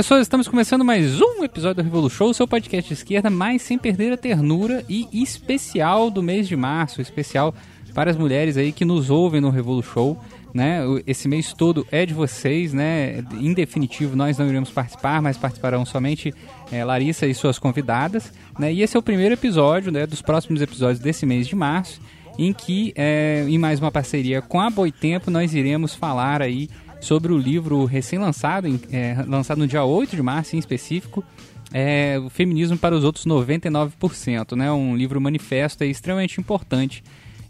pessoas, estamos começando mais um episódio do Revolu Show, seu podcast de esquerda, mas sem perder a ternura e especial do mês de março, especial para as mulheres aí que nos ouvem no Revolu Show. Né? Esse mês todo é de vocês, né? Em definitivo, nós não iremos participar, mas participarão somente é, Larissa e suas convidadas. Né? E esse é o primeiro episódio né, dos próximos episódios desse mês de março, em que, é, em mais uma parceria com a Boitempo, nós iremos falar aí sobre o livro recém-lançado, é, lançado no dia 8 de março em específico, é, o Feminismo para os Outros 99%, né? um livro manifesto extremamente importante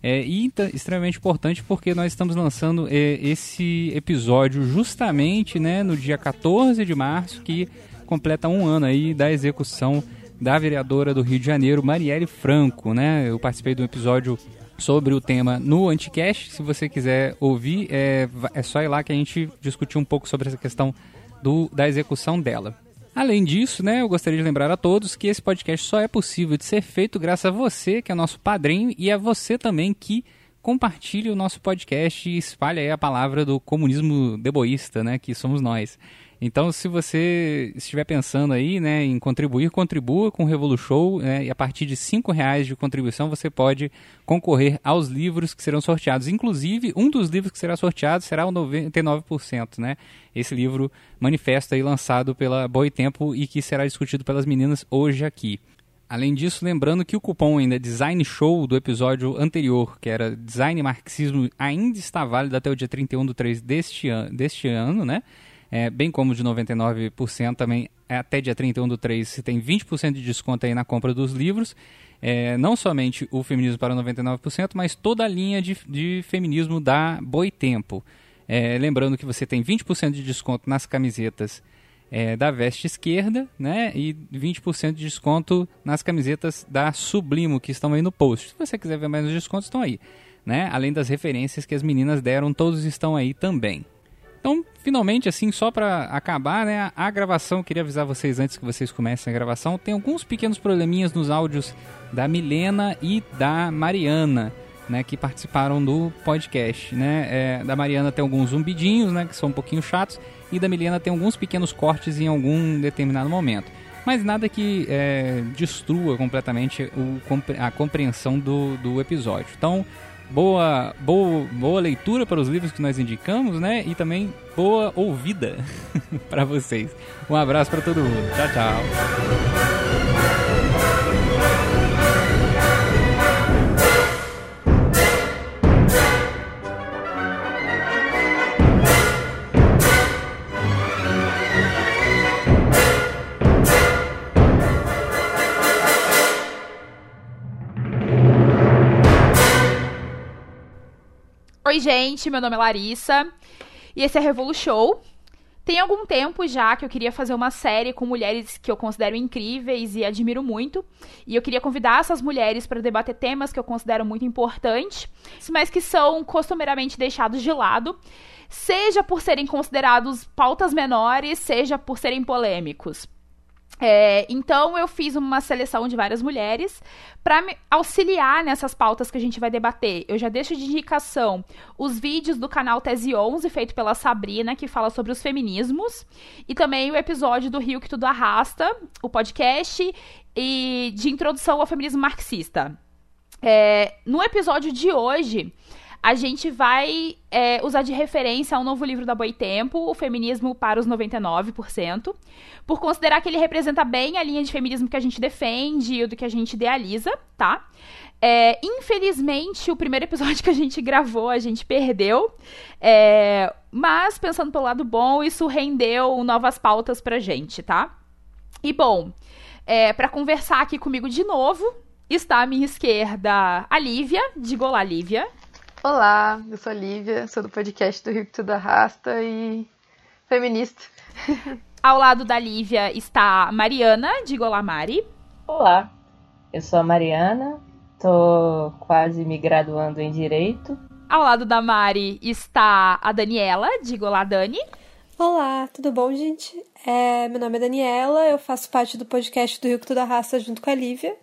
é, e extremamente importante porque nós estamos lançando é, esse episódio justamente né, no dia 14 de março, que completa um ano aí da execução da vereadora do Rio de Janeiro, Marielle Franco. Né? Eu participei um episódio sobre o tema no Anticast. Se você quiser ouvir, é, é só ir lá que a gente discutiu um pouco sobre essa questão do, da execução dela. Além disso, né, eu gostaria de lembrar a todos que esse podcast só é possível de ser feito graças a você, que é nosso padrinho, e a você também que compartilhe o nosso podcast e espalhe a palavra do comunismo deboísta, né, que somos nós. Então, se você estiver pensando aí né, em contribuir, contribua com o Revolu Show. Né, e a partir de R$ reais de contribuição você pode concorrer aos livros que serão sorteados. Inclusive, um dos livros que será sorteado será o 99%. Né? Esse livro manifesto aí lançado pela Boitempo e que será discutido pelas meninas hoje aqui. Além disso, lembrando que o cupom ainda Design Show do episódio anterior, que era Design Marxismo, ainda está válido até o dia 31 do 3 deste, an deste ano, né? É, bem como de 99% também é até dia 31 do 3 se tem 20% de desconto aí na compra dos livros. É, não somente o feminismo para 99%, mas toda a linha de, de feminismo da Boitempo. É, lembrando que você tem 20% de desconto nas camisetas é, da veste esquerda, né? E 20% de desconto nas camisetas da Sublimo, que estão aí no post. Se você quiser ver mais os descontos, estão aí. Né? Além das referências que as meninas deram, todos estão aí também. Então, finalmente, assim, só para acabar, né, a gravação, queria avisar vocês antes que vocês comecem a gravação, tem alguns pequenos probleminhas nos áudios da Milena e da Mariana, né, que participaram do podcast, né, é, da Mariana tem alguns zumbidinhos, né, que são um pouquinho chatos, e da Milena tem alguns pequenos cortes em algum determinado momento. Mas nada que é, destrua completamente o, a compreensão do, do episódio. Então, boa, boa, boa leitura para os livros que nós indicamos, né? E também boa ouvida para vocês. Um abraço para todo mundo. Tchau, tchau. Oi, gente, meu nome é Larissa e esse é Revolu Show. Tem algum tempo já que eu queria fazer uma série com mulheres que eu considero incríveis e admiro muito. E eu queria convidar essas mulheres para debater temas que eu considero muito importantes, mas que são costumeiramente deixados de lado, seja por serem considerados pautas menores, seja por serem polêmicos. É, então eu fiz uma seleção de várias mulheres para me auxiliar nessas pautas que a gente vai debater. Eu já deixo de indicação os vídeos do canal Tese 11, feito pela Sabrina, que fala sobre os feminismos, e também o episódio do Rio que Tudo Arrasta, o podcast, e de introdução ao feminismo marxista. É, no episódio de hoje, a gente vai é, usar de referência ao novo livro da Boitempo, O Feminismo para os 99%, por considerar que ele representa bem a linha de feminismo que a gente defende e do que a gente idealiza, tá? É, infelizmente, o primeiro episódio que a gente gravou, a gente perdeu. É, mas, pensando pelo lado bom, isso rendeu novas pautas pra gente, tá? E, bom, é, para conversar aqui comigo de novo, está à minha esquerda a Lívia. Diga olá, Lívia. Olá, eu sou a Lívia, sou do podcast do Rio que Tudo Arrasta e feminista. Ao lado da Lívia está a Mariana, diga olá, Mari. Olá, eu sou a Mariana, tô quase me graduando em Direito. Ao lado da Mari está a Daniela, diga olá, Dani. Olá, tudo bom, gente? É, meu nome é Daniela, eu faço parte do podcast do Rio que Tudo Arrasta junto com a Lívia,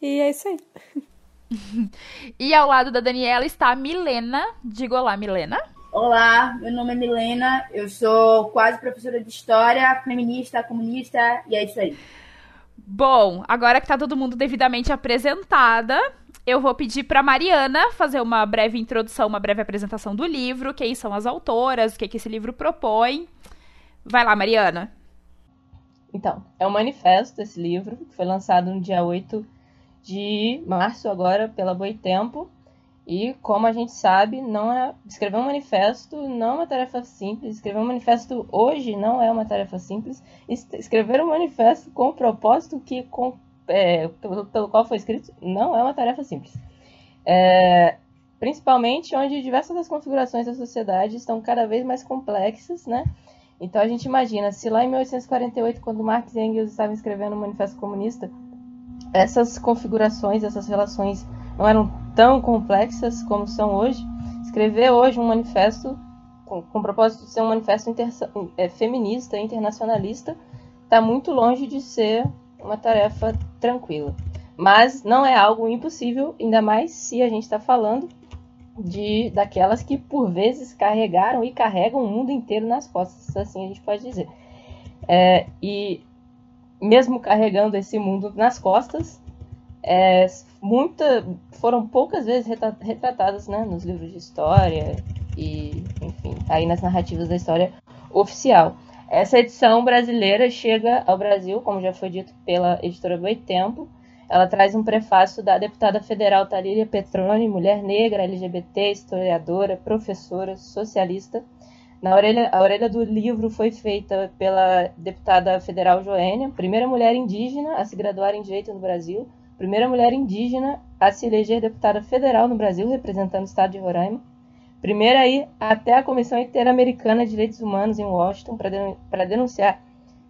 e é isso aí. E ao lado da Daniela está a Milena. Diga olá, Milena. Olá, meu nome é Milena, eu sou quase professora de história, feminista, comunista e é isso aí. Bom, agora que tá todo mundo devidamente apresentada, eu vou pedir para Mariana fazer uma breve introdução, uma breve apresentação do livro, quem são as autoras, o que, que esse livro propõe. Vai lá, Mariana. Então, é um manifesto esse livro, que foi lançado no dia 8 de março agora pela Boitempo. E como a gente sabe, não é escrever um manifesto não é uma tarefa simples. Escrever um manifesto hoje não é uma tarefa simples. Escrever um manifesto com o propósito que com, é, pelo, pelo, qual foi escrito não é uma tarefa simples. É, principalmente onde diversas das configurações da sociedade estão cada vez mais complexas, né? Então a gente imagina, se lá em 1848, quando Marx e Engels estavam escrevendo o Manifesto Comunista, essas configurações, essas relações não eram tão complexas como são hoje, escrever hoje um manifesto com, com o propósito de ser um manifesto inter, é, feminista, internacionalista, está muito longe de ser uma tarefa tranquila. Mas não é algo impossível, ainda mais se a gente está falando de daquelas que por vezes carregaram e carregam o mundo inteiro nas costas, assim a gente pode dizer. É, e mesmo carregando esse mundo nas costas, é, muita, foram poucas vezes retratadas né, nos livros de história e, enfim, aí nas narrativas da história oficial. Essa edição brasileira chega ao Brasil, como já foi dito pela editora Boitempo. Ela traz um prefácio da deputada federal Talíria Petroni, mulher negra, LGBT, historiadora, professora, socialista, na orelha, a orelha do livro foi feita pela deputada federal Joênia, primeira mulher indígena a se graduar em Direito no Brasil, primeira mulher indígena a se eleger deputada federal no Brasil, representando o estado de Roraima, primeira a ir até a Comissão Interamericana de Direitos Humanos em Washington para denunciar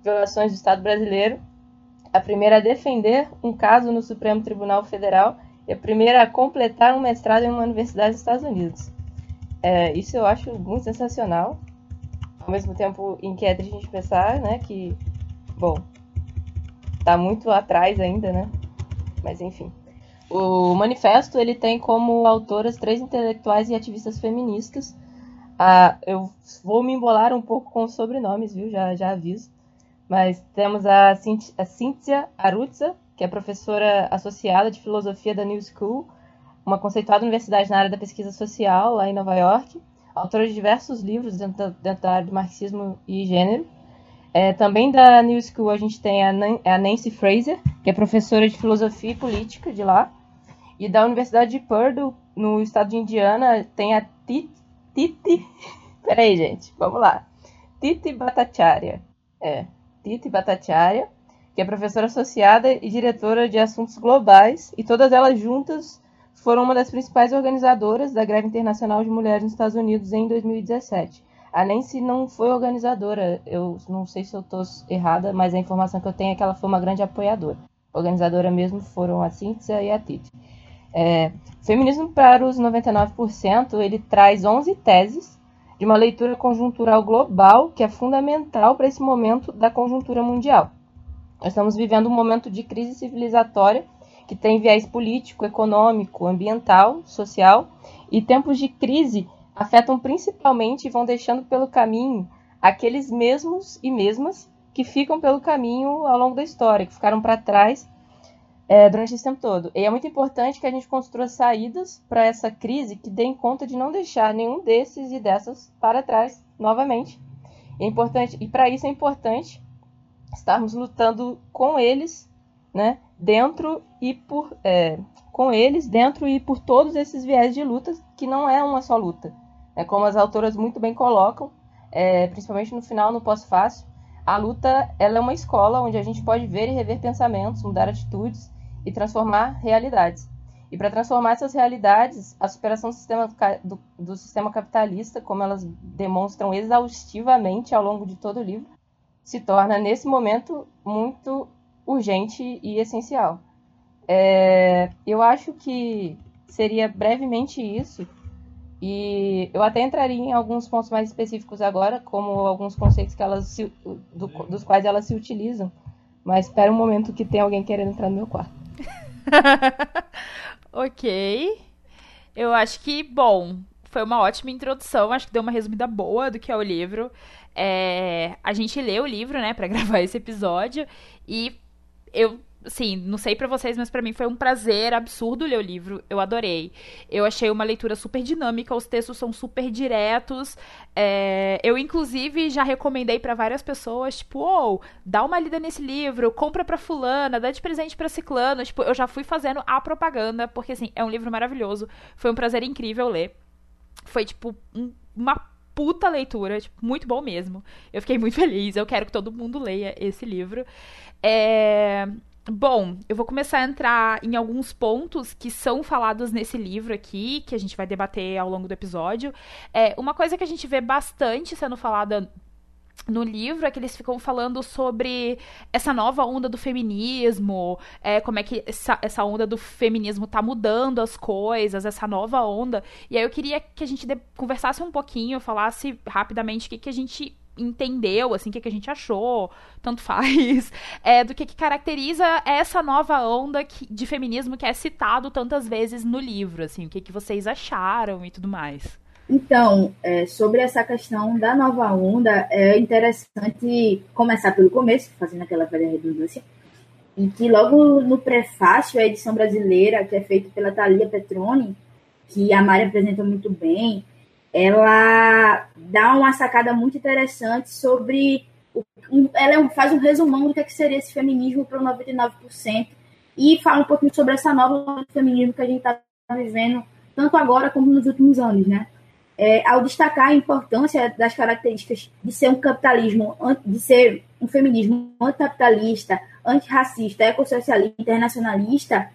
violações do Estado brasileiro, a primeira a defender um caso no Supremo Tribunal Federal e a primeira a completar um mestrado em uma universidade dos Estados Unidos. É, isso eu acho muito sensacional. Ao mesmo tempo inquieta a gente pensar, né, que, bom, tá muito atrás ainda, né? Mas enfim. O manifesto ele tem como autoras três intelectuais e ativistas feministas. Ah, eu vou me embolar um pouco com os sobrenomes, viu? Já, já aviso. Mas temos a, Cíntia Arutza, que é professora associada de filosofia da New School uma conceituada universidade na área da pesquisa social, lá em Nova York, autora de diversos livros dentro da, dentro da área do marxismo e gênero. É, também da New School a gente tem a, a Nancy Fraser, que é professora de filosofia e política de lá. E da Universidade de Purdue, no estado de Indiana, tem a Titi. Peraí, gente, vamos lá. Titi Bhattacharya. É, Titi Bhattacharya, que é professora associada e diretora de assuntos globais, e todas elas juntas foram uma das principais organizadoras da greve internacional de mulheres nos Estados Unidos em 2017. A Nancy não foi organizadora, eu não sei se eu estou errada, mas a informação que eu tenho é que ela foi uma grande apoiadora. Organizadora mesmo foram a Cíntia e a Titi. É, Feminismo para os 99%, ele traz 11 teses de uma leitura conjuntural global que é fundamental para esse momento da conjuntura mundial. Nós estamos vivendo um momento de crise civilizatória que tem viés político, econômico, ambiental, social, e tempos de crise afetam principalmente e vão deixando pelo caminho aqueles mesmos e mesmas que ficam pelo caminho ao longo da história, que ficaram para trás é, durante esse tempo todo. E é muito importante que a gente construa saídas para essa crise que deem conta de não deixar nenhum desses e dessas para trás novamente. É importante e para isso é importante estarmos lutando com eles, né, dentro e por é, com eles dentro e por todos esses viés de luta que não é uma só luta. É como as autoras muito bem colocam, é, principalmente no final no pós-fácil, a luta ela é uma escola onde a gente pode ver e rever pensamentos, mudar atitudes e transformar realidades. E para transformar essas realidades, a superação do sistema, do, do sistema capitalista, como elas demonstram exaustivamente ao longo de todo o livro, se torna nesse momento muito urgente e essencial. É, eu acho que seria brevemente isso. E eu até entraria em alguns pontos mais específicos agora, como alguns conceitos que elas se, do, dos quais elas se utilizam. Mas espera um momento que tem alguém querendo entrar no meu quarto. Ok. Eu acho que, bom, foi uma ótima introdução. Acho que deu uma resumida boa do que é o livro. É, a gente leu o livro, né, pra gravar esse episódio. E eu assim, não sei para vocês, mas para mim foi um prazer absurdo ler o livro. Eu adorei. Eu achei uma leitura super dinâmica, os textos são super diretos. É, eu, inclusive, já recomendei para várias pessoas, tipo, ou, oh, dá uma lida nesse livro, compra pra fulana, dá de presente pra ciclano. Tipo, eu já fui fazendo a propaganda, porque, assim, é um livro maravilhoso. Foi um prazer incrível ler. Foi, tipo, um, uma puta leitura, tipo, muito bom mesmo. Eu fiquei muito feliz. Eu quero que todo mundo leia esse livro. É... Bom, eu vou começar a entrar em alguns pontos que são falados nesse livro aqui, que a gente vai debater ao longo do episódio. É, uma coisa que a gente vê bastante sendo falada no livro é que eles ficam falando sobre essa nova onda do feminismo, é, como é que essa, essa onda do feminismo tá mudando as coisas, essa nova onda. E aí eu queria que a gente conversasse um pouquinho, falasse rapidamente o que, que a gente entendeu, assim, o que, que a gente achou, tanto faz, é, do que, que caracteriza essa nova onda que, de feminismo que é citado tantas vezes no livro, assim, o que, que vocês acharam e tudo mais. Então, é, sobre essa questão da nova onda, é interessante começar pelo começo, fazendo aquela velha redundância, em que logo no prefácio, a edição brasileira, que é feita pela Thalia Petroni, que a Mari apresenta muito bem, ela dá uma sacada muito interessante sobre. O, ela faz um resumão do que, é que seria esse feminismo para o 99% e fala um pouquinho sobre essa nova feminismo que a gente está vivendo, tanto agora como nos últimos anos, né? É, ao destacar a importância das características de ser um capitalismo, de ser um feminismo anticapitalista, antirracista, ecossocialista, internacionalista,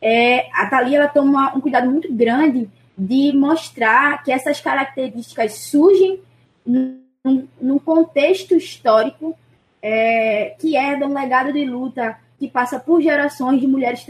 é, a Thalia ela toma um cuidado muito grande de mostrar que essas características surgem num, num contexto histórico é, que é de um legado de luta que passa por gerações de mulheres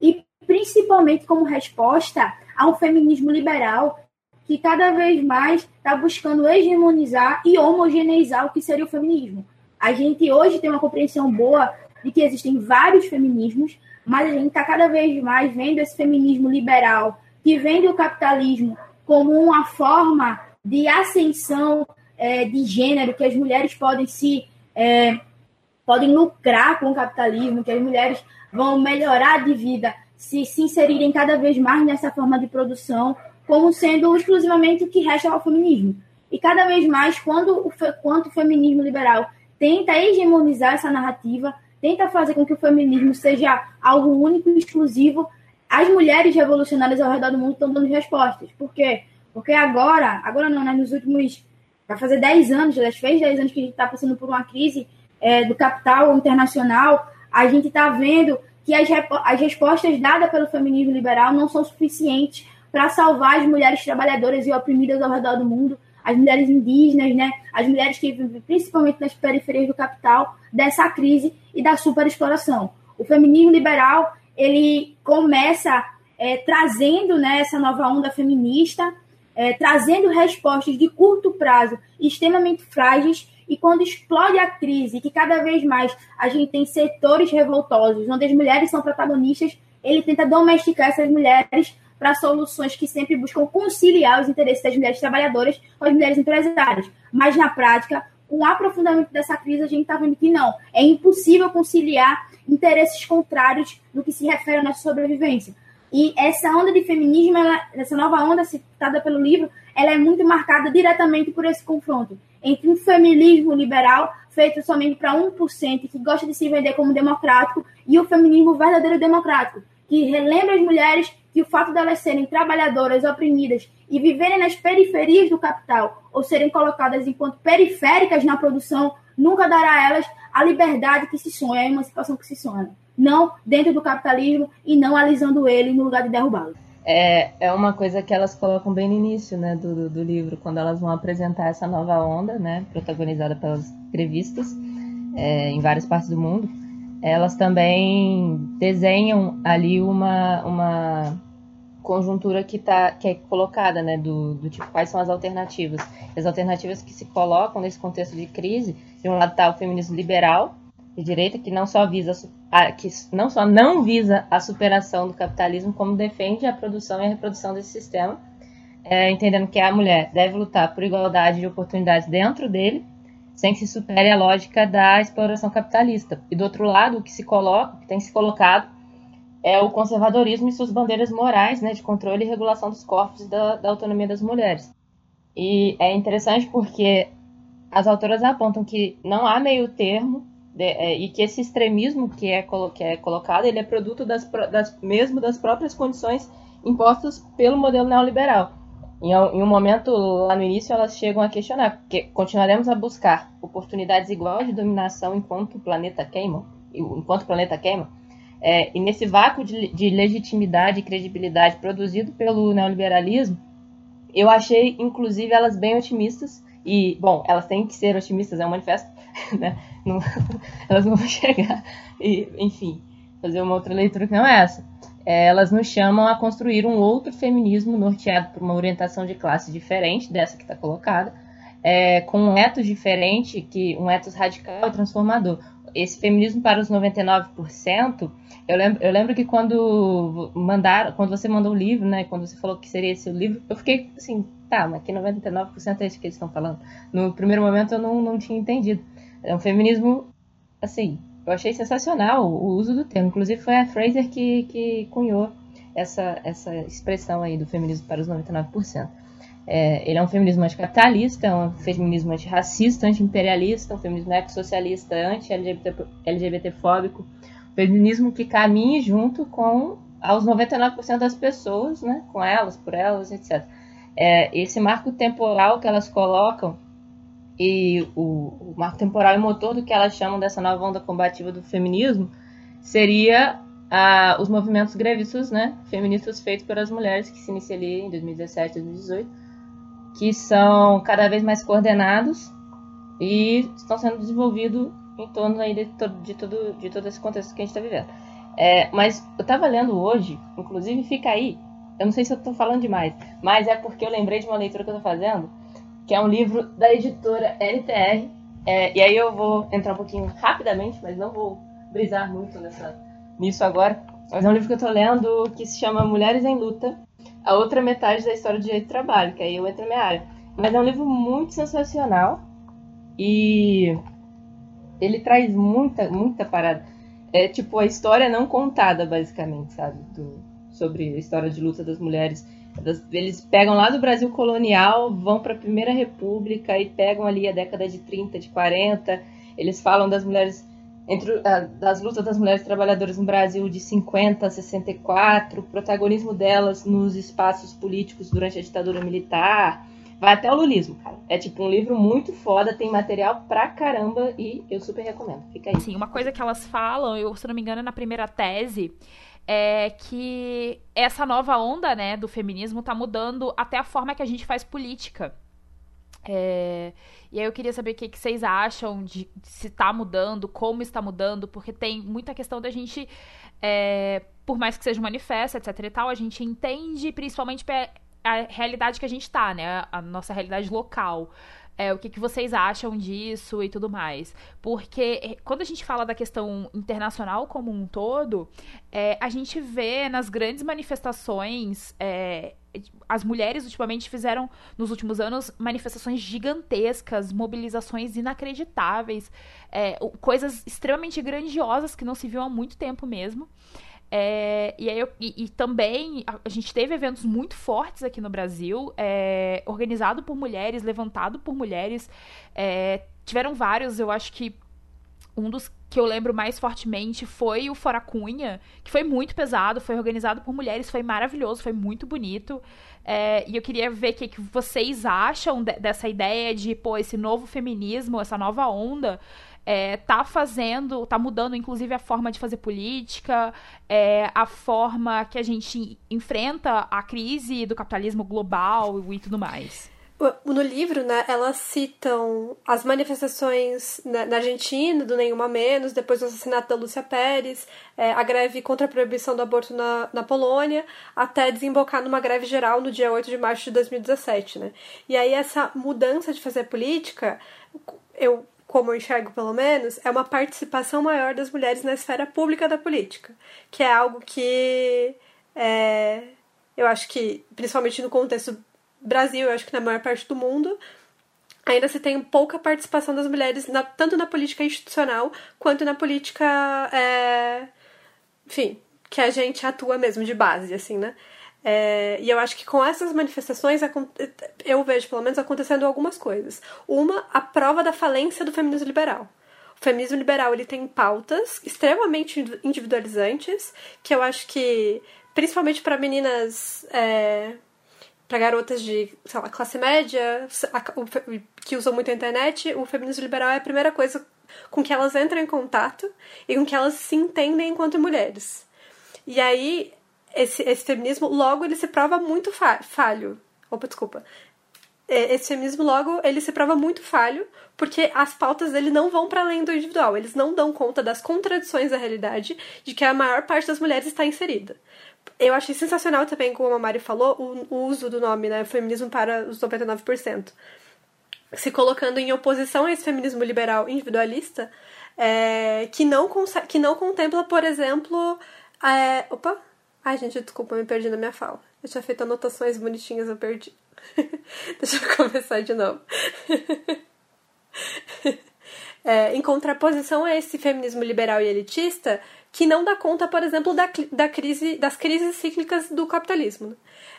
e principalmente como resposta a um feminismo liberal que cada vez mais está buscando hegemonizar e homogeneizar o que seria o feminismo. A gente hoje tem uma compreensão boa de que existem vários feminismos, mas a gente está cada vez mais vendo esse feminismo liberal, que vende o capitalismo como uma forma de ascensão é, de gênero, que as mulheres podem se é, podem lucrar com o capitalismo, que as mulheres vão melhorar de vida se se inserirem cada vez mais nessa forma de produção, como sendo exclusivamente o que resta ao feminismo. E cada vez mais, quando o, quanto o feminismo liberal tenta hegemonizar essa narrativa, tenta fazer com que o feminismo seja algo único e exclusivo. As mulheres revolucionárias ao redor do mundo estão dando respostas. Por quê? Porque agora, agora não, né, nos últimos. Vai fazer 10 anos, já fez 10 anos que a gente está passando por uma crise é, do capital internacional, a gente está vendo que as, as respostas dadas pelo feminismo liberal não são suficientes para salvar as mulheres trabalhadoras e oprimidas ao redor do mundo, as mulheres indígenas, né, as mulheres que vivem principalmente nas periferias do capital, dessa crise e da superexploração. O feminismo liberal ele começa é, trazendo né, essa nova onda feminista, é, trazendo respostas de curto prazo extremamente frágeis e quando explode a crise, que cada vez mais a gente tem setores revoltosos, onde as mulheres são protagonistas, ele tenta domesticar essas mulheres para soluções que sempre buscam conciliar os interesses das mulheres trabalhadoras com as mulheres empresárias. Mas, na prática, com o aprofundamento dessa crise, a gente está vendo que não. É impossível conciliar interesses contrários no que se refere à nossa sobrevivência. E essa onda de feminismo, ela, essa nova onda citada pelo livro, ela é muito marcada diretamente por esse confronto entre um feminismo liberal feito somente para 1% que gosta de se vender como democrático e o feminismo verdadeiro democrático, que relembra as mulheres que o fato delas serem trabalhadoras, oprimidas e viverem nas periferias do capital ou serem colocadas enquanto periféricas na produção nunca dará a elas a liberdade que se sonha, a emancipação que se sonha. Não dentro do capitalismo e não alisando ele no lugar de derrubá-lo. É, é uma coisa que elas colocam bem no início né, do, do livro, quando elas vão apresentar essa nova onda, né, protagonizada pelas entrevistas é, em várias partes do mundo elas também desenham ali uma, uma conjuntura que, tá, que é colocada, né, do, do tipo quais são as alternativas. As alternativas que se colocam nesse contexto de crise, de um lado está o feminismo liberal, de direita que não só visa a, que não só não visa a superação do capitalismo, como defende a produção e a reprodução desse sistema, é, entendendo que a mulher deve lutar por igualdade de oportunidades dentro dele, sem se supere a lógica da exploração capitalista. E do outro lado, o que se coloca, que tem se colocado é o conservadorismo e suas bandeiras morais, né, de controle e regulação dos corpos e da, da autonomia das mulheres. E é interessante porque as autoras apontam que não há meio termo de, é, e que esse extremismo que é, que é colocado ele é produto das, das, mesmo das próprias condições impostas pelo modelo neoliberal. Em, um momento lá no início elas chegam a questionar que continuaremos a buscar oportunidades iguais de dominação enquanto o planeta queima, enquanto o planeta queima. É, e nesse vácuo de, de legitimidade e credibilidade produzido pelo neoliberalismo, eu achei, inclusive, elas bem otimistas. E, bom, elas têm que ser otimistas, é um manifesto, né? Não, elas não vão chegar e, enfim, fazer uma outra leitura que não é essa. Elas nos chamam a construir um outro feminismo norteado por uma orientação de classe diferente dessa que está colocada, é, com um ethos diferente, que, um ethos radical e transformador. Esse feminismo para os 99%, eu lembro, eu lembro que quando mandaram, quando você mandou o livro, né, quando você falou que seria esse o livro, eu fiquei assim, tá, mas que 99% é isso que eles estão falando. No primeiro momento eu não, não tinha entendido. É um feminismo, assim, eu achei sensacional o uso do termo. Inclusive foi a Fraser que, que cunhou essa, essa expressão aí do feminismo para os 99%. É, ele é um feminismo anticapitalista, é um feminismo antirracista, antiimperialista, um feminismo ecossocialista, anti-LGBT-fóbico, um feminismo que caminhe junto com aos 99% das pessoas, né, com elas, por elas, etc. É, esse marco temporal que elas colocam e o, o, marco temporal e motor do que elas chamam dessa nova onda combativa do feminismo seria os movimentos grevistas, né, feministas feitos pelas mulheres que se iniciam ali em 2017, 2018, que são cada vez mais coordenados e estão sendo desenvolvidos em torno aí de, todo, de, todo, de todo esse contexto que a gente está vivendo. É, mas eu estava lendo hoje, inclusive fica aí, eu não sei se eu estou falando demais, mas é porque eu lembrei de uma leitura que eu estou fazendo, que é um livro da editora LTR. É, e aí eu vou entrar um pouquinho rapidamente, mas não vou brisar muito nessa, nisso agora. Mas é um livro que eu estou lendo que se chama Mulheres em Luta, a outra metade da história do direito do trabalho, que aí eu entro na minha área. Mas é um livro muito sensacional e ele traz muita, muita parada. É tipo a história não contada, basicamente, sabe? Do, sobre a história de luta das mulheres eles pegam lá do Brasil colonial, vão para a Primeira República e pegam ali a década de 30, de 40. Eles falam das mulheres entre das lutas das mulheres trabalhadoras no Brasil de 50 a 64, o protagonismo delas nos espaços políticos durante a ditadura militar, vai até o lulismo, cara. É tipo um livro muito foda, tem material pra caramba e eu super recomendo. Fica aí. Sim, uma coisa que elas falam, eu se não me engano, na primeira tese, é que essa nova onda, né, do feminismo tá mudando até a forma que a gente faz política. É, e aí eu queria saber o que, que vocês acham de, de se está mudando, como está mudando, porque tem muita questão da gente, é, por mais que seja um manifesto, etc e tal, a gente entende principalmente a realidade que a gente está, né, a nossa realidade local é, o que, que vocês acham disso e tudo mais. Porque eh, quando a gente fala da questão internacional como um todo, é, a gente vê nas grandes manifestações. É, as mulheres ultimamente fizeram, nos últimos anos, manifestações gigantescas, mobilizações inacreditáveis, é, coisas extremamente grandiosas que não se viu há muito tempo mesmo. É, e, aí eu, e, e, também a, a, gente teve eventos muito fortes aqui no Brasil, é, organizado por mulheres, levantado por mulheres. É, tiveram vários, eu acho que um dos que eu lembro mais fortemente foi o Fora Cunha, que foi muito pesado, foi organizado por mulheres, foi maravilhoso, foi muito bonito. É, e eu queria ver o que, que vocês acham de, dessa ideia de, pô, esse novo feminismo, essa nova onda é, tá fazendo, tá mudando inclusive a forma de fazer política, é, a forma que a gente enfrenta a crise do capitalismo global e tudo mais. No livro, né, elas citam as manifestações na Argentina, do Nenhuma Menos, depois do assassinato da Lúcia Pérez, é, a greve contra a proibição do aborto na, na Polônia, até desembocar numa greve geral no dia 8 de março de 2017, né. E aí essa mudança de fazer política, eu como eu enxergo pelo menos, é uma participação maior das mulheres na esfera pública da política, que é algo que é, eu acho que, principalmente no contexto Brasil, eu acho que na maior parte do mundo, ainda se tem pouca participação das mulheres, na, tanto na política institucional quanto na política, é, enfim, que a gente atua mesmo de base, assim, né? É, e eu acho que com essas manifestações eu vejo pelo menos acontecendo algumas coisas. Uma, a prova da falência do feminismo liberal. O feminismo liberal ele tem pautas extremamente individualizantes que eu acho que principalmente para meninas é, para garotas de sei lá, classe média que usam muito a internet, o feminismo liberal é a primeira coisa com que elas entram em contato e com que elas se entendem enquanto mulheres. E aí esse, esse feminismo, logo, ele se prova muito fa falho. Opa, desculpa. É, esse feminismo, logo, ele se prova muito falho, porque as pautas dele não vão para além do individual. Eles não dão conta das contradições da realidade de que a maior parte das mulheres está inserida. Eu achei sensacional também, como a Mari falou, o, o uso do nome, né? Feminismo para os 99%. Se colocando em oposição a esse feminismo liberal individualista, é, que, não que não contempla, por exemplo. É, opa! Ai, gente, desculpa, me perdi na minha fala. Eu tinha feito anotações bonitinhas, eu perdi. Deixa eu começar de novo. é, em contraposição a esse feminismo liberal e elitista, que não dá conta, por exemplo, da, da crise, das crises cíclicas do capitalismo.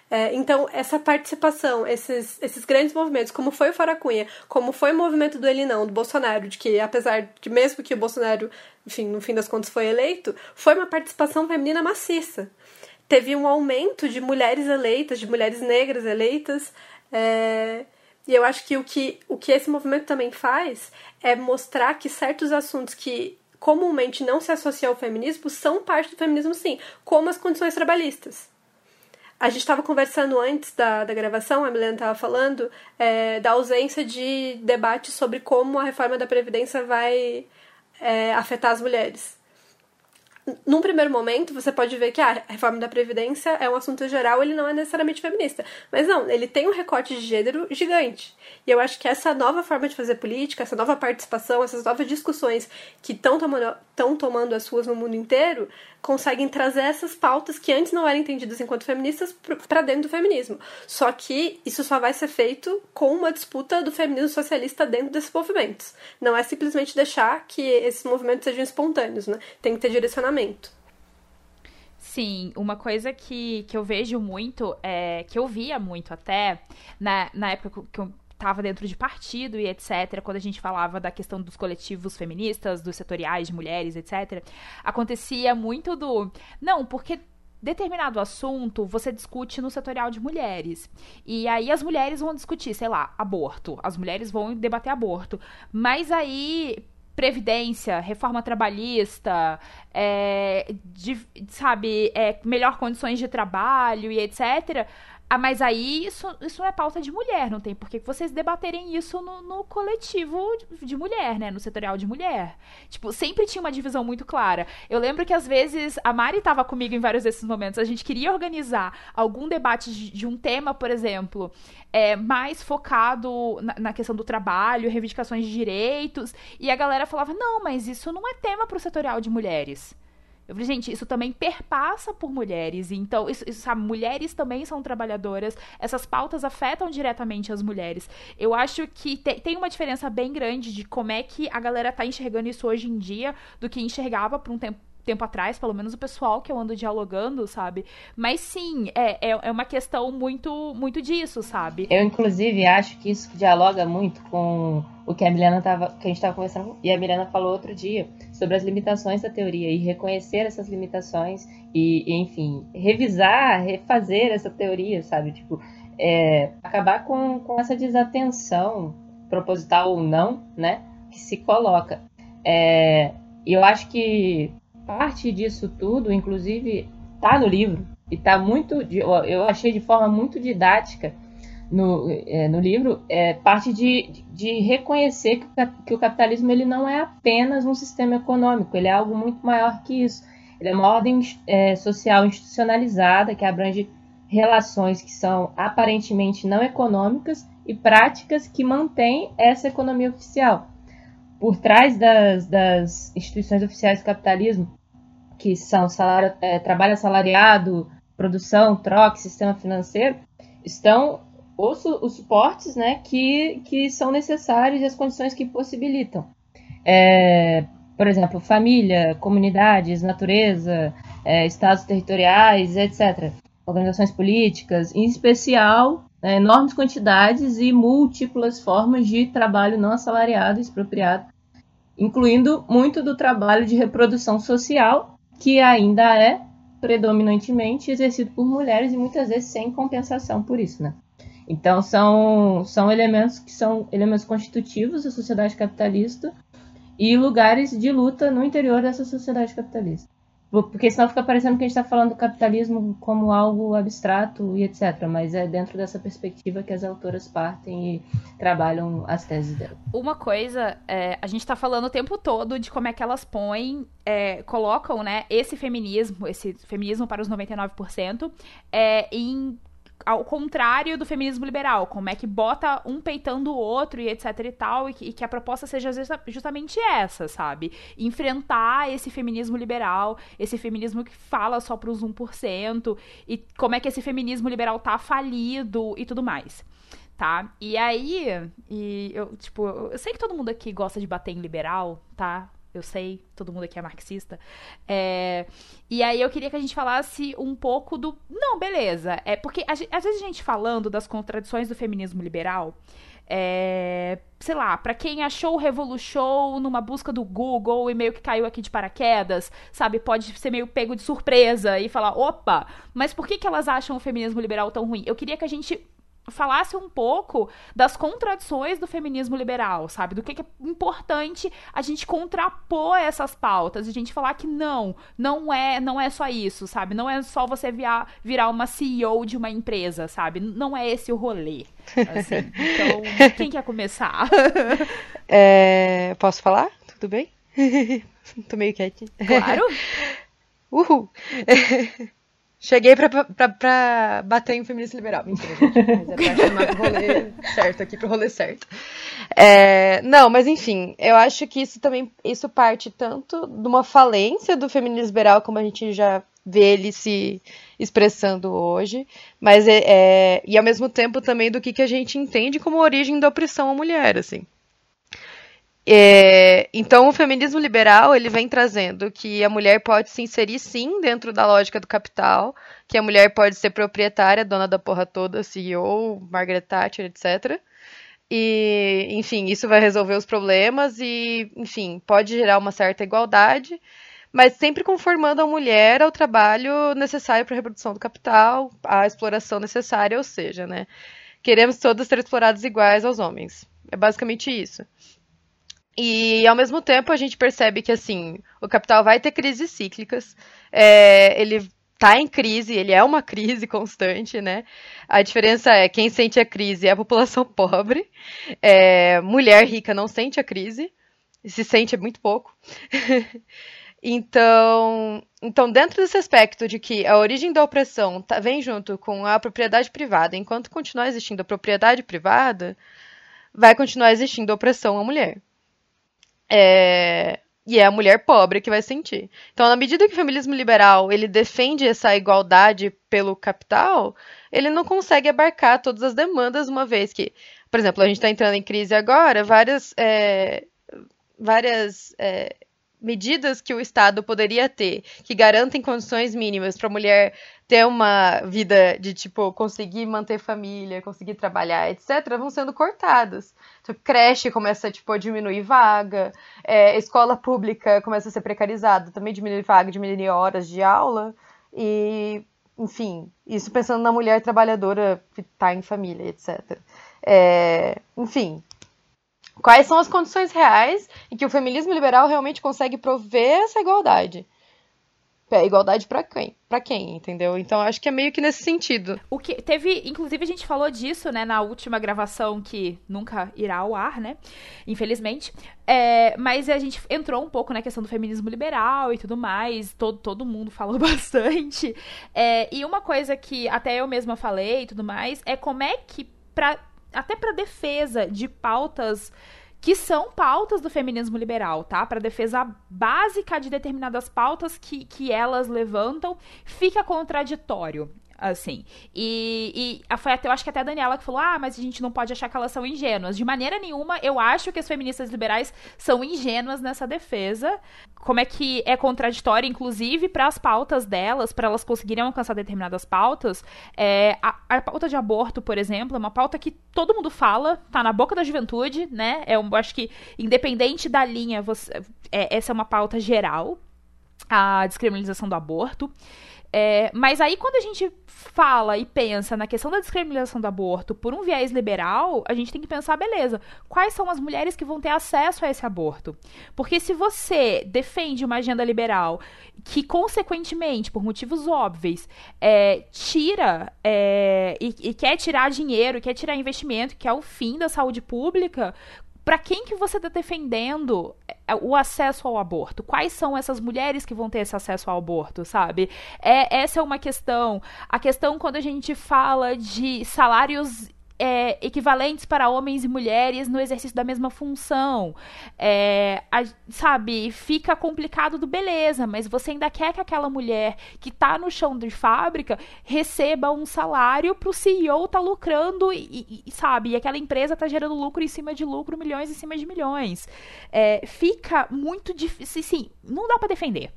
É, então, essa participação, esses, esses grandes movimentos, como foi o Fora Cunha, como foi o movimento do Elinão, do Bolsonaro, de que apesar de mesmo que o Bolsonaro, enfim, no fim das contas foi eleito, foi uma participação feminina maciça teve um aumento de mulheres eleitas, de mulheres negras eleitas. É, e eu acho que o, que o que esse movimento também faz é mostrar que certos assuntos que comumente não se associam ao feminismo são parte do feminismo, sim, como as condições trabalhistas. A gente estava conversando antes da, da gravação, a Milena estava falando é, da ausência de debate sobre como a reforma da Previdência vai é, afetar as mulheres num primeiro momento, você pode ver que ah, a reforma da Previdência é um assunto geral, ele não é necessariamente feminista. Mas não, ele tem um recorte de gênero gigante. E eu acho que essa nova forma de fazer política, essa nova participação, essas novas discussões que estão tomando, tomando as ruas no mundo inteiro, conseguem trazer essas pautas que antes não eram entendidas enquanto feministas para dentro do feminismo. Só que isso só vai ser feito com uma disputa do feminismo socialista dentro desses movimentos. Não é simplesmente deixar que esses movimentos sejam espontâneos, né? Tem que ter direcionamento. Sim, uma coisa que, que eu vejo muito, é, que eu via muito até, na, na época que eu estava dentro de partido e etc., quando a gente falava da questão dos coletivos feministas, dos setoriais de mulheres, etc., acontecia muito do. Não, porque determinado assunto você discute no setorial de mulheres. E aí as mulheres vão discutir, sei lá, aborto. As mulheres vão debater aborto. Mas aí. Previdência, reforma trabalhista, é, de, sabe, é, melhor condições de trabalho e etc ah, mas aí isso, isso não é pauta de mulher, não tem por que vocês debaterem isso no, no coletivo de, mulher, né? No setorial de mulher. Tipo, sempre tinha uma divisão muito clara. Eu lembro que às vezes a Mari estava comigo em vários desses momentos. A gente queria organizar algum debate de, de um tema, por exemplo, é, mais focado na, na, questão do trabalho, reivindicações de direitos. E a galera falava: não, mas isso não é tema para o setorial de mulheres. Eu falei, gente, isso também perpassa por mulheres. Então, isso, isso, sabe, mulheres também são trabalhadoras. Essas pautas afetam diretamente as mulheres. Eu acho que te, tem uma diferença bem grande de como é que a galera tá enxergando isso hoje em dia do que enxergava por um tempo tempo atrás, pelo menos o pessoal que eu ando dialogando, sabe? Mas sim, é, é, é uma questão muito, muito disso, sabe? Eu, inclusive, acho que isso dialoga muito com o que a Milena tava, que a gente estava conversando, e a Milena falou outro dia, sobre as limitações da teoria, e reconhecer essas limitações, e, enfim, revisar, refazer essa teoria, sabe? Tipo, é, acabar com, com essa desatenção, proposital ou não, né? Que se coloca. É, e eu acho que parte disso tudo, inclusive, tá no livro e tá muito, eu achei de forma muito didática no, é, no livro, é parte de, de reconhecer que, que o capitalismo ele não é apenas um sistema econômico, ele é algo muito maior que isso. Ele é uma ordem é, social institucionalizada que abrange relações que são aparentemente não econômicas e práticas que mantêm essa economia oficial. Por trás das, das instituições oficiais do capitalismo, que são salário, é, trabalho assalariado, produção, troca, sistema financeiro, estão os, os suportes né, que, que são necessários e as condições que possibilitam. É, por exemplo, família, comunidades, natureza, é, estados territoriais, etc. Organizações políticas, em especial, é, enormes quantidades e múltiplas formas de trabalho não assalariado, expropriado, incluindo muito do trabalho de reprodução social, que ainda é predominantemente exercido por mulheres e muitas vezes sem compensação por isso, né? Então são, são elementos que são elementos constitutivos da sociedade capitalista e lugares de luta no interior dessa sociedade capitalista. Porque senão fica parecendo que a gente está falando do capitalismo como algo abstrato e etc. Mas é dentro dessa perspectiva que as autoras partem e trabalham as teses dela. Uma coisa, é, a gente está falando o tempo todo de como é que elas põem, é, colocam né, esse feminismo, esse feminismo para os 99%, é, em ao contrário do feminismo liberal, como é que bota um peitando o outro e etc e tal, e que, e que a proposta seja justamente essa, sabe? Enfrentar esse feminismo liberal, esse feminismo que fala só pros 1%, e como é que esse feminismo liberal tá falido e tudo mais tá? E aí, e eu, tipo, eu sei que todo mundo aqui gosta de bater em liberal, tá? Eu sei, todo mundo aqui é marxista. É, e aí eu queria que a gente falasse um pouco do. Não, beleza. É porque às vezes a gente falando das contradições do feminismo liberal. É, sei lá, para quem achou o Revolution numa busca do Google e meio que caiu aqui de paraquedas, sabe, pode ser meio pego de surpresa e falar, opa, mas por que, que elas acham o feminismo liberal tão ruim? Eu queria que a gente falasse um pouco das contradições do feminismo liberal, sabe? Do que, que, é importante a gente contrapor essas pautas, a gente falar que não, não é, não é só isso, sabe? Não é só você virar, virar uma CEO de uma empresa, sabe? Não é esse o rolê. Assim. Então, quem quer começar? É, posso falar? Tudo bem? Tô meio quietinha. Claro. Uhul. Cheguei pra, pra, pra bater em feminista liberal. Mentira, gente. Mas é pra chamar pro rolê certo aqui, pro rolê certo. É, não, mas enfim, eu acho que isso também isso parte tanto de uma falência do feminismo liberal, como a gente já vê ele se expressando hoje, mas é, é e ao mesmo tempo também do que, que a gente entende como origem da opressão à mulher, assim. É, então, o feminismo liberal ele vem trazendo que a mulher pode se inserir sim dentro da lógica do capital, que a mulher pode ser proprietária, dona da porra toda, CEO, Margaret Thatcher, etc. E, enfim, isso vai resolver os problemas e, enfim, pode gerar uma certa igualdade, mas sempre conformando a mulher ao trabalho necessário para a reprodução do capital, à exploração necessária, ou seja, né, queremos todas ser exploradas iguais aos homens. É basicamente isso. E ao mesmo tempo a gente percebe que assim o capital vai ter crises cíclicas. É, ele está em crise, ele é uma crise constante, né? A diferença é quem sente a crise é a população pobre. É, mulher rica não sente a crise, se sente muito pouco. então, então, dentro desse aspecto de que a origem da opressão tá, vem junto com a propriedade privada, enquanto continuar existindo a propriedade privada, vai continuar existindo a opressão à mulher. É... E é a mulher pobre que vai sentir. Então, na medida que o feminismo liberal ele defende essa igualdade pelo capital, ele não consegue abarcar todas as demandas, uma vez que, por exemplo, a gente está entrando em crise agora, várias, é, várias é, medidas que o Estado poderia ter, que garantem condições mínimas para a mulher ter uma vida de, tipo, conseguir manter família, conseguir trabalhar, etc., vão sendo cortadas. Então, creche começa, tipo, a diminuir vaga, é, escola pública começa a ser precarizada, também diminui vaga, diminui horas de aula, e, enfim, isso pensando na mulher trabalhadora que está em família, etc. É, enfim, quais são as condições reais em que o feminismo liberal realmente consegue prover essa igualdade? Igualdade para quem? Para quem, entendeu? Então acho que é meio que nesse sentido. O que teve, inclusive a gente falou disso, né, na última gravação que nunca irá ao ar, né? Infelizmente. É, mas a gente entrou um pouco na questão do feminismo liberal e tudo mais. Todo, todo mundo falou bastante. É, e uma coisa que até eu mesma falei e tudo mais é como é que pra, até para defesa de pautas que são pautas do feminismo liberal, tá? Para defesa básica de determinadas pautas que, que elas levantam, fica contraditório assim. E, e, foi até, eu acho que até a Daniela que falou: ah, mas a gente não pode achar que elas são ingênuas. De maneira nenhuma, eu acho que as feministas liberais são ingênuas nessa defesa. Como é que é contraditório, inclusive, para as pautas delas, para elas conseguirem alcançar determinadas pautas. É, a, a, pauta de aborto, por exemplo, é uma pauta que todo mundo fala, tá na boca da juventude, né? É eu acho que, independente da linha, você, é, essa é uma pauta geral. A descriminalização do aborto. É, mas aí, quando a gente fala e pensa na questão da descriminalização do aborto por um viés liberal, a gente tem que pensar, beleza, quais são as mulheres que vão ter acesso a esse aborto? Porque se você defende uma agenda liberal que, consequentemente, por motivos óbvios, é, tira é, e, e quer tirar dinheiro, quer tirar investimento, que é o fim da saúde pública, para quem que você está defendendo é, o acesso ao aborto? Quais são essas mulheres que vão ter esse acesso ao aborto, sabe? É, essa é uma questão. A questão quando a gente fala de salários é, equivalentes para homens e mulheres no exercício da mesma função. É, a, sabe, fica complicado do beleza, mas você ainda quer que aquela mulher que está no chão de fábrica receba um salário para o CEO tá lucrando e, e, sabe, e aquela empresa tá gerando lucro em cima de lucro, milhões em cima de milhões. É, fica muito difícil, sim, não dá para defender.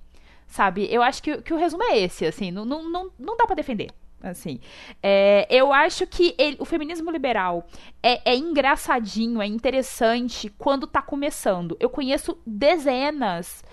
Sabe, eu acho que, que o resumo é esse, assim, não, não, não, não dá para defender assim. É, eu acho que ele, o feminismo liberal é, é, engraçadinho, é interessante quando tá começando. Eu conheço dezenas,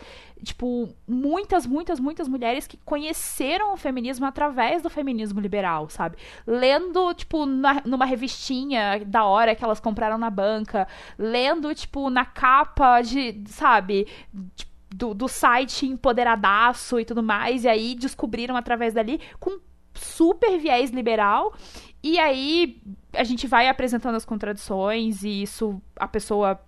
tipo, muitas, muitas, muitas mulheres que conheceram o feminismo através do feminismo liberal, sabe? Lendo, tipo, na, numa revistinha da hora que elas compraram na banca, lendo, tipo, na capa de, sabe, tipo, do, do site empoderadaço e tudo mais, e aí descobriram através dali com super viés liberal. E aí a gente vai apresentando as contradições e isso a pessoa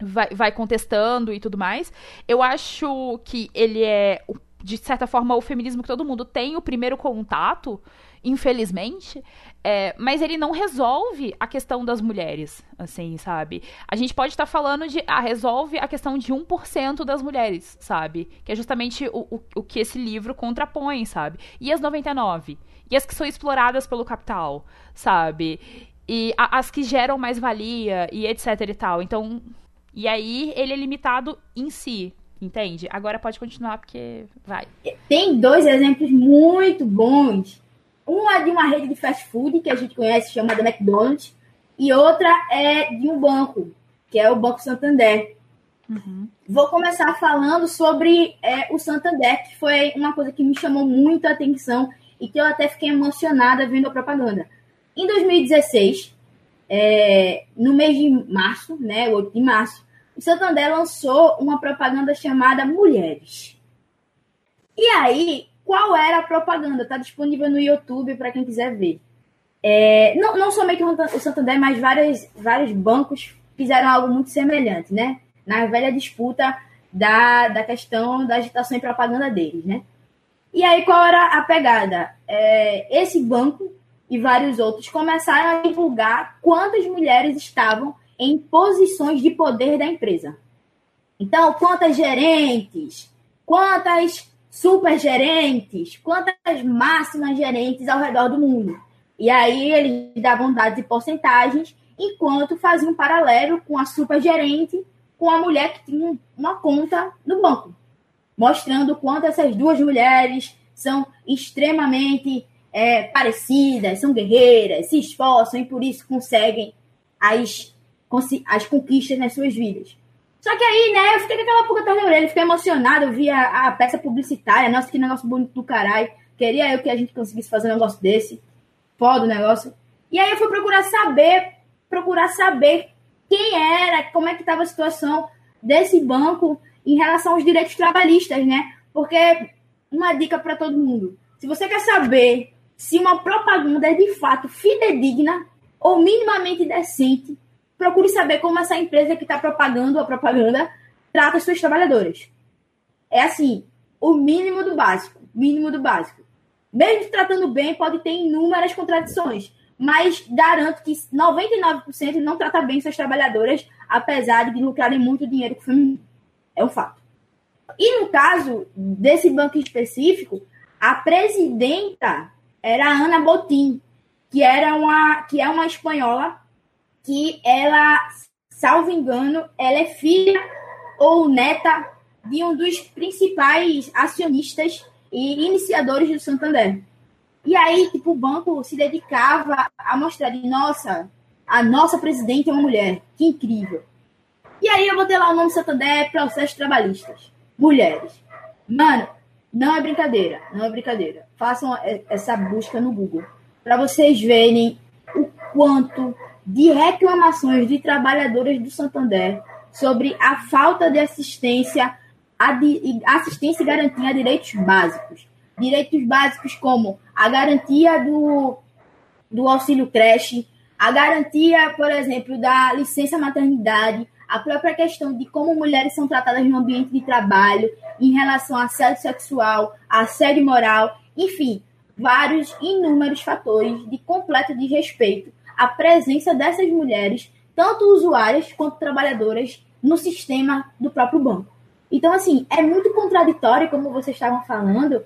vai, vai contestando e tudo mais. Eu acho que ele é, de certa forma, o feminismo que todo mundo tem o primeiro contato, infelizmente. É, mas ele não resolve a questão das mulheres, assim, sabe? A gente pode estar tá falando de. Ah, resolve a questão de 1% das mulheres, sabe? Que é justamente o, o, o que esse livro contrapõe, sabe? E as 99? E as que são exploradas pelo capital, sabe? E a, as que geram mais valia e etc e tal. Então. E aí ele é limitado em si, entende? Agora pode continuar porque vai. Tem dois exemplos muito bons uma é de uma rede de fast food que a gente conhece, chamada McDonald's, e outra é de um banco, que é o Banco Santander. Uhum. Vou começar falando sobre é, o Santander, que foi uma coisa que me chamou muito a atenção e que eu até fiquei emocionada vendo a propaganda. Em 2016, é, no mês de março, né, 8 de março, o Santander lançou uma propaganda chamada Mulheres. E aí, qual era a propaganda. Está disponível no YouTube para quem quiser ver. É, não, não somente o Santander, mas vários, vários bancos fizeram algo muito semelhante, né? Na velha disputa da, da questão da agitação e propaganda deles, né? E aí, qual era a pegada? É, esse banco e vários outros começaram a divulgar quantas mulheres estavam em posições de poder da empresa. Então, quantas gerentes, quantas super gerentes, quantas máximas gerentes ao redor do mundo. E aí eles davam dados e porcentagens, enquanto faziam um paralelo com a super gerente, com a mulher que tinha uma conta no banco, mostrando quanto essas duas mulheres são extremamente é, parecidas, são guerreiras, se esforçam e por isso conseguem as, as conquistas nas suas vidas. Só que aí, né, eu fiquei com aquela pulga atrás da orelha, fiquei emocionada, eu vi a, a, peça publicitária, nossa, que negócio bonito do caralho. Queria eu que a gente conseguisse fazer um negócio desse. Foda o negócio. E aí eu fui procurar saber, procurar saber quem era, como é que estava a situação desse banco em relação aos direitos trabalhistas, né? Porque uma dica para todo mundo. Se você quer saber se uma propaganda é de fato fidedigna ou minimamente decente, procure saber como essa empresa que está propagando a propaganda trata suas trabalhadoras. É assim, o mínimo do básico, mínimo do básico. Mesmo tratando bem, pode ter inúmeras contradições, mas garanto que 99% não trata bem suas trabalhadoras apesar de lucrarem muito dinheiro com o feminismo. É um fato. E no caso desse banco específico, a presidenta era a Ana Botim, que era uma que é uma espanhola que ela, salvo engano, ela é filha ou neta de um dos principais acionistas e iniciadores do Santander. E aí, tipo, o banco se dedicava a mostrar de, nossa, a nossa presidente é uma mulher, que incrível. E aí eu botei lá o nome Santander, processos trabalhistas, mulheres. Mano, não é brincadeira, não é brincadeira. Façam essa busca no Google para vocês verem o quanto de reclamações de trabalhadoras do Santander sobre a falta de assistência, assistência e garantia a direitos básicos. Direitos básicos como a garantia do, do auxílio creche, a garantia, por exemplo, da licença maternidade, a própria questão de como mulheres são tratadas no ambiente de trabalho, em relação a assédio sexual, assédio moral, enfim, vários inúmeros fatores de completo desrespeito à presença dessas mulheres, tanto usuárias quanto trabalhadoras, no sistema do próprio banco. Então, assim, é muito contraditório, como vocês estavam falando,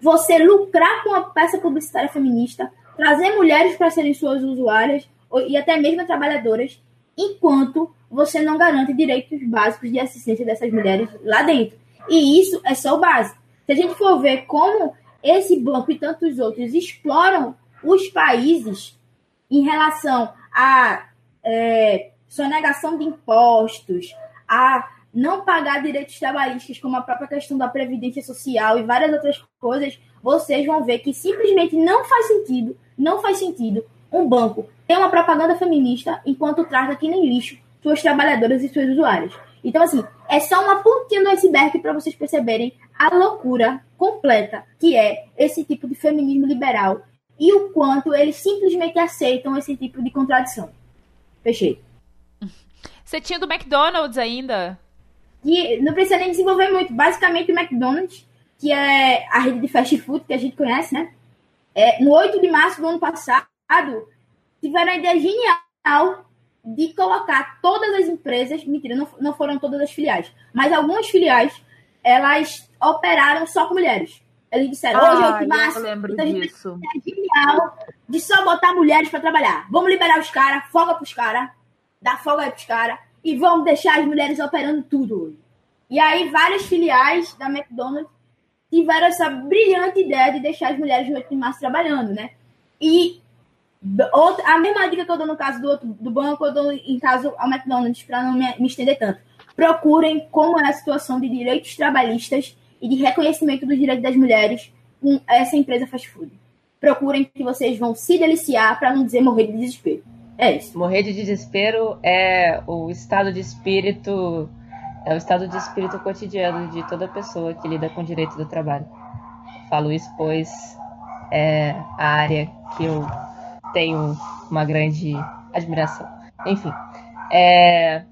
você lucrar com a peça publicitária feminista, trazer mulheres para serem suas usuárias e até mesmo trabalhadoras, enquanto você não garante direitos básicos de assistência dessas mulheres lá dentro. E isso é só o básico. Se a gente for ver como esse banco e tantos outros exploram os países em relação a é, sonegação de impostos, a não pagar direitos trabalhistas, como a própria questão da previdência social e várias outras coisas, vocês vão ver que simplesmente não faz sentido, não faz sentido um banco ter uma propaganda feminista enquanto trata que nem lixo suas trabalhadoras e suas usuárias. Então, assim, é só uma pontinha do iceberg para vocês perceberem a loucura completa que é esse tipo de feminismo liberal e o quanto eles simplesmente aceitam esse tipo de contradição. Fechei. Você tinha do McDonald's ainda? E não precisa nem desenvolver muito. Basicamente, o McDonald's, que é a rede de fast food que a gente conhece, né? É, no 8 de março do ano passado, tiveram a ideia genial de colocar todas as empresas, mentira, não, não foram todas as filiais, mas algumas filiais, elas operaram só com mulheres. Eles disseram, hoje é 8 de março, então a gente disso. é genial de só botar mulheres para trabalhar. Vamos liberar os caras, folga pros caras, dá folga aí pros caras, e vamos deixar as mulheres operando tudo hoje. E aí várias filiais da McDonald's tiveram essa brilhante ideia de deixar as mulheres no 8 de março trabalhando, né? E Outra, a mesma dica que eu dou no caso do, outro, do banco, eu dou em caso ao McDonald's, para não me, me, estender tanto. Procurem como é a situação de direitos trabalhistas e de reconhecimento dos direitos das mulheres com essa empresa fast food. Procurem que vocês vão se deliciar, para não dizer morrer de desespero. É isso. Morrer de desespero é o estado de espírito, é o estado de espírito cotidiano de toda pessoa que lida com o direito do trabalho. Falo isso pois é a área que eu tenho uma grande admiração. Enfim, é,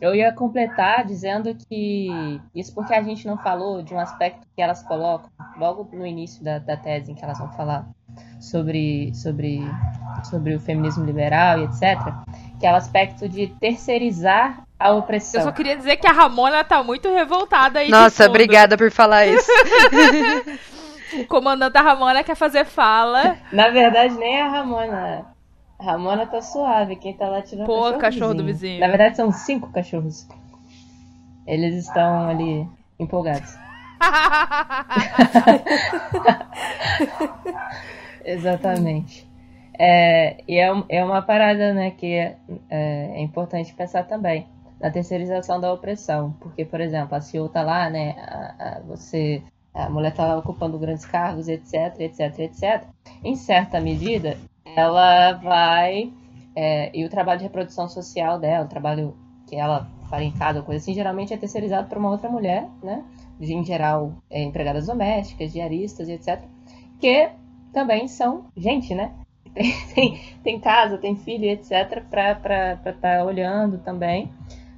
eu ia completar dizendo que isso porque a gente não falou de um aspecto que elas colocam logo no início da, da tese em que elas vão falar sobre, sobre, sobre o feminismo liberal e etc., que é o aspecto de terceirizar a opressão. Eu só queria dizer que a Ramona tá muito revoltada aí. Nossa, obrigada por falar isso. O comandante da Ramona quer fazer fala. Na verdade, nem a Ramona. Ramona tá suave, quem tá latindo é o Pô, cachorro, cachorro do vizinho. Na verdade, são cinco cachorros. Eles estão ali empolgados. Exatamente. É, e é, é uma parada né, que é, é, importante pensar também na terceirização da opressão. Porque, por exemplo, a CEO tá lá, né? A, a, você a mulher está ocupando grandes cargos, etc, etc, etc. Em certa medida, ela vai. É, e o trabalho de reprodução social dela, o trabalho que ela faz em casa, coisa assim, geralmente é terceirizado por uma outra mulher, né? Em geral, é, empregadas domésticas, diaristas, etc. Que também são gente, né? Tem, tem, tem casa, tem filho, etc., para estar tá olhando também.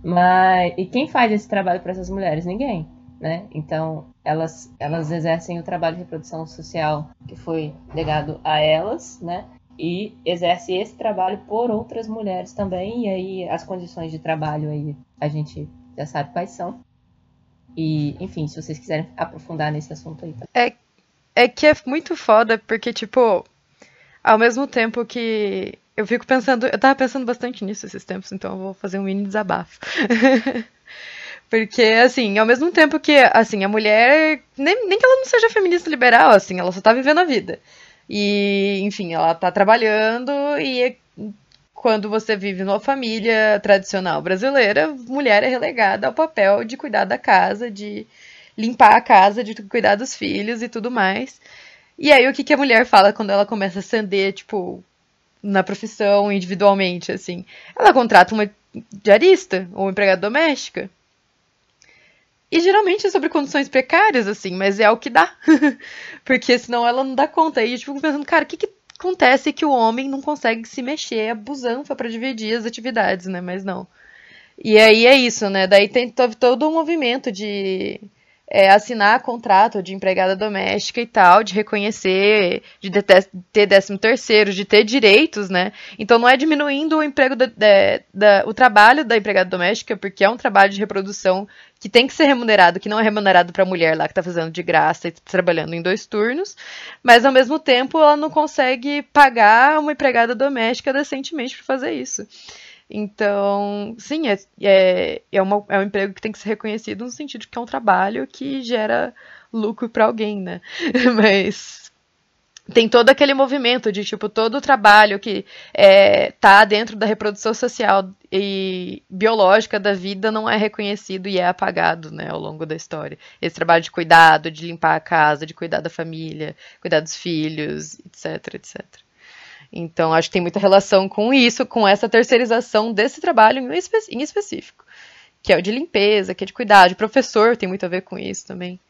Mas, e quem faz esse trabalho para essas mulheres? Ninguém né? Então, elas, elas exercem o trabalho de reprodução social que foi legado a elas, né? E exerce esse trabalho por outras mulheres também, e aí as condições de trabalho aí a gente já sabe quais são. E, enfim, se vocês quiserem aprofundar nesse assunto aí. Tá? É, é que é muito foda, porque, tipo, ao mesmo tempo que eu fico pensando, eu tava pensando bastante nisso esses tempos, então eu vou fazer um mini desabafo. Porque, assim, ao mesmo tempo que, assim, a mulher, nem, nem que ela não seja feminista liberal, assim, ela só tá vivendo a vida. E, enfim, ela tá trabalhando e quando você vive numa família tradicional brasileira, mulher é relegada ao papel de cuidar da casa, de limpar a casa, de cuidar dos filhos e tudo mais. E aí, o que, que a mulher fala quando ela começa a ascender, tipo, na profissão, individualmente, assim? Ela contrata uma diarista ou empregada doméstica. E geralmente é sobre condições precárias, assim, mas é o que dá. Porque senão ela não dá conta. E eu fico pensando, cara, o que, que acontece que o homem não consegue se mexer, é busanfa para dividir as atividades, né? Mas não. E aí é isso, né? Daí tem todo um movimento de é, assinar contrato de empregada doméstica e tal, de reconhecer, de ter décimo terceiro, de ter direitos, né? Então não é diminuindo o emprego da, da, da, o trabalho da empregada doméstica, porque é um trabalho de reprodução que tem que ser remunerado, que não é remunerado para a mulher lá que está fazendo de graça e trabalhando em dois turnos, mas ao mesmo tempo ela não consegue pagar uma empregada doméstica decentemente para fazer isso. Então, sim, é, é, é, uma, é um emprego que tem que ser reconhecido no sentido de que é um trabalho que gera lucro para alguém, né? Mas tem todo aquele movimento de, tipo, todo o trabalho que é, tá dentro da reprodução social e biológica da vida não é reconhecido e é apagado, né, ao longo da história. Esse trabalho de cuidado, de limpar a casa, de cuidar da família, cuidar dos filhos, etc, etc. Então, acho que tem muita relação com isso, com essa terceirização desse trabalho em, espe em específico, que é o de limpeza, que é de cuidado, de professor, tem muito a ver com isso também.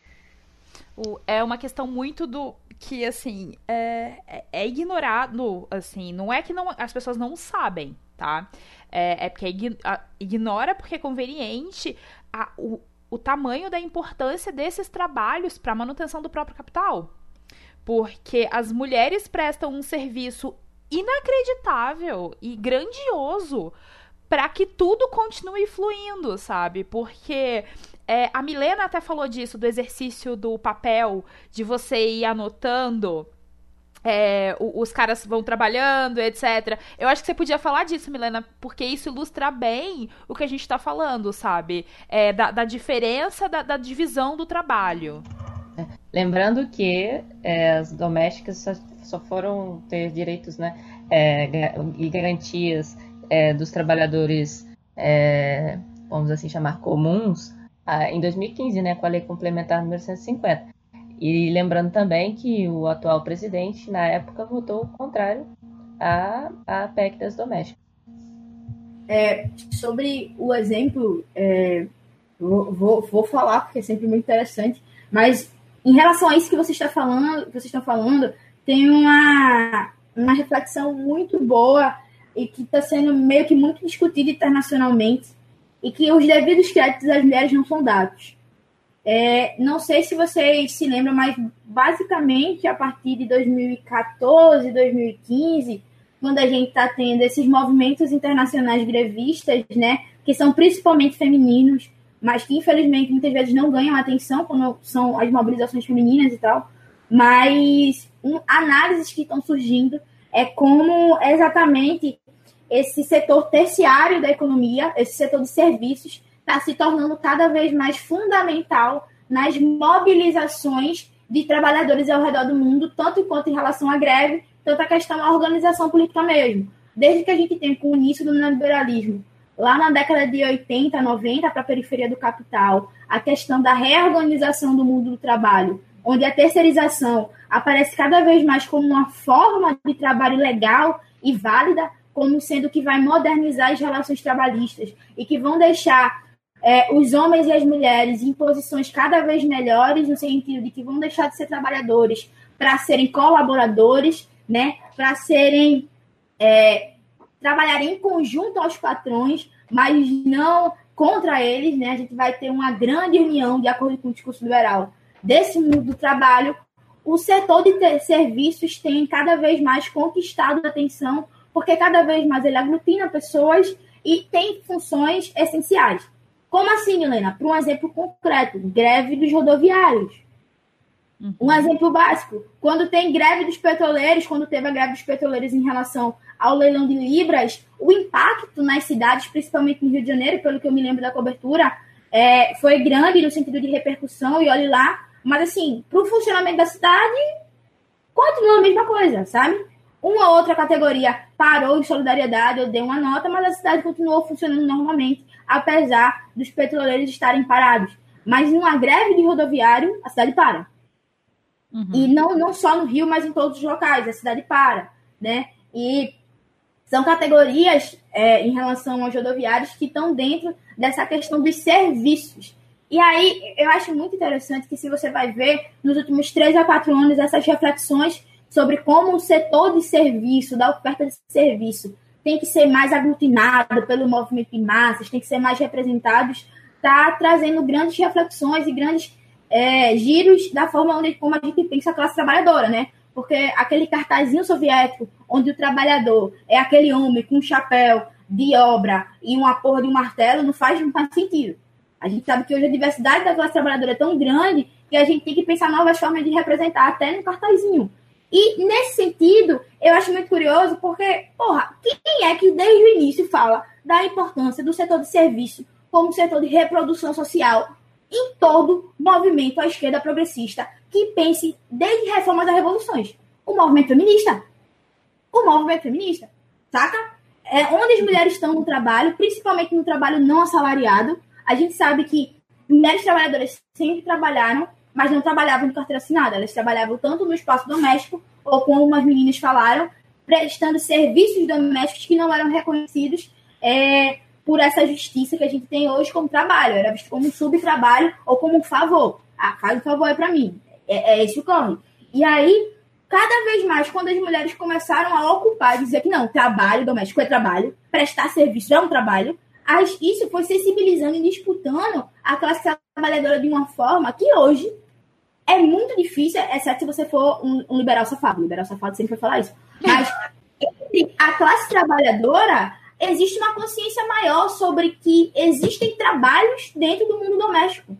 É uma questão muito do que, assim, é, é, é ignorado, assim, não é que não, as pessoas não sabem, tá? É, é porque ignora porque é conveniente a, o, o tamanho da importância desses trabalhos para a manutenção do próprio capital. Porque as mulheres prestam um serviço inacreditável e grandioso para que tudo continue fluindo, sabe? Porque é, a Milena até falou disso, do exercício do papel, de você ir anotando. É, os caras vão trabalhando, etc. Eu acho que você podia falar disso, Milena, porque isso ilustra bem o que a gente está falando, sabe? É, da, da, diferença da, da, divisão do trabalho. Lembrando que é, as domésticas só só foram ter direitos né, é, e garantias é, dos trabalhadores, é, vamos assim chamar, comuns, em 2015, né, com a Lei Complementar número 150. E lembrando também que o atual presidente, na época, votou o contrário à, à PEC das domésticas. É, sobre o exemplo, é, vou, vou, vou, falar porque é sempre muito interessante, mas em relação a isso que você está falando, vocês estão falando, tem uma, uma reflexão muito boa e que está sendo meio que muito discutida internacionalmente e que os devidos créditos às mulheres não são dados. É, não sei se vocês se lembram, mas basicamente a partir de 2014, 2015, quando a gente está tendo esses movimentos internacionais grevistas, né, que são principalmente femininos, mas que infelizmente muitas vezes não ganham atenção quando são as mobilizações femininas e tal, mas um, análises que estão surgindo é como exatamente esse setor terciário da economia, esse setor de serviços, está se tornando cada vez mais fundamental nas mobilizações de trabalhadores ao redor do mundo, tanto quanto em relação à greve, tanto a questão da organização política mesmo. Desde que a gente tem com o início do neoliberalismo, lá na década de 80, 90, para a periferia do capital, a questão da reorganização do mundo do trabalho, onde a terceirização aparece cada vez mais como uma forma de trabalho legal e válida, como sendo que vai modernizar as relações trabalhistas e que vão deixar é, os homens e as mulheres em posições cada vez melhores, no sentido de que vão deixar de ser trabalhadores para serem colaboradores, né, para serem é, trabalhar em conjunto aos patrões, mas não contra eles, né? A gente vai ter uma grande união de acordo com o discurso liberal desse mundo do trabalho, o setor de serviços tem cada vez mais conquistado a atenção, porque cada vez mais ele aglutina pessoas e tem funções essenciais. Como assim, Helena? Para um exemplo concreto, greve dos rodoviários. Um exemplo básico, quando tem greve dos petroleiros, quando teve a greve dos petroleiros em relação ao leilão de Libras, o impacto nas cidades, principalmente no Rio de Janeiro, pelo que eu me lembro da cobertura, é, foi grande no sentido de repercussão, e olhe lá, mas assim, para o funcionamento da cidade, continua a mesma coisa, sabe? Uma ou outra categoria parou em solidariedade, eu dei uma nota, mas a cidade continuou funcionando normalmente, apesar dos petroleiros estarem parados. Mas numa greve de rodoviário, a cidade para. E não, não só no Rio, mas em todos os locais, a cidade para, né? E são categorias é, em relação aos rodoviários que estão dentro dessa questão dos serviços. E aí, eu acho muito interessante que se você vai ver, nos últimos três a quatro anos, essas reflexões sobre como o setor de serviço, da oferta de serviço, tem que ser mais aglutinado pelo movimento de massas, tem que ser mais representados, está trazendo grandes reflexões e grandes é, giros da forma onde, como a gente pensa a classe trabalhadora, né? Porque aquele cartazinho soviético, onde o trabalhador é aquele homem com um chapéu de obra e uma porra de um martelo, não faz, não faz sentido. A gente sabe que hoje a diversidade da classe trabalhadora é tão grande que a gente tem que pensar novas formas de representar até no cartazinho. E nesse sentido, eu acho muito curioso porque, porra, quem é que desde o início fala da importância do setor de serviço como setor de reprodução social em todo movimento à esquerda progressista que pense desde reformas das revoluções? O movimento feminista. O movimento feminista, saca? É onde as mulheres estão no trabalho, principalmente no trabalho não assalariado. A gente sabe que mulheres trabalhadoras sempre trabalharam, mas não trabalhavam de carteira assinada. Elas trabalhavam tanto no espaço doméstico, ou como umas meninas falaram, prestando serviços domésticos que não eram reconhecidos é, por essa justiça que a gente tem hoje como trabalho. Era visto como um subtrabalho ou como um favor. Ah, faz um favor aí pra mim. É, é esse o corre. E aí, cada vez mais, quando as mulheres começaram a ocupar, dizer que não, trabalho doméstico é trabalho, prestar serviço é um trabalho, as, isso foi sensibilizando e disputando a classe trabalhadora de uma forma que hoje é muito difícil, exceto se você for um, um liberal safado. Liberal safado sempre vai falar isso. Mas entre a classe trabalhadora, existe uma consciência maior sobre que existem trabalhos dentro do mundo doméstico.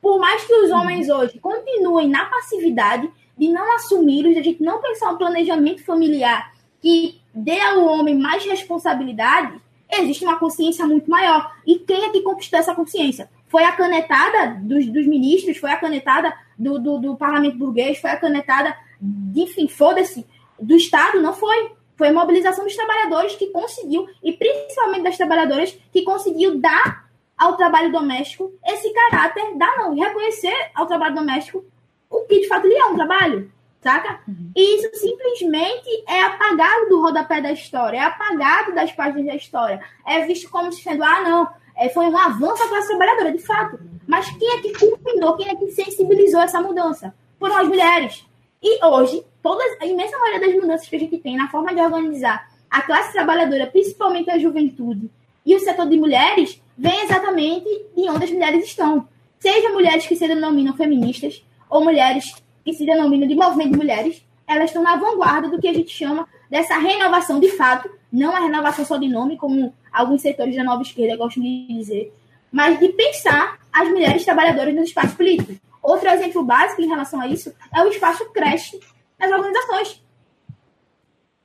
Por mais que os homens hoje continuem na passividade de não assumir, de a gente não pensar um planejamento familiar que dê ao homem mais responsabilidade, existe uma consciência muito maior. E quem é que conquistou essa consciência? Foi a canetada dos, dos ministros, foi a canetada do, do, do parlamento burguês, foi a canetada, de, enfim, foda-se, do Estado? Não foi. Foi a mobilização dos trabalhadores que conseguiu, e principalmente das trabalhadoras, que conseguiu dar ao trabalho doméstico esse caráter, dar não, reconhecer ao trabalho doméstico o que de fato ele é um trabalho, saca? E isso simplesmente é apagado do rodapé da história, é apagado das páginas da história. É visto como se sendo, ah, não, é, foi um avanço da classe trabalhadora, de fato. Mas quem é que culminou, quem é que sensibilizou essa mudança? Foram as mulheres. E hoje, todas, a imensa maioria das mudanças que a gente tem na forma de organizar a classe trabalhadora, principalmente a juventude, e o setor de mulheres, vem exatamente de onde as mulheres estão. Seja mulheres que se denominam feministas, ou mulheres que se denominam de movimento de mulheres, elas estão na vanguarda do que a gente chama dessa renovação de fato, não a renovação só de nome, como alguns setores da nova esquerda gostam de dizer, mas de pensar as mulheres trabalhadoras nos espaços políticos. Outro exemplo básico em relação a isso é o espaço creche nas organizações.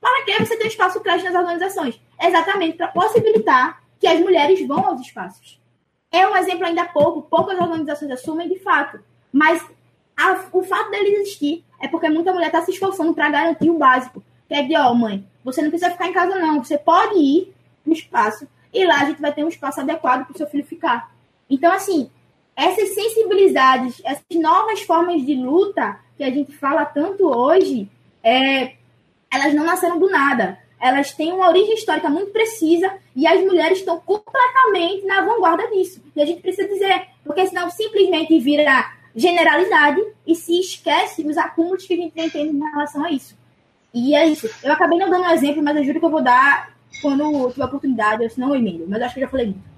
Para que você tem espaço creche nas organizações? Exatamente para possibilitar que as mulheres vão aos espaços. É um exemplo ainda pouco, poucas organizações assumem de fato, mas a, o fato dele existir é porque muita mulher está se esforçando para garantir o básico. Que é de, ó, mãe, você não precisa ficar em casa, não. Você pode ir no espaço e lá a gente vai ter um espaço adequado para o seu filho ficar. Então, assim, essas sensibilidades, essas novas formas de luta que a gente fala tanto hoje, é, elas não nasceram do nada. Elas têm uma origem histórica muito precisa e as mulheres estão completamente na vanguarda disso. E a gente precisa dizer, porque senão simplesmente vira generalidade e se esquece dos acúmulos que a gente tem tendo em relação a isso. E é isso. Eu acabei não dando um exemplo, mas eu juro que eu vou dar quando tiver oportunidade, ou senão eu emendo. Mas acho que eu já falei muito.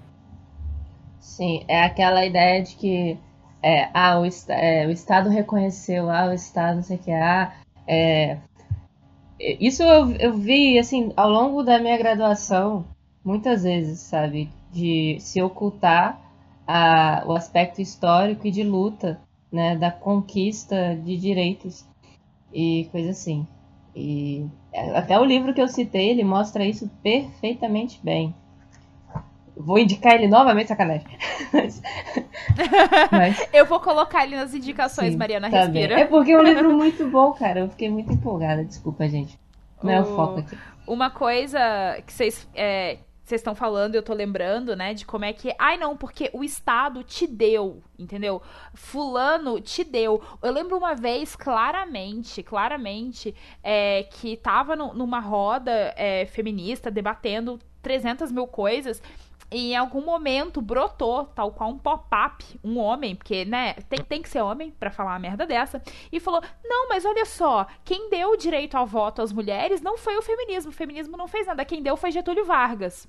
Sim, é aquela ideia de que é, ah, o, é, o Estado reconheceu, ah, o Estado não sei o que, ah, é, isso eu, eu vi, assim, ao longo da minha graduação, muitas vezes, sabe, de se ocultar a, o aspecto histórico e de luta, né, da conquista de direitos e coisa assim. E é, até o livro que eu citei, ele mostra isso perfeitamente bem. Vou indicar ele novamente, sacanagem. Mas, mas Eu vou colocar ele nas indicações, sim, Mariana tá bem. Respira. É porque é um livro muito bom, cara. Eu fiquei muito empolgada. Desculpa, gente. Não é o O- foco aqui. Uma coisa que vocês é, vocês estão falando, eu tô lembrando, né, de como é que. Ai, não, porque o Estado te deu, entendeu? Fulano te deu. Eu lembro uma vez, claramente, claramente, é, que tava no- numa roda é, feminista debatendo 300 mil coisas. Em algum momento brotou, tal qual um pop-up, um homem, porque, né, tem, tem que ser homem pra falar uma merda dessa, e falou: Não, mas olha só, quem deu o direito ao voto às mulheres não foi o feminismo. O feminismo não fez nada. Quem deu foi Getúlio Vargas.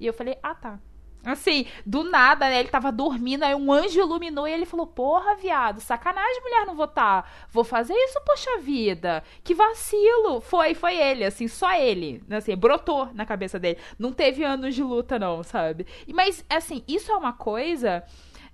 E eu falei: Ah, tá. Assim, do nada, né? Ele tava dormindo, aí um anjo iluminou e ele falou: Porra, viado, sacanagem mulher não votar. Vou fazer isso, poxa vida. Que vacilo. Foi, foi ele, assim, só ele. Assim, brotou na cabeça dele. Não teve anos de luta, não, sabe? Mas, assim, isso é uma coisa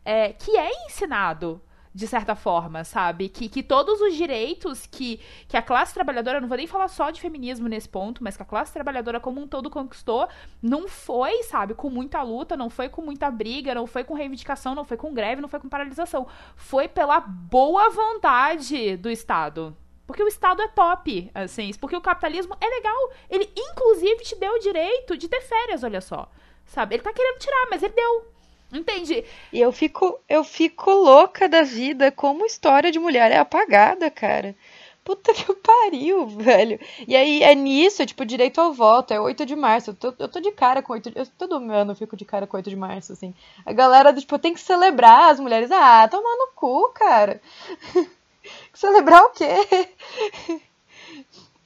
é, que é ensinado. De certa forma, sabe? Que, que todos os direitos que, que a classe trabalhadora, não vou nem falar só de feminismo nesse ponto, mas que a classe trabalhadora como um todo conquistou, não foi, sabe, com muita luta, não foi com muita briga, não foi com reivindicação, não foi com greve, não foi com paralisação. Foi pela boa vontade do Estado. Porque o Estado é top, assim, porque o capitalismo é legal. Ele, inclusive, te deu o direito de ter férias, olha só. Sabe? Ele tá querendo tirar, mas ele deu. Entende? E eu fico, eu fico louca da vida como história de mulher é apagada, cara. Puta que pariu, velho. E aí é nisso, tipo, direito ao voto, é 8 de março. Eu tô, eu tô de cara com 8 de... eu, Todo ano eu fico de cara com 8 de março, assim. A galera, tipo, tem que celebrar as mulheres. Ah, tomar no cu, cara. celebrar o quê?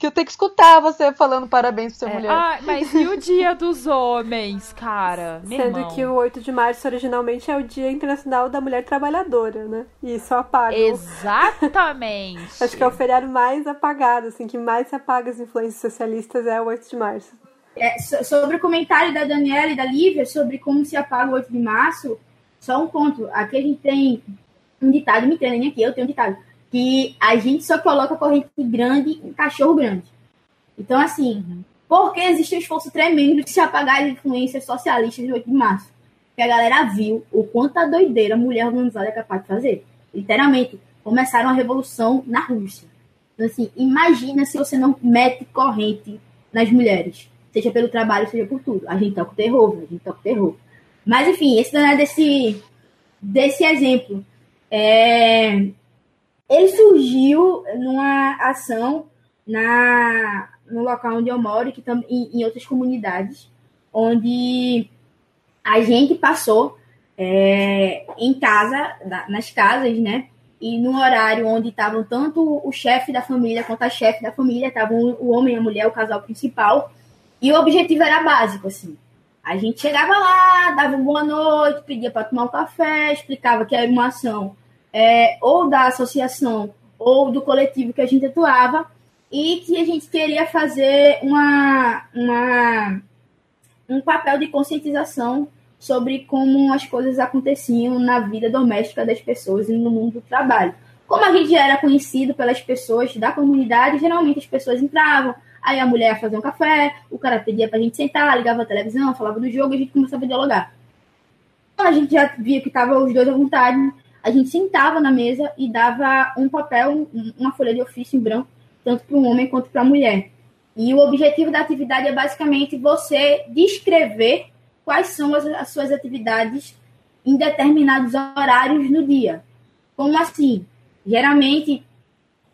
que eu tenho que escutar você falando parabéns pra sua É, mulher. Ah, mas e o dia dos homens, cara? Sendo irmão. que o 8 de março originalmente é o Dia Internacional da Mulher Trabalhadora, né? E isso apaga. Exatamente. Acho que é o feriado mais apagado, assim, que mais se apaga as influências socialistas é o 8 de março. É, so- sobre o comentário da Daniela e da Lívia sobre como se apaga o 8 de março, só um ponto. Aqui a gente tem um ditado, me entendem aqui, eu tenho um ditado, que a gente só coloca corrente grande em cachorro grande. Então, assim, porque existe um esforço tremendo de se apagar as influências socialistas do 8 de março? Porque a galera viu o quanto a doideira a mulher organizada é capaz de fazer. Literalmente, começaram a revolução na Rússia. Então, assim, imagina se você não mete corrente nas mulheres. Seja pelo trabalho, seja por tudo. A gente tá com terror, a gente tá com terror. Mas, enfim, esse não é desse, desse exemplo. É, ele surgiu numa ação na, no local onde eu moro que tam, em, em outras comunidades, onde a gente passou é, em casa, na- nas casas, né? E no horário onde estavam tanto o chefe da família quanto a chefe da família, estavam o homem e a mulher, o casal principal. E o objetivo era básico, assim. A gente chegava lá, dava boa noite, pedia para tomar um café, explicava que era uma ação é, ou da associação ou do coletivo que a gente atuava e que a gente queria fazer uma, uma, um papel de conscientização sobre como as coisas aconteciam na vida doméstica das pessoas e no mundo do trabalho. Como a gente já era conhecido pelas pessoas da comunidade, geralmente as pessoas entravam, aí a mulher ia fazer um café, o cara pedia pra gente sentar, ligava a televisão, falava do jogo e a gente começava a dialogar. Então a gente já via que estavam os dois à vontade, a gente sentava na mesa e dava um papel, um- uma folha de ofício em branco, tanto para um homem quanto para a mulher. E o objetivo da atividade é basicamente você descrever quais são as, as suas atividades em determinados horários no dia. Como assim? Geralmente,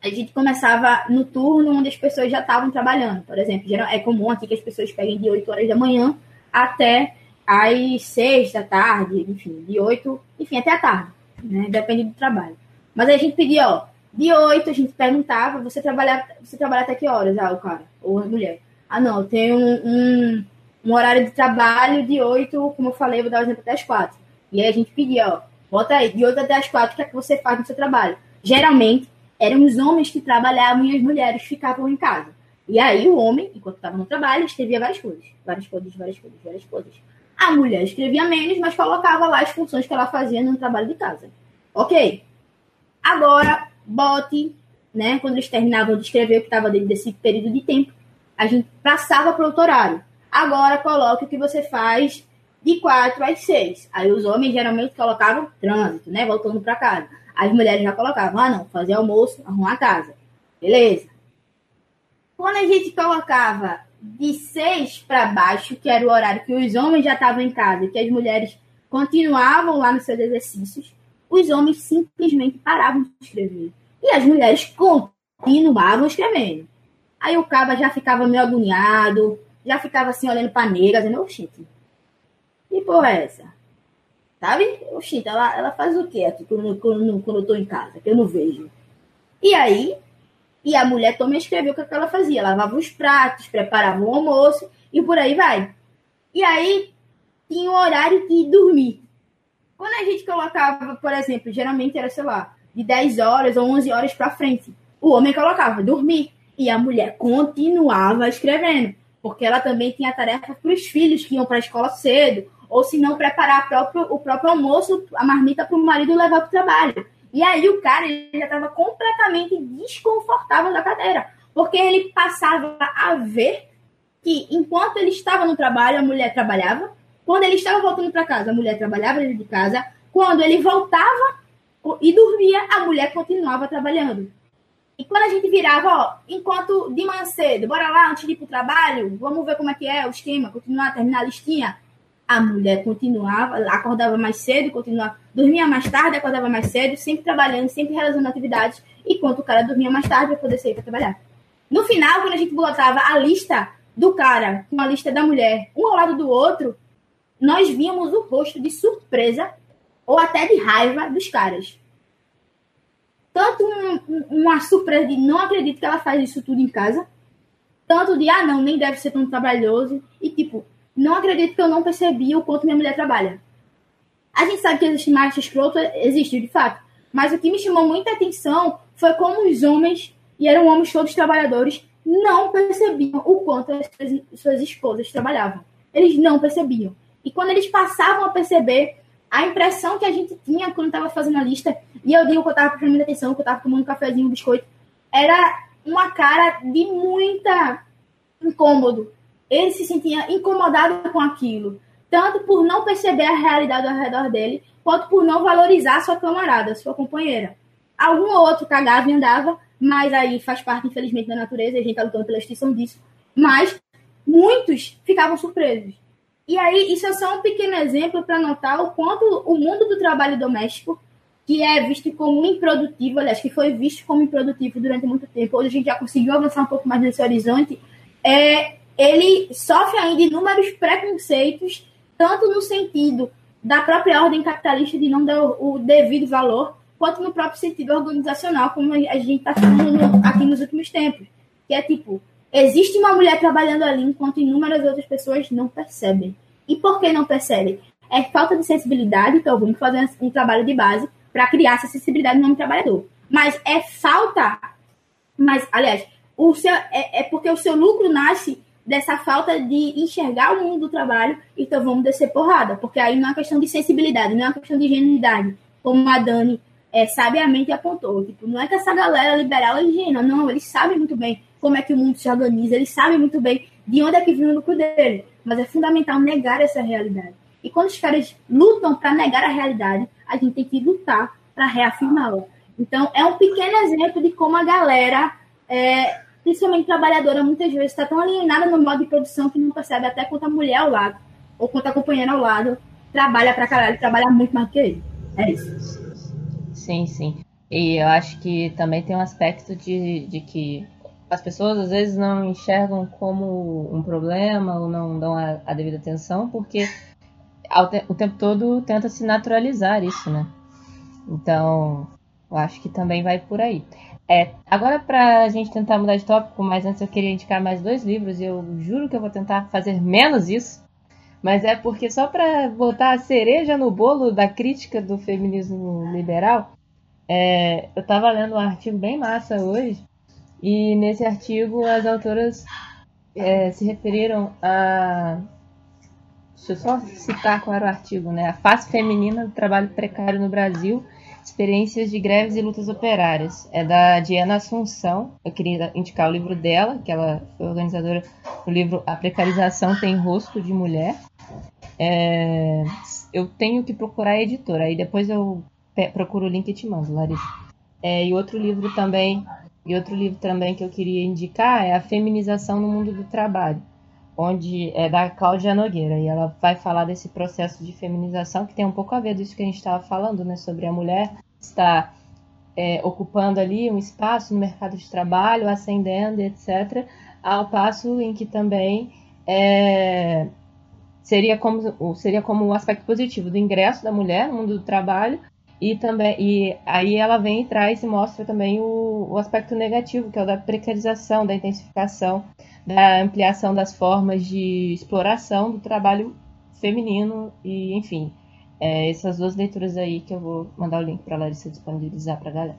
a gente começava no turno onde as pessoas já estavam trabalhando. Por exemplo, geral- é comum aqui que as pessoas peguem de 8 horas da manhã até às 6 da tarde, enfim, de 8, enfim, até a tarde, né? Depende do trabalho. Mas aí a gente pedia, ó, de 8 a gente perguntava, você trabalha, você trabalha até que horas? Ah, o cara, ou a mulher. Ah, não, tenho um, um, um horário de trabalho de 8, como eu falei, vou dar o exemplo até as 4. E aí a gente pedia, ó, Bota aí, de 8 até as 4, o que é que você faz no seu trabalho? Geralmente, eram os homens que trabalhavam e as mulheres ficavam em casa. E aí o homem, enquanto estava no trabalho, escrevia várias coisas. Várias coisas, várias coisas, várias coisas. A mulher escrevia menos, mas colocava lá as funções que ela fazia no trabalho de casa. Ok. Agora, bote, né? Quando eles terminavam de escrever o que estava dentro desse período de tempo, a gente passava para outro horário. Agora coloque o que você faz de 4 às 6. Aí os homens geralmente colocavam trânsito, né? Voltando para casa. As mulheres já colocavam, ah não, fazer almoço, arrumar a casa. Beleza. Quando a gente colocava de 6 para baixo, que era o horário que os homens já estavam em casa e que as mulheres continuavam lá nos seus exercícios, os homens simplesmente paravam de escrever. E as mulheres continuavam escrevendo. Aí o caba já ficava meio agoniado, já ficava assim olhando para nega, dizendo, oxente, que porra é essa? Sabe? Oxente, ela, ela faz o quê aqui quando, quando, quando eu tô em casa, que eu não vejo? E aí, e a mulher também escreveu o que ela fazia. Lavava os pratos, preparava o almoço e por aí vai. E aí, tinha o horário de dormir. Quando a gente colocava, por exemplo, geralmente era, sei lá, de 10 horas ou 11 horas para frente, o homem colocava dormir e a mulher continuava escrevendo, porque ela também tinha tarefa para os filhos que iam para a escola cedo, ou se não preparar próprio, o próprio almoço, a marmita para o marido levar para o trabalho. E aí o cara já estava completamente desconfortável da cadeira, porque ele passava a ver que enquanto ele estava no trabalho, a mulher trabalhava, quando ele estava voltando para casa, a mulher trabalhava dentro de casa, quando ele voltava e dormia, a mulher continuava trabalhando. E quando a gente virava, ó, enquanto de manhã cedo, bora lá antes de ir pro trabalho, vamos ver como é que é o esquema, continuar, terminar a listinha. A mulher continuava, acordava mais cedo, continuava, dormia mais tarde, acordava mais cedo, sempre trabalhando, sempre realizando atividades, enquanto o cara dormia mais tarde para poder sair para trabalhar. No final, quando a gente botava a lista do cara com a lista da mulher, um ao lado do outro, nós víamos o rosto de surpresa ou até de raiva dos caras tanto um, uma surpresa de não acredito que ela faz isso tudo em casa, tanto de, ah, não, nem deve ser tão trabalhoso, e tipo, não acredito que eu não percebi o quanto minha mulher trabalha. A gente sabe que existe macho escroto, existe de fato, mas o que me chamou muita atenção foi como os homens, e eram homens todos trabalhadores, não percebiam o quanto as suas esposas trabalhavam. Eles não percebiam. E quando eles passavam a perceber, a impressão que a gente tinha quando estava fazendo a lista, e eu digo que eu estava prestando atenção, que eu estava tomando um cafezinho, um biscoito, era uma cara de muita incômodo. Ele se sentia incomodado com aquilo, tanto por não perceber a realidade ao redor dele, quanto por não valorizar sua camarada, sua companheira. Algum ou outro cagava e andava, mas aí faz parte, infelizmente, da natureza, e a gente está lutando pela extinção disso. Mas muitos ficavam surpresos. E aí, isso é só um pequeno exemplo para notar o quanto o mundo do trabalho doméstico, que é visto como improdutivo, aliás, que foi visto como improdutivo durante muito tempo, hoje a gente já conseguiu avançar um pouco mais nesse horizonte, é, ele sofre ainda inúmeros preconceitos, tanto no sentido da própria ordem capitalista de não dar o, devido valor, quanto no próprio sentido organizacional, como a gente está falando aqui nos últimos tempos. Que é tipo, Existe uma mulher trabalhando ali enquanto inúmeras outras pessoas não percebem. E por que não percebem? É falta de sensibilidade, então vamos fazer um trabalho de base para criar essa sensibilidade no homem trabalhador. Mas é falta, mas aliás, o seu, é, é porque o seu lucro nasce dessa falta de enxergar o mundo do trabalho, então vamos descer porrada, porque aí não é questão de sensibilidade, não é questão de genuinidade, como a Dani é, sabiamente apontou. Tipo, não é que essa galera liberal é ingênua, não, eles sabem muito bem como é que o mundo se organiza, eles sabem muito bem de onde é que vem o lucro dele. Mas é fundamental negar essa realidade. E quando os caras lutam para negar a realidade, a gente tem que lutar para reafirmá-la. Então, é um pequeno exemplo de como a galera, é, principalmente trabalhadora, muitas vezes está tão alienada no modo de produção que não percebe até quanto a mulher ao lado, ou quanto a companheira ao lado, trabalha para caralho, trabalha muito mais do que ele. É isso. Sim, sim. E eu acho que também tem um aspecto de, de que as pessoas às vezes não enxergam como um problema ou não dão a, a devida atenção, porque te, o tempo todo tenta se naturalizar isso, né? Então, eu acho que também vai por aí. É, agora, para a gente tentar mudar de tópico, mas antes eu queria indicar mais dois livros e eu juro que eu vou tentar fazer menos isso, Mas é porque só para botar a cereja no bolo da crítica do feminismo liberal, é, eu estava lendo um artigo bem massa hoje, e nesse artigo as autoras é, se referiram a. Deixa eu só citar qual era o artigo, né? A face feminina do trabalho precário no Brasil Experiências de Greves e Lutas Operárias. É da Diana Assunção. Eu queria indicar o livro dela, que ela foi organizadora do livro A Precarização Tem Rosto de Mulher. É, eu tenho que procurar a editora, aí depois eu procuro o link e te mando, Larissa. É, e outro livro também, e outro livro também que eu queria indicar é A Feminização no Mundo do Trabalho, onde é da Cláudia Nogueira, e ela vai falar desse processo de feminização que tem um pouco a ver disso que a gente estava falando, né, sobre a mulher estar é, ocupando ali um espaço no mercado de trabalho, ascendendo, etc., ao passo em que também é, seria como seria como um aspecto positivo do ingresso da mulher no mundo do trabalho e também e aí ela vem e traz e mostra também o, o aspecto negativo que é o da precarização da intensificação da ampliação das formas de exploração do trabalho feminino e enfim é, essas duas leituras aí que eu vou mandar o link para Larissa disponibilizar para galera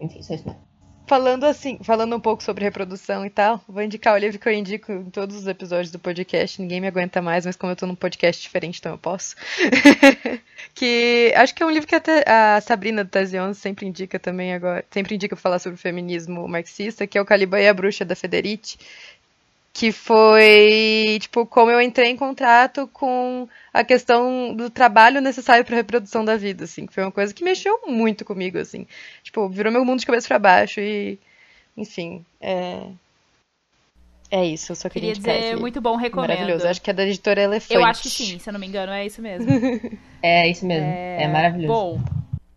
enfim só mesmo falando assim, falando um pouco sobre reprodução e tal, vou indicar o livro que eu indico em todos os episódios do podcast. Ninguém me aguenta mais, mas como eu tô num podcast diferente, então eu posso. que acho que é um livro que até a Sabrina do 11 sempre indica também agora, sempre indica falar sobre o feminismo marxista, que é o Caliban e a Bruxa da Federici que foi tipo como eu entrei em contato com a questão do trabalho necessário para a reprodução da vida, assim, que foi uma coisa que mexeu muito comigo, assim, tipo virou meu mundo de cabeça para baixo e, enfim, é é isso, eu só queria, queria dizer, muito bom, recomendo. Maravilhoso, acho que é da editora Elefante. Eu acho que sim, se eu não me engano, é isso mesmo. é isso mesmo, é, é maravilhoso. Bom,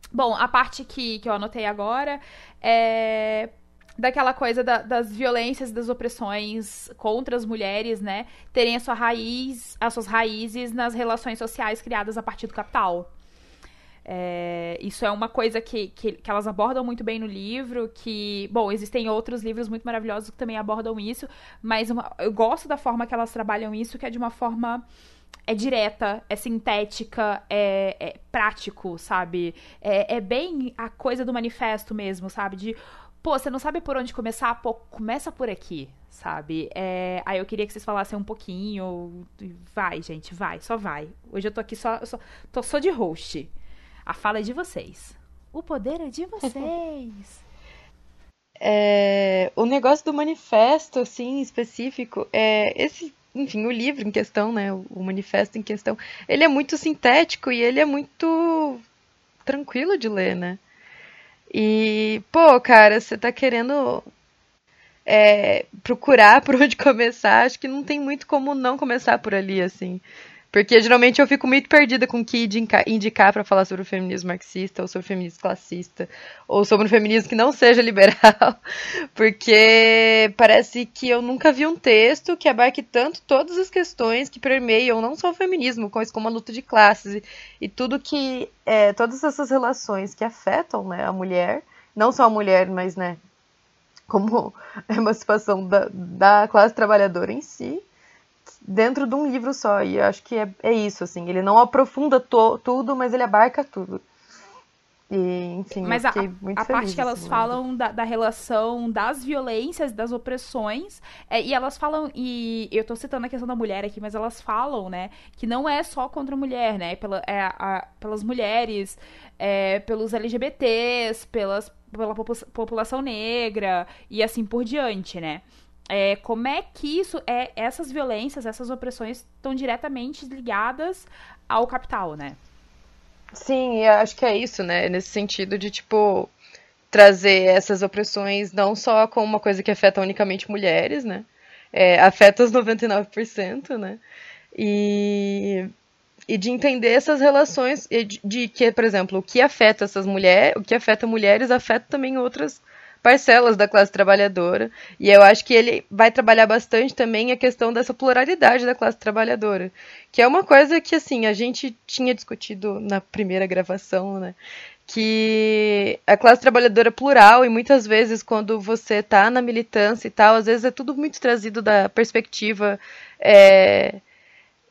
bom, a parte que, que eu anotei agora é daquela coisa da, das violências, das opressões contra as mulheres, né, terem a sua raiz, as suas raízes nas relações sociais criadas a partir do capital. É, isso é uma coisa que, que, que, elas abordam muito bem no livro, que, bom, existem outros livros muito maravilhosos que também abordam isso, mas uma, eu gosto da forma que elas trabalham isso, que é de uma forma é direta, é sintética, é, é prático, sabe? É, é, bem a coisa do manifesto mesmo, sabe? De pô, você não sabe por onde começar? Pô, começa por aqui, sabe? É, aí eu queria que vocês falassem um pouquinho. Vai, gente, vai, só vai. Hoje eu tô aqui só, só, tô só de host. A fala é de vocês. O poder é de vocês. É, o negócio do manifesto, assim, específico, é esse, enfim, o livro em questão, né, o manifesto em questão, ele é muito sintético e ele é muito tranquilo de ler, né? E, pô, cara, você tá querendo é, procurar por onde começar, acho que não tem muito como não começar por ali, assim. Porque geralmente eu fico muito perdida com o que indicar para falar sobre o feminismo marxista, ou sobre o feminismo classista, ou sobre o feminismo que não seja liberal. Porque parece que eu nunca vi um texto que abarque tanto todas as questões que permeiam não só o feminismo, mas como a luta de classes e, e tudo que. É, todas essas relações que afetam né, a mulher, não só a mulher, mas né, como a emancipação da, da classe trabalhadora em si dentro de um livro só. E acho que é, é isso, assim. Ele não aprofunda tudo, mas ele abarca tudo. E, enfim, mas a, a parte que elas assim, falam da, da, relação das violências, das opressões, é, e elas falam, e eu tô citando a questão da mulher aqui, mas elas falam, né, que não é só contra a mulher, né, pela, é, a, pelas mulheres, é, pelos LGBTs, pelas, pela população negra, e assim por diante, né é, como é que isso é essas violências, essas opressões estão diretamente ligadas ao capital, né? Sim, acho que é isso, né? Nesse sentido de tipo trazer essas opressões não só como uma coisa que afeta unicamente mulheres, né? É, afeta os 99%, né? E, e de entender essas relações de, de que, por exemplo, o que afeta essas mulheres, o que afeta mulheres afeta também outras parcelas da classe trabalhadora. E eu acho que ele vai trabalhar bastante também a questão dessa pluralidade da classe trabalhadora, que é uma coisa que assim a gente tinha discutido na primeira gravação, né? Que a classe trabalhadora é plural e muitas vezes quando você tá na militância e tal, às vezes é tudo muito trazido da perspectiva é,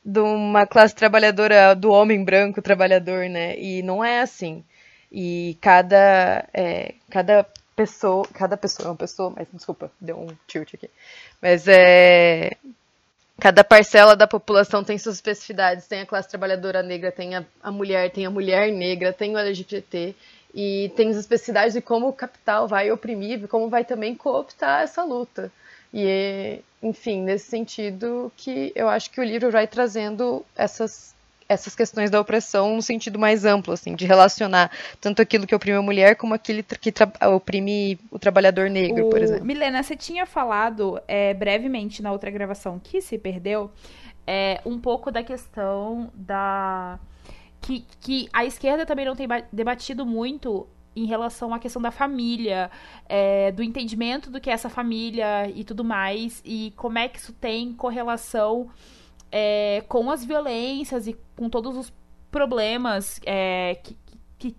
de uma classe trabalhadora do homem branco trabalhador, né? E não é assim. E cada, é, cada pessoa, cada pessoa, é uma pessoa, mas desculpa, deu um tilt aqui. Mas é, cada parcela da população tem suas especificidades. Tem a classe trabalhadora negra, tem a, a mulher, tem a mulher negra, tem o LGBT. E tem as especificidades de como o capital vai oprimir, como vai também cooptar essa luta. E, enfim, nesse sentido que eu acho que o livro vai trazendo essas, essas questões da opressão no sentido mais amplo, assim, de relacionar tanto aquilo que oprime a mulher como aquilo que oprime o trabalhador negro, o... por exemplo. Milena, você tinha falado é, brevemente na outra gravação que se perdeu é, um pouco da questão da. Que, que a esquerda também não tem debatido muito em relação à questão da família, é, do entendimento do que é essa família e tudo mais, e como é que isso tem correlação é, com as violências e com todos os problemas é, que, que,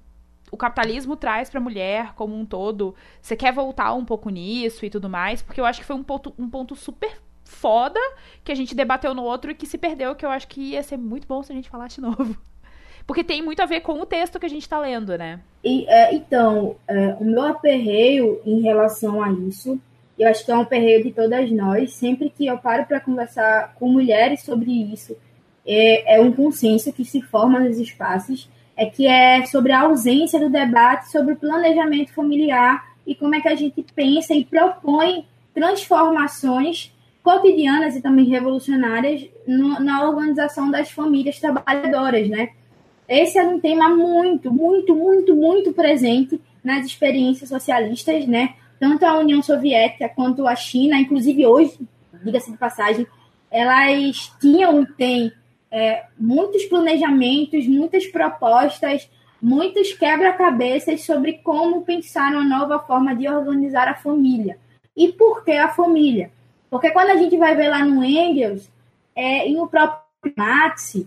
o capitalismo traz para a mulher como um todo. Você quer voltar um pouco nisso e tudo mais? Porque eu acho que foi um ponto, um ponto super foda que a gente debateu no outro e que se perdeu, que eu acho que ia ser muito bom se a gente falasse de novo. Porque tem muito a ver com o texto que a gente está lendo, né? E, é, então, é, o meu aperreio em relação a isso, eu acho que é um aperreio de todas nós, sempre que eu paro para conversar com mulheres sobre isso, é, é um consenso que se forma nos espaços, é que é sobre a ausência do debate sobre o planejamento familiar e como é que a gente pensa e propõe transformações cotidianas e também revolucionárias no, na organização das famílias trabalhadoras, né? Esse é um tema muito, muito, muito, muito presente nas experiências socialistas, né? Tanto a União Soviética quanto a China, inclusive hoje, diga-se de passagem, elas tinham e têm é, muitos planejamentos, muitas propostas, muitos quebra-cabeças sobre como pensar uma nova forma de organizar a família. E por que a família? Porque quando a gente vai ver lá no Engels é, e no próprio Marx,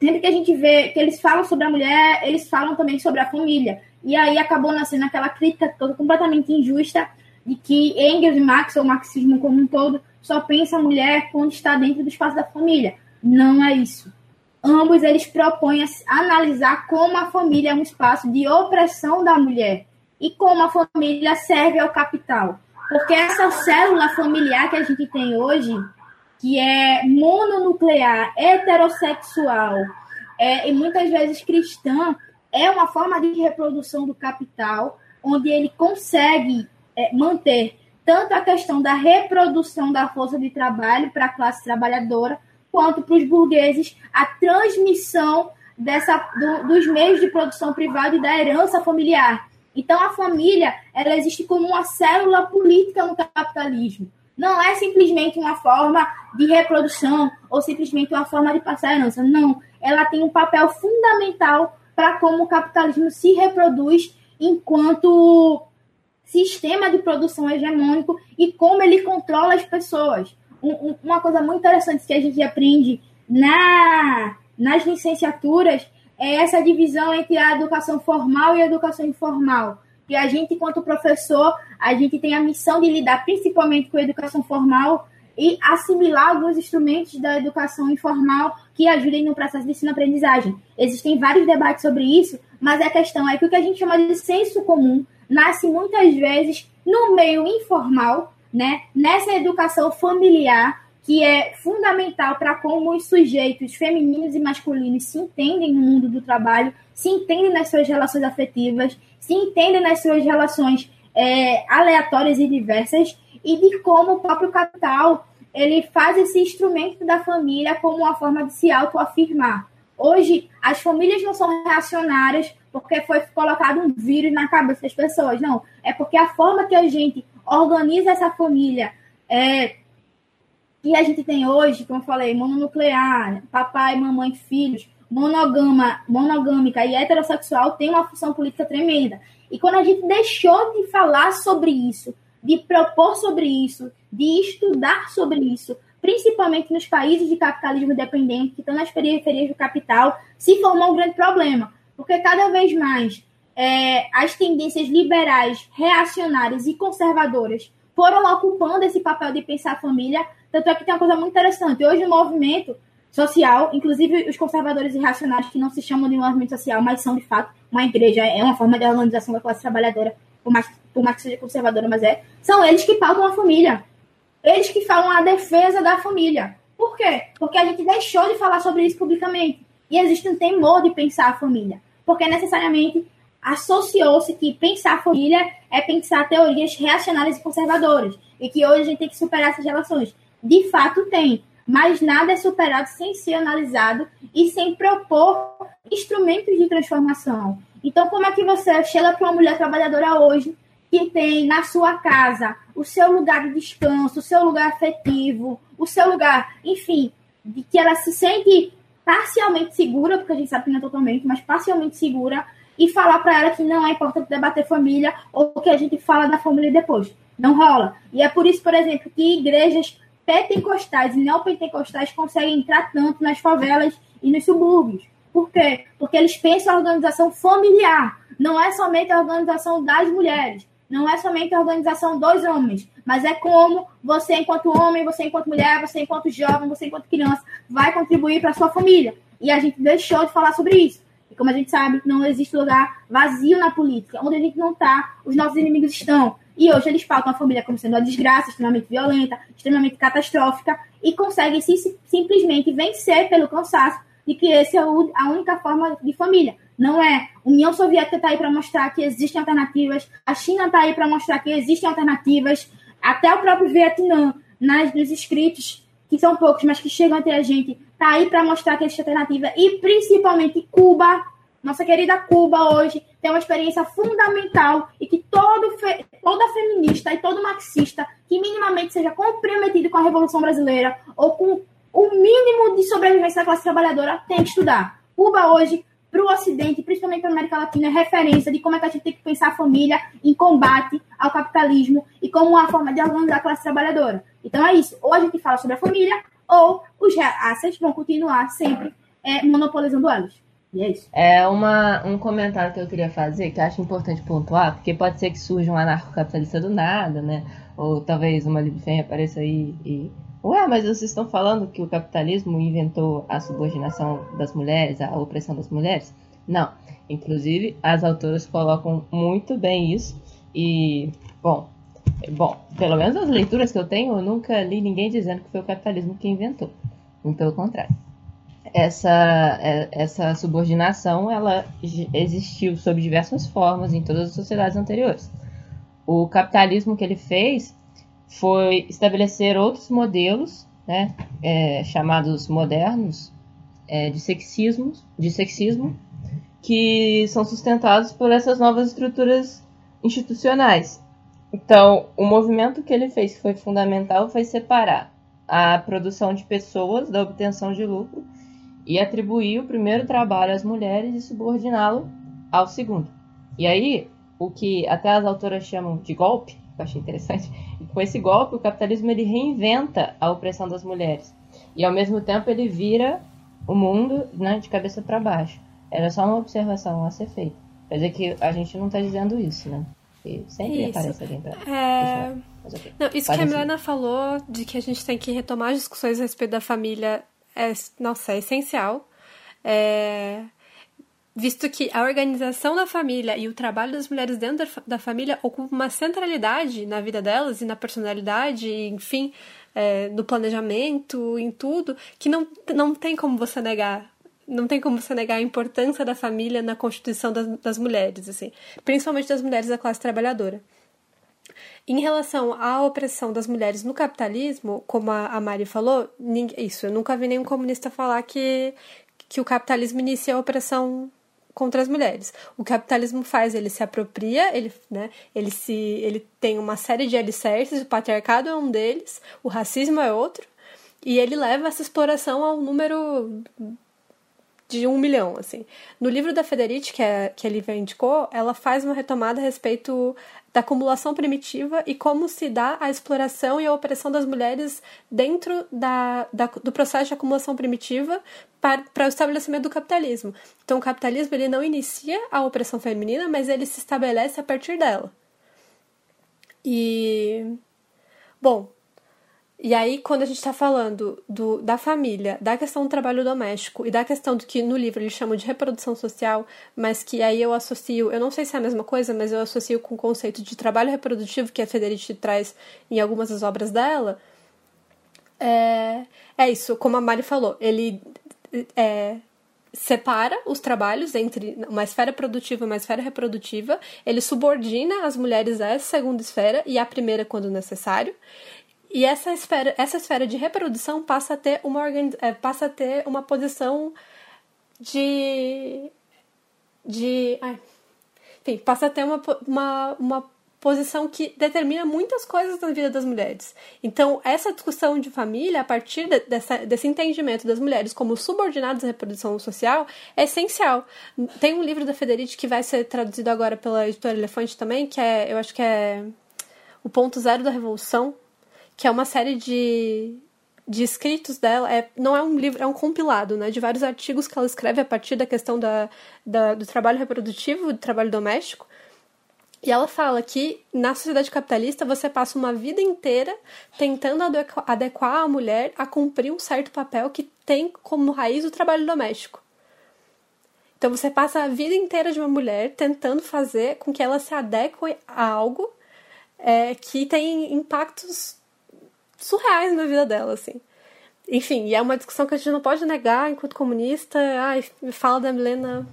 sempre que a gente vê que eles falam sobre a mulher, eles falam também sobre a família. E aí acabou nascendo aquela crítica toda completamente injusta de que Engels e Marx, ou marxismo como um todo, só pensa a mulher quando está dentro do espaço da família. Não é isso. Ambos eles propõem analisar como a família é um espaço de opressão da mulher e como a família serve ao capital. Porque essa célula familiar que a gente tem hoje, que é mononuclear, heterossexual é, e muitas vezes cristã, é uma forma de reprodução do capital, onde ele consegue é, manter tanto a questão da reprodução da força de trabalho para a classe trabalhadora, quanto para os burgueses a transmissão dessa, do, dos meios de produção privada e da herança familiar. Então, a família ela existe como uma célula política no capitalismo. Não é simplesmente uma forma de reprodução ou simplesmente uma forma de passar herança. Não. Ela tem um papel fundamental para como o capitalismo se reproduz enquanto sistema de produção hegemônico e como ele controla as pessoas. Um, uma coisa muito interessante que a gente aprende na, nas licenciaturas é essa divisão entre a educação formal e a educação informal que a gente, enquanto professor, a gente tem a missão de lidar principalmente com a educação formal e assimilar alguns instrumentos da educação informal que ajudem no processo de ensino-aprendizagem. Existem vários debates sobre isso, mas a questão é que o que a gente chama de senso comum nasce muitas vezes no meio informal, né? nessa educação familiar, que é fundamental para como os sujeitos femininos e masculinos se entendem no mundo do trabalho, se entendem nas suas relações afetivas se entendem nas suas relações é, aleatórias e diversas e de como o próprio capital ele faz esse instrumento da família como uma forma de se autoafirmar. Hoje, as famílias não são reacionárias porque foi colocado um vírus na cabeça das pessoas. Não, é porque a forma que a gente organiza essa família é, que a gente tem hoje, como eu falei, mononuclear, papai, mamãe, filhos, monogama, monogâmica e heterossexual tem uma função política tremenda. E quando a gente deixou de falar sobre isso, de propor sobre isso, de estudar sobre isso, principalmente nos países de capitalismo dependente, que estão nas periferias do capital, se formou um grande problema. Porque cada vez mais é, as tendências liberais, reacionárias e conservadoras foram ocupando esse papel de pensar a família. Tanto é que tem uma coisa muito interessante. Hoje o movimento social, inclusive os conservadores e racionais que não se chamam de movimento social, mas são de fato uma igreja, é uma forma de organização da classe trabalhadora, por mais, por mais que seja conservadora, mas é, são eles que pautam a família. Eles que falam a defesa da família. Por quê? Porque a gente deixou de falar sobre isso publicamente. E existe um temor de pensar a família. Porque necessariamente associou-se que pensar a família é pensar teorias reacionárias e conservadoras. E que hoje a gente tem que superar essas relações. De fato, tem. Mas nada é superado sem ser analisado e sem propor instrumentos de transformação. Então, como é que você chega para uma mulher trabalhadora hoje que tem na sua casa o seu lugar de descanso, o seu lugar afetivo, o seu lugar, enfim, de que ela se sente parcialmente segura, porque a gente sabe que não é totalmente, mas parcialmente segura, e falar para ela que não é importante debater família ou que a gente fala da família depois. Não rola. E é por isso, por exemplo, que igrejas pentecostais e neopentecostais conseguem entrar tanto nas favelas e nos subúrbios. Por quê? Porque eles pensam a organização familiar. Não é somente a organização das mulheres. Não é somente a organização dos homens. Mas é como você, enquanto homem, você, enquanto mulher, você, enquanto jovem, você, enquanto criança, vai contribuir para a sua família. E a gente deixou de falar sobre isso. E como a gente sabe, não existe lugar vazio na política. Onde a gente não está, os nossos inimigos estão. E hoje eles pautam a família como sendo uma desgraça, extremamente violenta, extremamente catastrófica, e conseguem sim, simplesmente vencer pelo cansaço de que essa é a única forma de família. Não é. União Soviética está aí para mostrar que existem alternativas, a China está aí para mostrar que existem alternativas, até o próprio Vietnã, nas, nos escritos, que são poucos, mas que chegam até a gente, está aí para mostrar que existe alternativa, e principalmente Cuba nossa querida Cuba hoje tem uma experiência fundamental e que todo fe... toda feminista e todo marxista que minimamente seja comprometido com a Revolução Brasileira ou com o mínimo de sobrevivência da classe trabalhadora tem que estudar. Cuba hoje, para o Ocidente, principalmente para a América Latina, é referência de como é que a gente tem que pensar a família em combate ao capitalismo e como uma forma de organizar a classe trabalhadora. Então é isso. Ou a gente fala sobre a família, ou os reaças vão continuar sempre é, monopolizando elas. É isso. É uma, um comentário que eu queria fazer, que eu acho importante pontuar, porque pode ser que surja um anarcocapitalista do nada, né? Ou talvez uma Libfem apareça aí e. Ué, mas vocês estão falando que o capitalismo inventou a subordinação das mulheres, a opressão das mulheres? Não. Inclusive, as autoras colocam muito bem isso. E, bom, bom, pelo menos as leituras que eu tenho, eu nunca li ninguém dizendo que foi o capitalismo que inventou. Muito pelo contrário essa, é, essa subordinação ela existiu sob diversas formas em todas as sociedades anteriores. O capitalismo que ele fez foi estabelecer outros modelos, né, é, chamados modernos, é, de sexismo, de sexismo, que são sustentados por essas novas estruturas institucionais. Então, o movimento que ele fez, que foi fundamental, foi separar a produção de pessoas da obtenção de lucro e atribuir o primeiro trabalho às mulheres e subordiná-lo ao segundo. E aí, o que até as autoras chamam de golpe, eu achei interessante, com esse golpe o capitalismo ele reinventa a opressão das mulheres e ao mesmo tempo ele vira o mundo né, de cabeça para baixo. Era só uma observação a ser feita. Quer dizer que a gente não está dizendo isso, né? E sempre isso. aparece alguém para é... Não, isso que a Milena falou de que a gente tem que retomar as discussões a respeito da família é, nossa, é essencial. É, visto que a organização da família e o trabalho das mulheres dentro da família ocupam uma centralidade na vida delas e na personalidade, enfim, é, no planejamento, em tudo, que não, não tem como você negar. Não tem como você negar a importância da família na constituição das, das mulheres, assim, principalmente das mulheres da classe trabalhadora. Em relação à opressão das mulheres no capitalismo, como a Mari falou, isso, eu nunca vi nenhum comunista falar que, que o capitalismo inicia a opressão contra as mulheres. O capitalismo faz, ele se apropria, ele, né, ele, se, ele tem uma série de alicerces, o patriarcado é um deles, o racismo é outro, e ele leva essa exploração ao número de um milhão, assim. No livro da Federici, que, é, que a Lívia indicou, ela faz uma retomada a respeito da acumulação primitiva e como se dá a exploração e a opressão das mulheres dentro da, da do processo de acumulação primitiva para, para o estabelecimento do capitalismo. Então, o capitalismo ele não inicia a opressão feminina, mas ele se estabelece a partir dela. E. Bom, E aí, quando a gente está falando do, da família, da questão do trabalho doméstico e da questão do que no livro eles chamam de reprodução social, mas que aí eu associo, eu não sei se é a mesma coisa, mas eu associo com o conceito de trabalho reprodutivo que a Federici traz em algumas das obras dela. É, é isso, como a Mari falou, ele é, separa os trabalhos entre uma esfera produtiva e uma esfera reprodutiva, ele subordina as mulheres a essa segunda esfera e a primeira quando necessário. E essa esfera, essa esfera de reprodução passa a ter uma, é, passa a ter uma posição de. de. Ai, enfim, passa a ter uma, uma, uma posição que determina muitas coisas na vida das mulheres. Então, essa discussão de família, a partir de, dessa, desse entendimento das mulheres como subordinadas à reprodução social, é essencial. Tem um livro da Federici que vai ser traduzido agora pela editora Elefante também, que é, eu acho que é O Ponto Zero da Revolução, que é uma série de, de escritos dela. É, não é um livro, é um compilado, né? De vários artigos que ela escreve a partir da questão da, da do trabalho reprodutivo, do trabalho doméstico. E ela fala que na sociedade capitalista você passa uma vida inteira tentando adequar a mulher a cumprir um certo papel que tem como raiz o trabalho doméstico. Então você passa a vida inteira de uma mulher tentando fazer com que ela se adeque a algo é, que tem impactos surreais na vida dela, assim. Enfim, e é uma discussão que a gente não pode negar enquanto comunista. Ai, fala da Milena.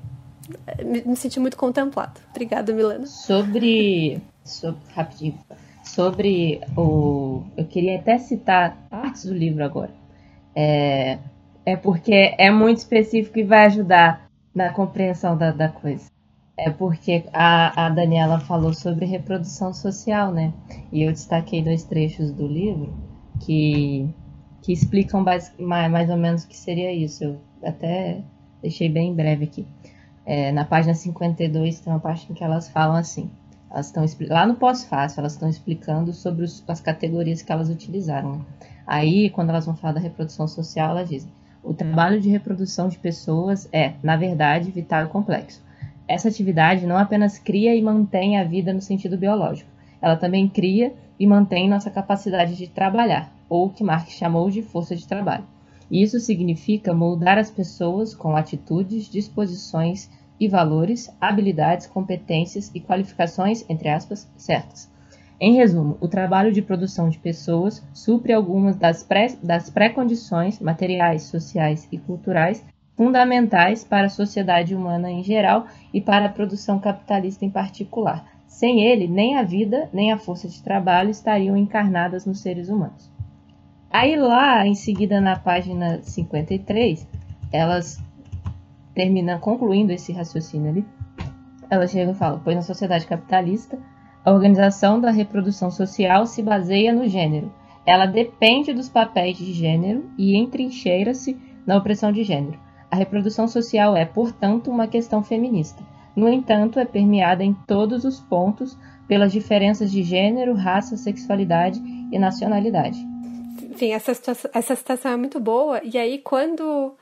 Me, me senti muito contemplada. Obrigada, Milena. Sobre. sobre rapidinho. Sobre o. Eu queria até citar partes do livro agora. É, é porque é muito específico e vai ajudar na compreensão da, da coisa. É porque a, a Daniela falou sobre reprodução social, né? E eu destaquei dois trechos do livro que, que explicam mais, mais ou menos o que seria isso. Eu até deixei bem breve aqui. É, na página 52 tem uma parte em que elas falam assim. Elas estão lá no pós-fácil, elas estão explicando sobre os, as categorias que elas utilizaram. Aí, quando elas vão falar da reprodução social, elas dizem: o trabalho de reprodução de pessoas é, na verdade, vital e complexo. Essa atividade não apenas cria e mantém a vida no sentido biológico, ela também cria e mantém nossa capacidade de trabalhar, ou o que Marx chamou de força de trabalho. Isso significa moldar as pessoas com atitudes, disposições e valores, habilidades, competências e qualificações, entre aspas, certas. Em resumo, o trabalho de produção de pessoas supre algumas das, pré, pré-condições materiais, sociais e culturais fundamentais para a sociedade humana em geral e para a produção capitalista em particular, sem ele, nem a vida, nem a força de trabalho estariam encarnadas nos seres humanos. Aí lá, em seguida, na página 53, elas terminam concluindo esse raciocínio ali. Elas chegam e falam: pois na sociedade capitalista, a organização da reprodução social se baseia no gênero. Ela depende dos papéis de gênero e entrincheira-se na opressão de gênero. A reprodução social é, portanto, uma questão feminista. No entanto, é permeada em todos os pontos pelas diferenças de gênero, raça, sexualidade e nacionalidade. Enfim, essa, situação, essa citação é muito boa. E aí, quando.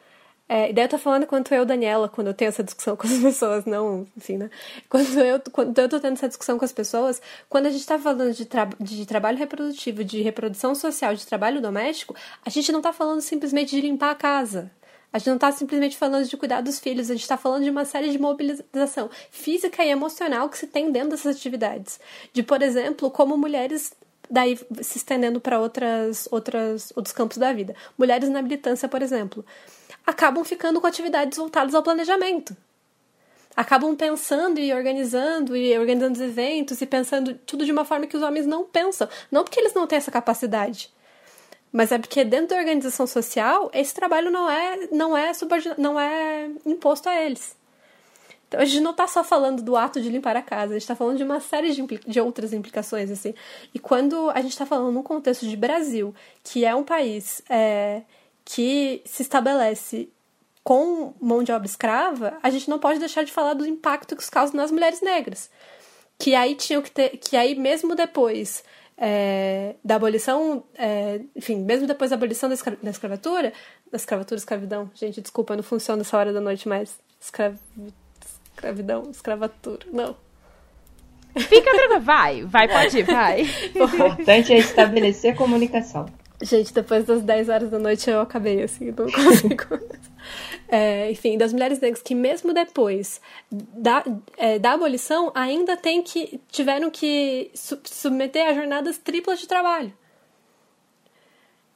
É, daí eu tô falando quanto eu, Daniela, quando eu tenho essa discussão com as pessoas, não, enfim, né? Quando eu, quando eu tô tendo essa discussão com as pessoas, quando a gente tá falando de, tra de trabalho reprodutivo, de reprodução social, de trabalho doméstico, a gente não tá falando simplesmente de limpar a casa. A gente não está simplesmente falando de cuidar dos filhos, a gente está falando de uma série de mobilização física e emocional que se tem dentro dessas atividades. De, por exemplo, como mulheres daí se estendendo para outras, outras outros campos da vida. Mulheres na militância, por exemplo, acabam ficando com atividades voltadas ao planejamento. Acabam pensando e organizando e organizando os eventos e pensando tudo de uma forma que os homens não pensam, não porque eles não têm essa capacidade, mas é porque dentro da organização social, esse trabalho não é, não é, não é imposto a eles. Então a gente não está só falando do ato de limpar a casa, a gente está falando de uma série de, de, outras implicações, assim. E quando a gente está falando num contexto de Brasil, que é um país é, que se estabelece com mão de obra escrava, a gente não pode deixar de falar do impacto que isso causa nas mulheres negras. Que aí tinham que ter. Que aí, mesmo depois é, da abolição, é, enfim, mesmo depois da abolição da, escra da escravatura, da escravatura, escravidão, gente, desculpa, não funciona essa hora da noite mais. Escravi, escravidão, escravatura, não. Fica tranquilo, vai, vai, pode ir, vai. O importante é estabelecer comunicação. Gente, depois das 10 horas da noite eu acabei, assim, não consigo. É, enfim, das mulheres negras que mesmo depois da, é, da abolição ainda tem que tiveram que su submeter a jornadas triplas de trabalho.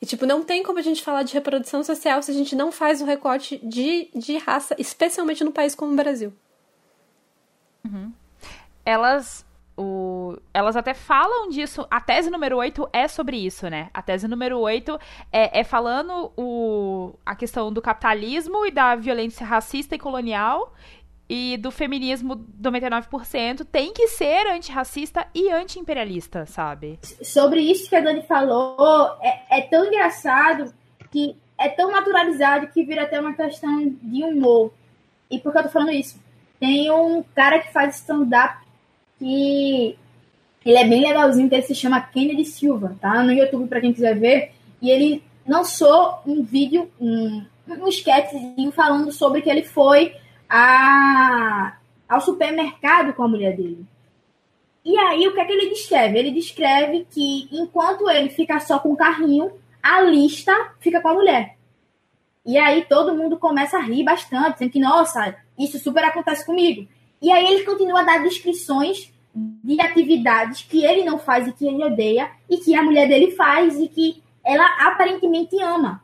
E, tipo, não tem como a gente falar de reprodução social se a gente não faz um recorte de, de raça, especialmente no país como o Brasil. Elas. O... Elas até falam disso. A tese número 8 é sobre isso, né? A tese número 8 é, é falando o... a questão do capitalismo e da violência racista e colonial e do feminismo 99% tem que ser antirracista e anti-imperialista, sabe? sobre isso que a Dani falou, é, é tão engraçado que é tão naturalizado que vira até uma questão de humor. E por que eu tô falando isso? Tem um cara que faz stand-up que ele é bem legalzinho, que ele se chama Kennedy Silva, tá? No YouTube, pra quem quiser ver. E ele lançou um vídeo, um, um sketchzinho falando sobre que ele foi a, ao supermercado com a mulher dele. E aí, o que é que ele descreve? Ele descreve que enquanto ele fica só com o carrinho, a lista fica com a mulher. E aí todo mundo começa a rir bastante, dizendo que, nossa, isso super acontece comigo. E aí ele continua a dar descrições de atividades que ele não faz e que ele odeia, e que a mulher dele faz e que ela aparentemente ama.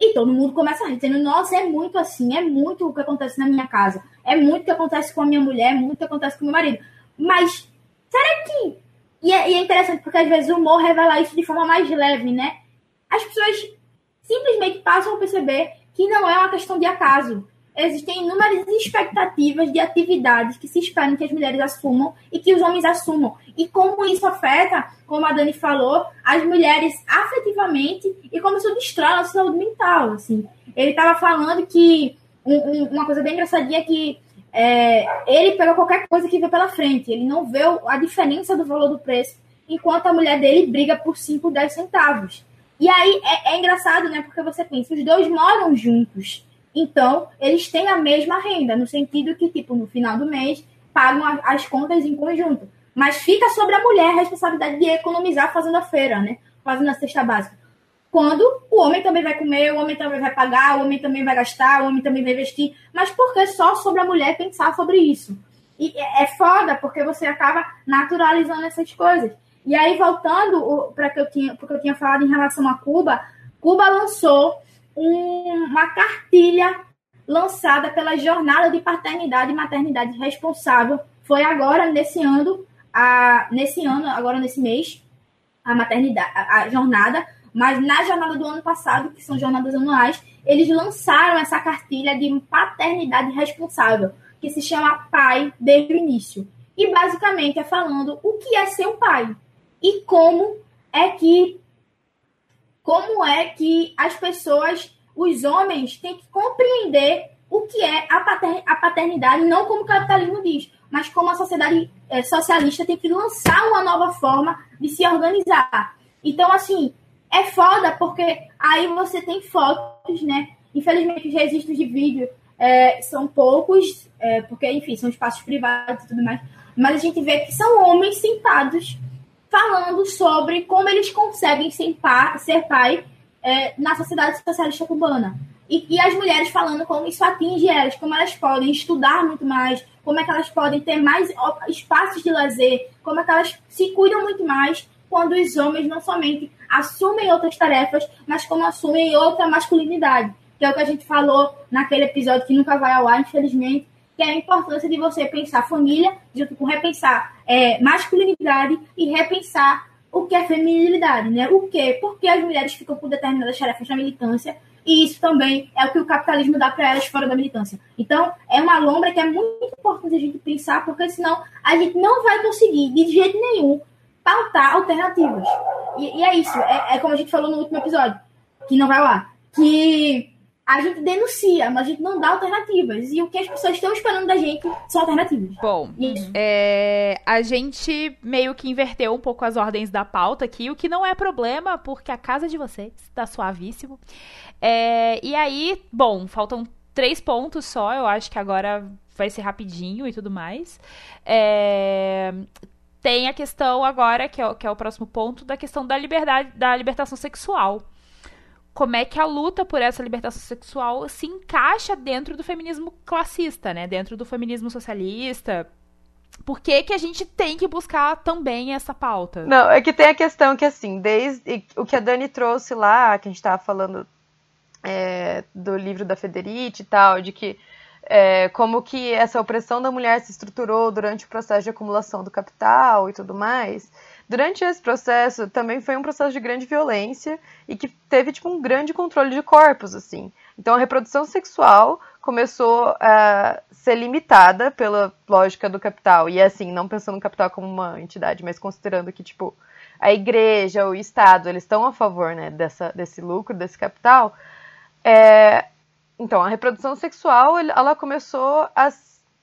E todo mundo começa a rir, dizendo, nossa, é muito assim, é muito o que acontece na minha casa, é muito o que acontece com a minha mulher, é muito o que acontece com o meu marido. Mas, será que... E é, e é interessante, porque às vezes o humor revela isso de forma mais leve, né? As pessoas simplesmente passam a perceber que não é uma questão de acaso. Existem inúmeras expectativas de atividades que se esperam que as mulheres assumam e que os homens assumam. E como isso afeta, como a Dani falou, as mulheres afetivamente e como isso destrói a saúde mental. Assim. Ele estava falando que um- um- uma coisa bem engraçadinha é que é, ele pega qualquer coisa que vê pela frente. Ele não vê a diferença do valor do preço, enquanto a mulher dele briga por 5, 10 centavos. E aí é, é engraçado, né? Porque você pensa, os dois moram juntos. Então, eles têm a mesma renda, no sentido que, tipo, no final do mês, pagam as contas em conjunto. Mas fica sobre a mulher a responsabilidade de economizar fazendo a feira, né? Fazendo a cesta básica. Quando o homem também vai comer, o homem também vai pagar, o homem também vai gastar, o homem também vai investir. Mas por que só sobre a mulher pensar sobre isso? E é é foda, porque você acaba naturalizando essas coisas. E aí, voltando para que eu tinha, porque eu tinha falado em relação a Cuba, Cuba lançou um- uma cartilha lançada pela Jornada de Paternidade e Maternidade Responsável. Foi agora, nesse ano, a, nesse ano, agora nesse mês, a maternidade, a, a jornada, mas na jornada do ano passado, que são jornadas anuais, eles lançaram essa cartilha de paternidade responsável, que se chama Pai desde o início. E basicamente é falando o que é ser um pai e como é que como é que as pessoas, os homens, têm que compreender o que é a pater- a paternidade, não como o capitalismo diz, mas como a sociedade eh, socialista tem que lançar uma nova forma de se organizar. Então, assim, é foda porque aí você tem fotos, né? Infelizmente, os registros de vídeo eh, são poucos, eh, porque, enfim, são espaços privados e tudo mais. Mas a gente vê que são homens sentados falando sobre como eles conseguem ser, pa, ser pai eh, na sociedade socialista cubana. E, e as mulheres falando como isso atinge elas, como elas podem estudar muito mais, como é que elas podem ter mais espaços de lazer, como é que elas se cuidam muito mais quando os homens não somente assumem outras tarefas, mas como assumem outra masculinidade, que é o que a gente falou naquele episódio que nunca vai ao ar, infelizmente, que é a importância de você pensar família, junto com repensar é, masculinidade e repensar o que é feminilidade, né? O quê? Porque as mulheres ficam com determinadas tarefas na militância e isso também é o que o capitalismo dá para elas fora da militância. Então, é uma lombra que é muito importante a gente pensar, porque senão a gente não vai conseguir, de jeito nenhum, pautar alternativas. E, e é isso, é, é como a gente falou no último episódio, que não vai lá, que a gente denuncia, mas a gente não dá alternativas. E o que as pessoas estão esperando da gente são alternativas. Bom, é, a gente meio que inverteu um pouco as ordens da pauta aqui, o que não é problema, porque a casa de vocês está suavíssimo. É, e aí, bom, faltam três pontos só, eu acho que agora vai ser rapidinho e tudo mais. É, tem a questão agora, que é, o- que é o próximo ponto, da questão da liberdade, da libertação sexual. Como é que a luta por essa libertação sexual se encaixa dentro do feminismo classista, né? Dentro do feminismo socialista. Por que, que a gente tem que buscar também essa pauta? Não, é que tem a questão que, assim, desde o que a Dani trouxe lá, que a gente tava falando é, do livro da Federici e tal, de que é, como que essa opressão da mulher se estruturou durante o processo de acumulação do capital e tudo mais. Durante esse processo também foi um processo de grande violência e que teve tipo um grande controle de corpos assim. Então a reprodução sexual começou a ser limitada pela lógica do capital e assim não pensando no capital como uma entidade, mas considerando que tipo a igreja, o Estado, eles estão a favor né, dessa, desse lucro, desse capital. É, então, a reprodução sexual ela começou a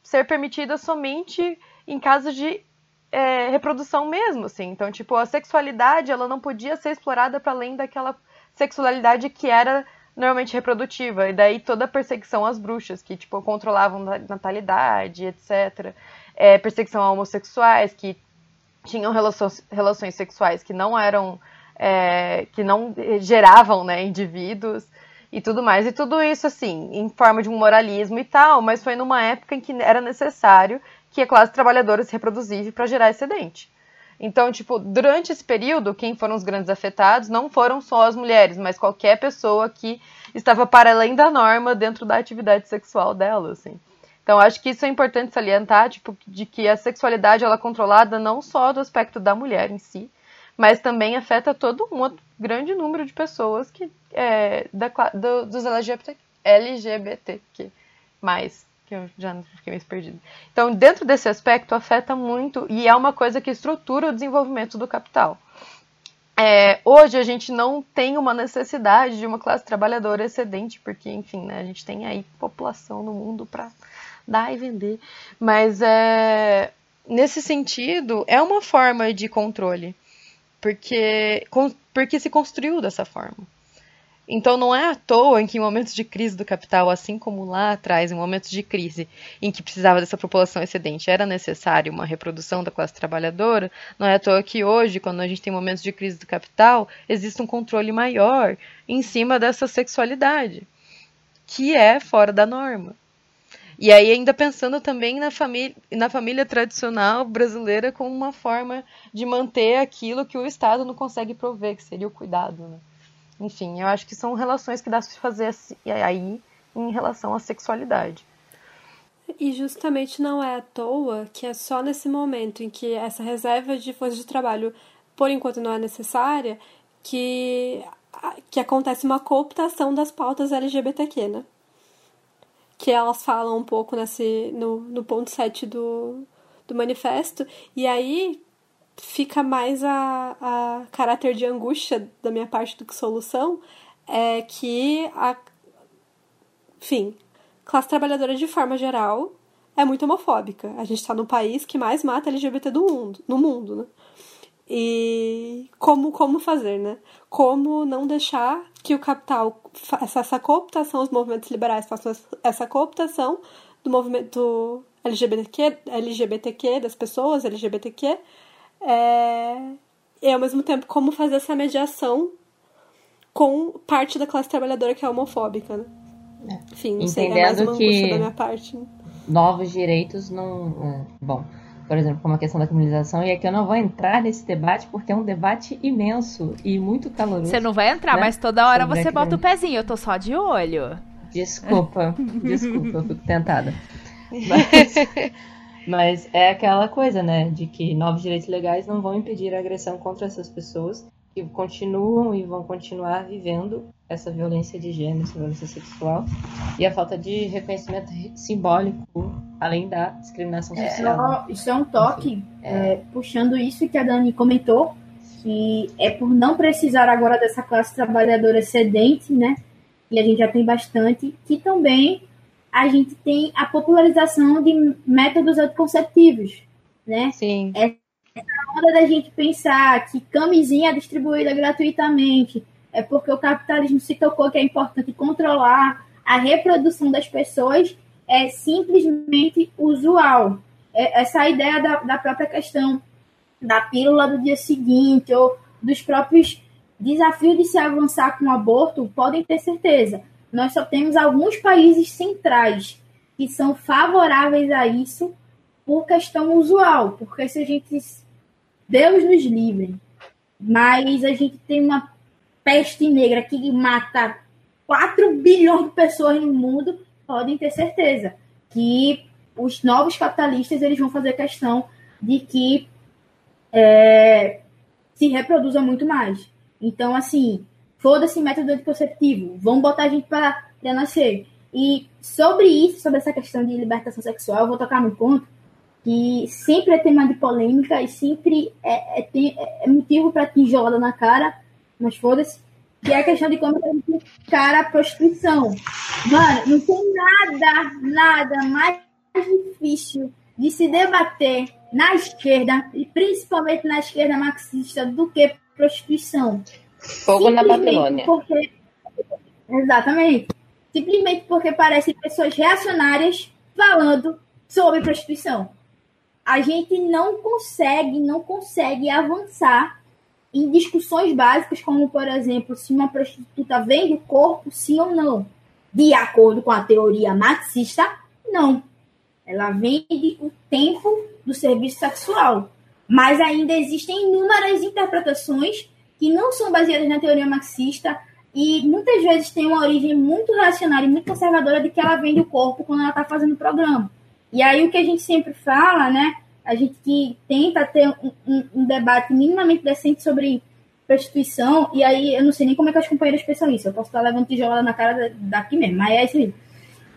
ser permitida somente em casos de é, reprodução mesmo, assim. Então, tipo, a sexualidade ela não podia ser explorada para além daquela sexualidade que era normalmente reprodutiva. E daí toda a perseguição às bruxas, que, tipo, controlavam natalidade, etc. É, perseguição a homossexuais, que tinham relações, relações sexuais que não eram é, que não geravam né, indivíduos e tudo mais. E tudo isso, assim, em forma de um moralismo e tal, mas foi numa época em que era necessário que a classe trabalhadora se reproduzisse para gerar excedente. Então, tipo, durante esse período, quem foram os grandes afetados não foram só as mulheres, mas qualquer pessoa que estava para além da norma dentro da atividade sexual dela, assim. Então, acho que isso é importante salientar, tipo, de que a sexualidade ela é controlada não só do aspecto da mulher em si, mas também afeta todo um outro grande número de pessoas que é, da, do- dos LGBT, LGBTQ+, que eu já fiquei meio perdida. Então, dentro desse aspecto, afeta muito e é uma coisa que estrutura o desenvolvimento do capital. É, hoje a gente não tem uma necessidade de uma classe trabalhadora excedente, porque, enfim, né, a gente tem aí população no mundo para dar e vender. Mas é, nesse sentido, é uma forma de controle, porque, porque se construiu dessa forma. Então não é à toa em que em momentos de crise do capital, assim como lá atrás, em momentos de crise em que precisava dessa população excedente, era necessário uma reprodução da classe trabalhadora, não é à toa que hoje, quando a gente tem momentos de crise do capital, existe um controle maior em cima dessa sexualidade, que é fora da norma. E aí ainda pensando também na família, na família tradicional brasileira como uma forma de manter aquilo que o Estado não consegue prover, que seria o cuidado, né? Enfim, eu acho que são relações que dá se fazer assim- aí em relação à sexualidade. E justamente não é à toa que é só nesse momento em que essa reserva de força de trabalho, por enquanto, não é necessária, que, que acontece uma cooptação das pautas LGBTQ, né? Que elas falam um pouco nesse, no, no ponto 7 do, do manifesto. E aí fica mais a, a caráter de angústia da minha parte do que solução, é que a, enfim, classe trabalhadora de forma geral é muito homofóbica. A gente está no país que mais mata LGBT do mundo, no mundo, né? E como, como fazer, né? Como não deixar que o capital faça essa cooptação, os movimentos liberais façam essa cooptação do movimento LGBTQ, LGBTQ das pessoas, LGBTQ, é, e ao mesmo tempo como fazer essa mediação com parte da classe trabalhadora que é homofóbica, né? Enfim, não sei, é mais Entendendo uma que- angústia da minha parte. né? novos direitos não. é, Bom, por exemplo, como a questão da criminalização, e aqui eu não vou entrar nesse debate porque é um debate imenso e muito caloroso. Você não vai entrar, né? mas toda hora Sobre você bota o pezinho. Eu tô só de olho. Desculpa, desculpa, eu fico tentada. Mas, mas é aquela coisa, né, de que novos direitos legais não vão impedir a agressão contra essas pessoas que continuam e vão continuar vivendo essa violência de gênero, essa violência sexual e a falta de reconhecimento simbólico, além da discriminação social. Só- isso é um toque, é, puxando isso que a Dani comentou, que é por não precisar agora dessa classe trabalhadora excedente, né? E a gente já tem bastante, que também a gente tem a popularização de métodos anticonceptivos, né? Sim. onda da gente pensar que camisinha é distribuída gratuitamente é porque o capitalismo se tocou que é importante controlar a reprodução das pessoas é simplesmente usual. É essa ideia da, da própria questão da pílula do dia seguinte ou dos próprios desafios de se avançar com o aborto, podem ter certeza. Nós só temos alguns países centrais que são favoráveis a isso por questão usual, porque se a gente Deus nos livre, mas a gente tem uma peste negra que mata 4 bilhões de pessoas no mundo, podem ter certeza que os novos capitalistas eles vão fazer questão de que é, se reproduza muito mais. Então, assim, foda-se método anticonceptivo, vamos botar a gente para nascer. E sobre isso, sobre essa questão de libertação sexual, eu vou tocar no ponto que sempre é tema de polêmica e sempre é, é, é, é motivo para tijolada na cara, mas foda-se, que é a questão de como a gente encara a prostituição. Mano, não tem nada, nada mais difícil de se debater na esquerda, e principalmente na esquerda marxista, do que prostituição. Fogo na Babilônia. Porque... Exatamente. Simplesmente porque parecem pessoas reacionárias falando sobre prostituição. A gente não consegue, não consegue avançar em discussões básicas, como, por exemplo, se uma prostituta vende o corpo, sim ou não. De acordo com a teoria marxista, não. Ela vende o tempo do serviço sexual. Mas ainda existem inúmeras interpretações que não são baseadas na teoria marxista e muitas vezes têm uma origem muito reacionária e muito conservadora de que ela vende o corpo quando ela está fazendo o programa. E aí o que a gente sempre fala, né? A gente que tenta ter um, um, um debate minimamente decente sobre prostituição, e aí eu não sei nem como é que as companheiras pensam isso. Eu posso estar levando tijolada na cara daqui mesmo, mas é isso.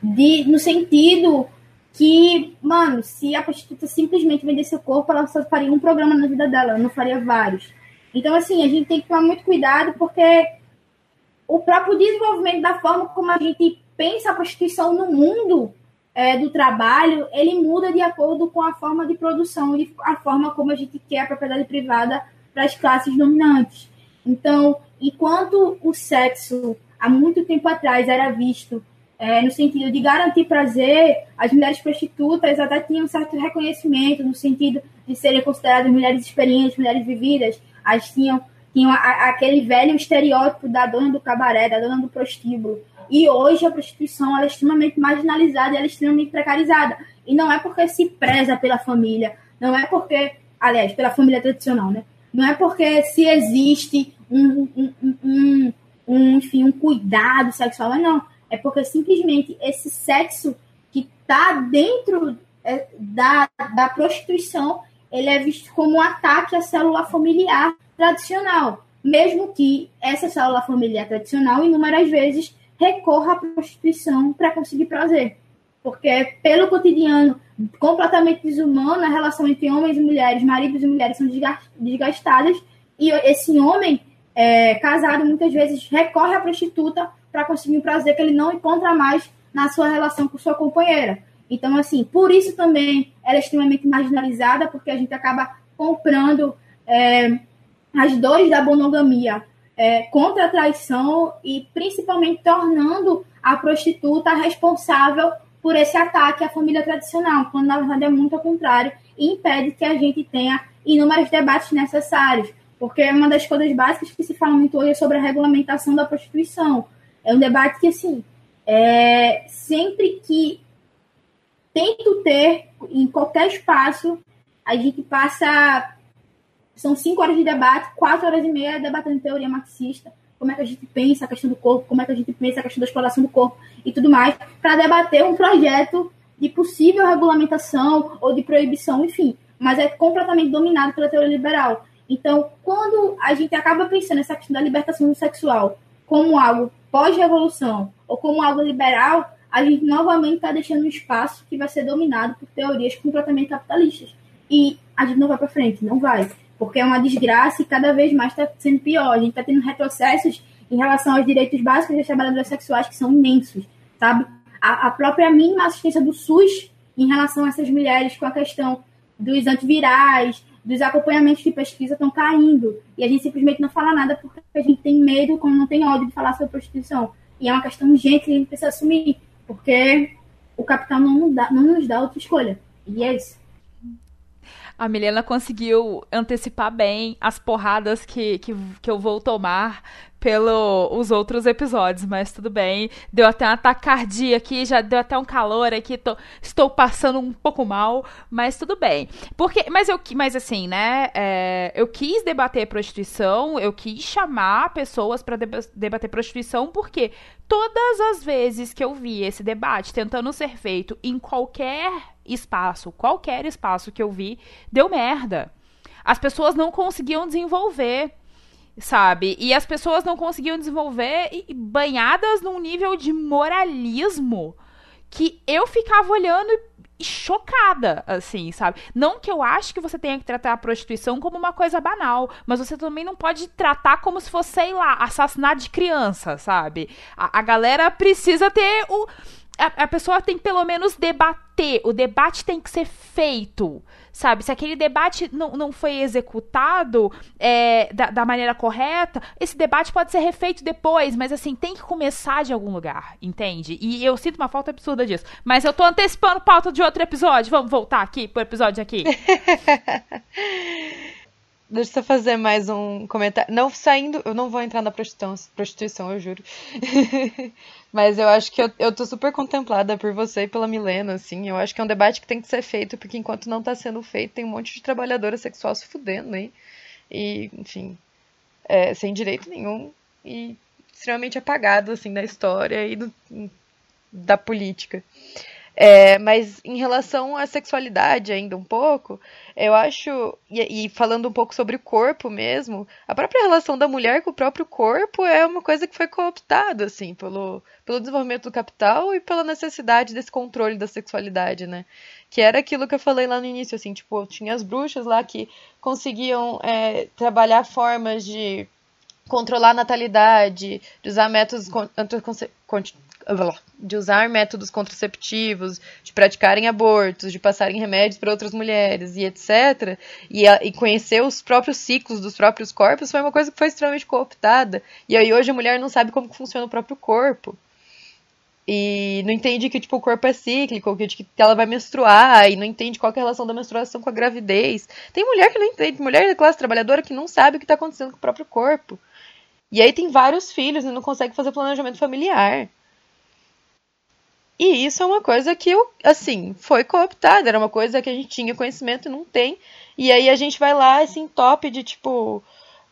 De, no sentido que, mano, se a prostituta simplesmente vendesse seu corpo, ela só faria um programa na vida dela, ela não faria vários. Então, assim, a gente tem que tomar muito cuidado, porque o próprio desenvolvimento da forma como a gente pensa a prostituição no mundo é, do trabalho, ele muda de acordo com a forma de produção e a forma como a gente quer a propriedade privada para as classes dominantes. Então, enquanto o sexo, há muito tempo atrás, era visto é, no sentido de garantir prazer, as mulheres prostitutas até tinham certo reconhecimento no sentido de serem consideradas mulheres experientes, mulheres vividas. As tinham, tinham a, aquele velho estereótipo da dona do cabaré, da dona do prostíbulo. E hoje a prostituição é extremamente marginalizada, ela é extremamente precarizada. E não é porque se preza pela família, não é porque, aliás, pela família tradicional, né? Não é porque se existe um, um, um, um enfim, um cuidado sexual, não é porque simplesmente esse sexo que está dentro é, da, da prostituição, ele é visto como um ataque à célula familiar tradicional, mesmo que essa célula familiar tradicional, inúmeras vezes, recorra à prostituição para conseguir prazer. Porque pelo cotidiano completamente desumano, a relação entre homens e mulheres, maridos e mulheres são desgastadas, e esse homem é, casado muitas vezes recorre à prostituta para conseguir um prazer que ele não encontra mais na sua relação com sua companheira. Então, assim, por isso também ela é extremamente marginalizada, porque a gente acaba comprando é, as dores da monogamia é, contra a traição e principalmente tornando a prostituta responsável por esse ataque à família tradicional, quando na verdade é muito ao contrário e impede que a gente tenha inúmeros debates necessários, porque uma das coisas básicas que se fala muito hoje é sobre a regulamentação da prostituição. É um debate que, assim, é, sempre que tento ter em qualquer espaço, a gente passa. São cinco horas de debate, quatro horas e meia debatendo teoria marxista, como é que a gente pensa a questão do corpo, como é que a gente pensa a questão da exploração do corpo e tudo mais, para debater um projeto de possível regulamentação ou de proibição, enfim. Mas é completamente dominado pela teoria liberal. Então, quando a gente acaba pensando nessa questão da libertação sexual como algo pós-revolução ou como algo liberal, a gente novamente está deixando um espaço que vai ser dominado por teorias completamente capitalistas. E a gente não vai para frente, não vai. Porque é uma desgraça e cada vez mais está sendo pior. A gente está tendo retrocessos em relação aos direitos básicos das trabalhadoras sexuais que são imensos, sabe? A, a própria mínima assistência do SUS em relação a essas mulheres com a questão dos antivirais, dos acompanhamentos de pesquisa estão caindo. E a gente simplesmente não fala nada porque a gente tem medo, como não tem ódio de falar sobre prostituição. E é uma questão urgente que a gente precisa assumir, porque o capital não nos dá, não nos dá outra escolha. E é isso. A Milena conseguiu antecipar bem as porradas que, que, que eu vou tomar pelos outros episódios, mas tudo bem. Deu até uma tacardia aqui, já deu até um calor aqui, tô, estou passando um pouco mal, mas tudo bem. Porque, mas eu, mas assim, né? É, eu quis debater prostituição, eu quis chamar pessoas para debater prostituição, porque todas as vezes que eu vi esse debate tentando ser feito em qualquer espaço, qualquer espaço que eu vi, deu merda. As pessoas não conseguiam desenvolver sabe? E as pessoas não conseguiam desenvolver banhadas num nível de moralismo que eu ficava olhando e chocada, assim, sabe? Não que eu acho que você tenha que tratar a prostituição como uma coisa banal, mas você também não pode tratar como se fosse, sei lá, assassinato de criança, sabe? A, a galera precisa ter o. A, a pessoa tem que pelo menos debater. O debate tem que ser feito sabe? Se aquele debate não, não foi executado é, da, da, maneira correta, esse debate pode ser refeito depois, mas assim, tem que começar de algum lugar, entende? E eu sinto uma falta absurda disso. Mas eu tô antecipando pauta de outro episódio. Vamos voltar aqui pro episódio aqui. Deixa eu fazer mais um comentário. Não saindo, eu não vou entrar na prostituição, prostituição eu juro. Mas eu acho que eu, eu tô super contemplada por você e pela Milena, assim. Eu acho que é um debate que tem que ser feito, porque enquanto não tá sendo feito, tem um monte de trabalhadora sexual se fudendo aí. E, enfim, é, sem direito nenhum e extremamente apagado, assim, da história e do, da política. É, mas em relação à sexualidade ainda um pouco, eu acho, e, e, falando um pouco sobre o corpo mesmo, a própria relação da mulher com o próprio corpo é uma coisa que foi cooptada, assim, pelo, pelo desenvolvimento do capital e pela necessidade desse controle da sexualidade, né? Que era aquilo que eu falei lá no início, assim, tipo, tinha as bruxas lá que conseguiam é, trabalhar formas de controlar a natalidade, de usar métodos de usar métodos contraceptivos, de praticarem abortos, de passarem remédios para outras mulheres e etc. E, a, e, conhecer os próprios ciclos dos próprios corpos foi uma coisa que foi extremamente cooptada. E aí hoje a mulher não sabe como funciona o próprio corpo. E não entende que tipo, o corpo é cíclico, que, que ela vai menstruar, e não entende qual é a relação da menstruação com a gravidez. Tem mulher que não entende, mulher da classe trabalhadora que não sabe o que está acontecendo com o próprio corpo. E aí tem vários filhos e não consegue fazer planejamento familiar. E isso é uma coisa que, assim, foi cooptada, era uma coisa que a gente tinha conhecimento e não tem. E aí a gente vai lá, assim, top de, tipo,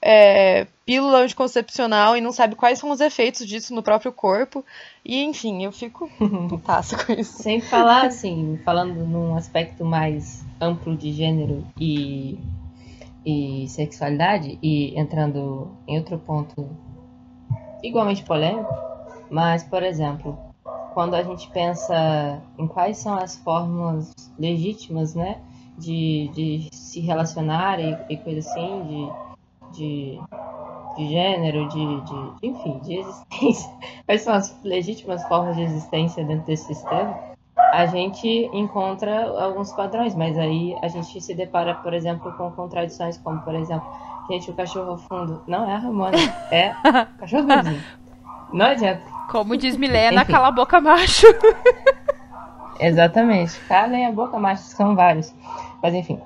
é, pílula anticoncepcional e não sabe quais são os efeitos disso no próprio corpo. E, enfim, eu fico putaça com isso. Sem falar, assim, falando num aspecto mais amplo de gênero e, e sexualidade, e entrando em outro ponto igualmente polêmico, mas, por exemplo, quando a gente pensa em quais são as formas legítimas, né, de, de se relacionar e, e coisa assim, de, de, de gênero, de, de, enfim, de existência, quais são as legítimas formas de existência dentro desse sistema, a gente encontra alguns padrões, mas aí a gente se depara, por exemplo, com contradições, como, por exemplo, gente, o cachorro fundo não é a Ramona, é o cachorro Não adianta. Como diz Milena, cala a boca, macho. Exatamente. Calem a boca, macho, são vários. Mas enfim.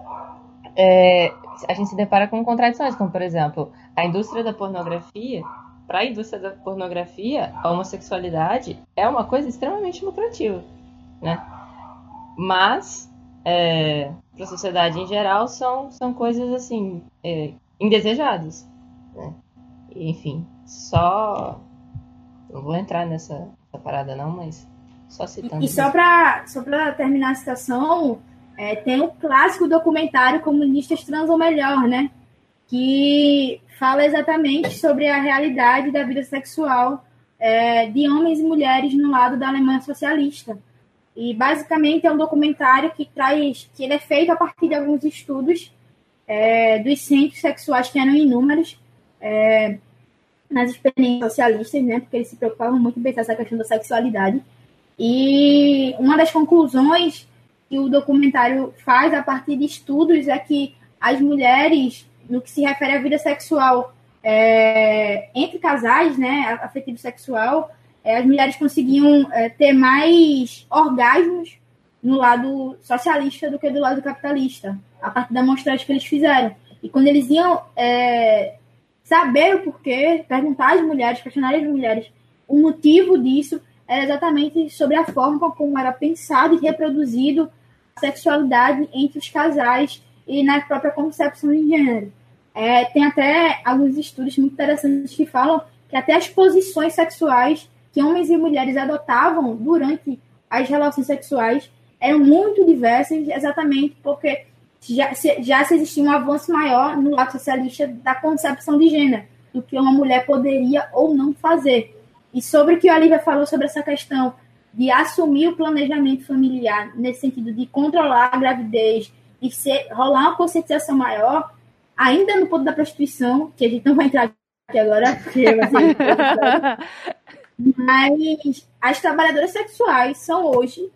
É, a gente se depara com contradições, como por exemplo, a indústria da pornografia. Para a indústria da pornografia, a homossexualidade é uma coisa extremamente lucrativa, né? Mas, é, para a sociedade em geral, são, são coisas assim, é, indesejadas. Né? Enfim, só não vou entrar nessa, nessa parada não, mas só citando. E só para só pra terminar a citação, é, tem o clássico documentário Comunistas Transam Melhor, né? Que fala exatamente sobre a realidade da vida sexual é, de homens e mulheres no lado da Alemanha socialista. E basicamente é um documentário que traz, que ele é feito a partir de alguns estudos é, dos centros sexuais que eram inúmeros, é, nas experiências socialistas, né? Porque eles se preocupavam muito em pensar essa questão da sexualidade. E uma das conclusões que o documentário faz a partir de estudos é que as mulheres, no que se refere à vida sexual é, entre casais, né, afetivo sexual, é, as mulheres conseguiam é, ter mais orgasmos no lado socialista do que do lado capitalista, a partir da amostragem que eles fizeram. E quando eles iam é, saber o porquê, perguntar às mulheres, questionar as mulheres o motivo disso, era exatamente sobre a forma como era pensado e reproduzido a sexualidade entre os casais e na própria concepção de gênero. É, tem até alguns estudos muito interessantes que falam que até as posições sexuais que homens e mulheres adotavam durante as relações sexuais eram muito diversas, exatamente porque já se, já se existia um avanço maior no lado socialista da concepção de gênero, do que uma mulher poderia ou não fazer. E sobre o que a Olivia falou sobre essa questão de assumir o planejamento familiar, nesse sentido de controlar a gravidez, de ser, rolar uma conscientização maior, ainda no ponto da prostituição, que a gente não vai entrar aqui agora, porque assim, mas as trabalhadoras sexuais são hoje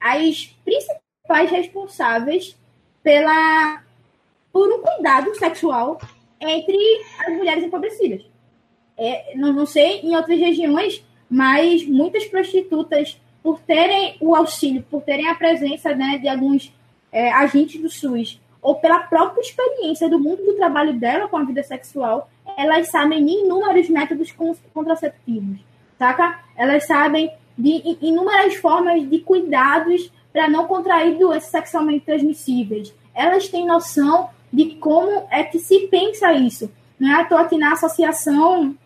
as principais responsáveis pela por um cuidado sexual entre as mulheres empobrecidas. É, não, não sei em outras regiões, mas muitas prostitutas, por terem o auxílio, por terem a presença né, de alguns é, agentes do SUS, ou pela própria experiência do mundo do trabalho dela com a vida sexual, elas sabem de inúmeros métodos contraceptivos, saca? Elas sabem de inúmeras formas de cuidados para não contrair doenças sexualmente transmissíveis. Elas têm noção de como é que se pensa isso. Não é à toa que na Associação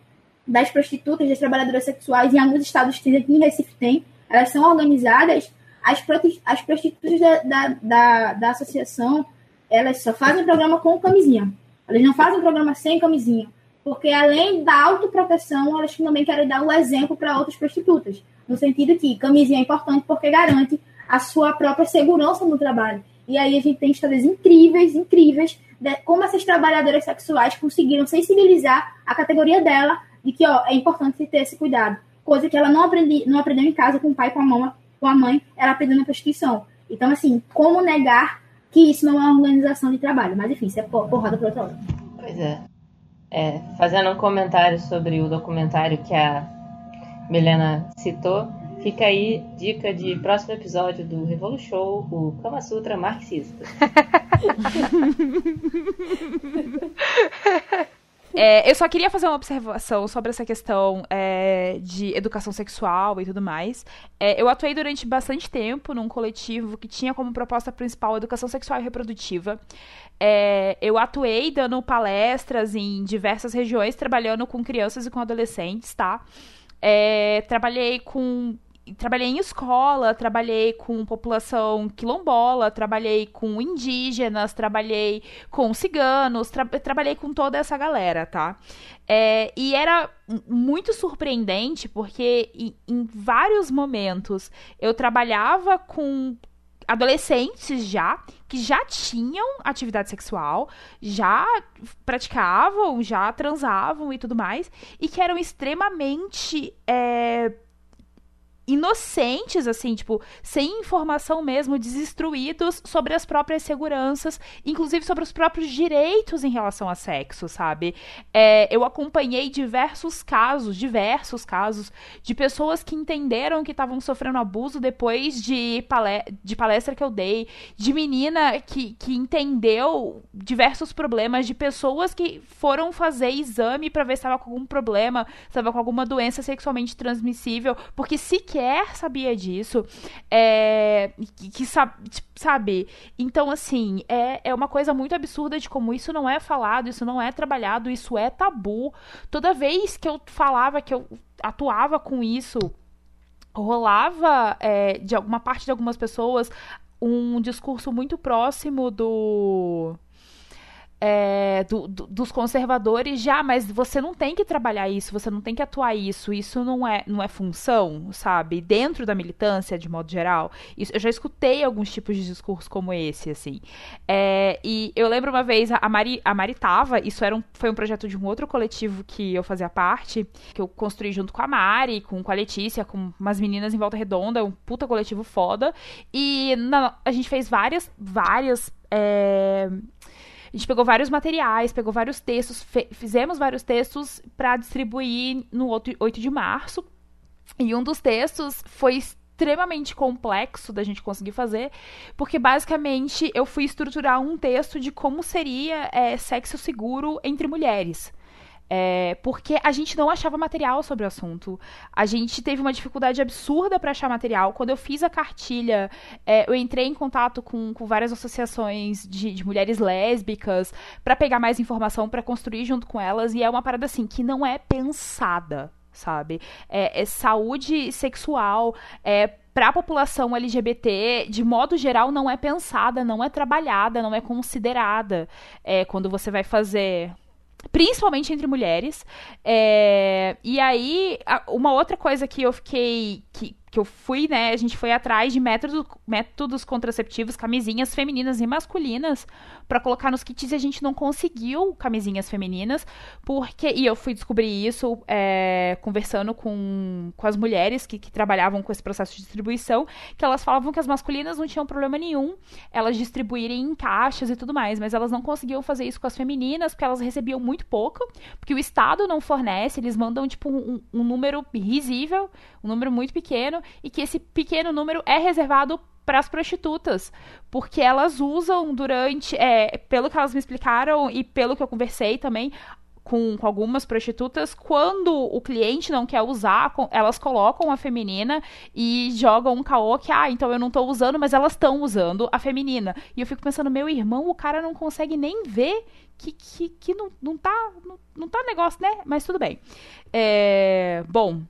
das Prostitutas, das Trabalhadoras Sexuais, em alguns estados, aqui em Recife tem, elas são organizadas, as, as prostitutas da, da, da, da associação, elas só fazem programa com camisinha. Elas não fazem programa sem camisinha. Porque além da autoproteção, elas também querem dar o exemplo para outras prostitutas. No sentido que camisinha é importante porque garante a sua própria segurança no trabalho. E aí a gente tem histórias incríveis, incríveis, de como essas trabalhadoras sexuais conseguiram sensibilizar a categoria dela de que ó, é importante ter esse cuidado. Coisa que ela não, aprendi, não aprendeu em casa com o pai, com a, mãe, com a mãe, ela aprendeu na prostituição. Então, assim, como negar que isso não é uma organização de trabalho? Mas enfim, isso é porrada para outra hora. Pois é. é. Fazendo um comentário sobre o documentário que a Milena citou, Fica aí dica de próximo episódio do Revolu Show, o Kama Sutra marxista. É, eu só queria fazer uma observação sobre essa questão é, de educação sexual e tudo mais. É, eu atuei durante bastante tempo num coletivo que tinha como proposta principal educação sexual e reprodutiva. É, eu atuei dando palestras em diversas regiões, trabalhando com crianças e com adolescentes, tá? É, trabalhei com trabalhei em escola, trabalhei com população quilombola, trabalhei com indígenas, trabalhei com ciganos, tra trabalhei com toda essa galera, tá? É, e era muito surpreendente porque em, vários momentos eu trabalhava com adolescentes já que já tinham atividade sexual, já praticavam, já transavam e tudo mais, e que eram extremamente é, inocentes, assim, tipo, sem informação mesmo, desinstruídos sobre as próprias seguranças, inclusive sobre os próprios direitos em relação a sexo, sabe? É, eu acompanhei diversos casos, diversos casos, de pessoas que entenderam que estavam sofrendo abuso depois de, palestra, de palestra que eu dei, de menina que, que entendeu diversos problemas, de pessoas que foram fazer exame para ver se estava com algum problema, se estava com alguma doença sexualmente transmissível, porque se sequer sabia disso, é, que, que sabe? Então, assim, é, é uma coisa muito absurda de como isso não é falado, isso não é trabalhado, isso é tabu. Toda vez que eu falava que eu atuava com isso, rolava é, de alguma parte de algumas pessoas um discurso muito próximo do é, do, do, dos conservadores já, mas você não tem que trabalhar isso, você não tem que atuar isso, isso não é, não é função, sabe? Dentro da militância, de modo geral. Isso, eu já escutei alguns tipos de discurso como esse, assim. É, e eu lembro uma vez, a Mari, a Mari tava, isso era um, foi um projeto de um outro coletivo que eu fazia parte, que eu construí junto com a Mari, com, com a Letícia, com umas meninas em Volta Redonda, um puta coletivo foda. E na, a gente fez várias, várias. É, a gente pegou vários materiais, pegou vários textos, fizemos vários textos para distribuir no 8 de março. E um dos textos foi extremamente complexo da gente conseguir fazer, porque basicamente eu fui estruturar um texto de como seria é, sexo seguro entre mulheres. É, porque a gente não achava material sobre o assunto. A gente teve uma dificuldade absurda para achar material. Quando eu fiz a cartilha, é, eu entrei em contato com, com várias associações de, de mulheres lésbicas para pegar mais informação, para construir junto com elas. E é uma parada assim que não é pensada sabe? É, é saúde sexual, é para a população LGBT, de modo geral, não é pensada, não é trabalhada, não é considerada. É, quando você vai fazer principalmente entre mulheres. É, e aí, uma outra coisa que eu fiquei. Que, que eu fui, né? A gente foi atrás de método, métodos contraceptivos, camisinhas femininas e masculinas para colocar nos kits e a gente não conseguiu camisinhas femininas, porque. E eu fui descobrir isso é, conversando com, com as mulheres que, que trabalhavam com esse processo de distribuição, que elas falavam que as masculinas não tinham problema nenhum elas distribuírem em caixas e tudo mais, mas elas não conseguiam fazer isso com as femininas, porque elas recebiam muito pouco, porque o Estado não fornece, eles mandam, tipo, um, um número risível, um número muito pequeno, e que esse pequeno número é reservado para as prostitutas, porque elas usam durante, é, pelo que elas me explicaram e pelo que eu conversei também com, com, algumas prostitutas, quando o cliente não quer usar, elas colocam a feminina e jogam um caô que, ah, então eu não estou usando, mas elas estão usando a feminina. E eu fico pensando, meu irmão, o cara não consegue nem ver que, que, que não, não tá não, não tá negócio, né? Mas tudo bem. É, bom,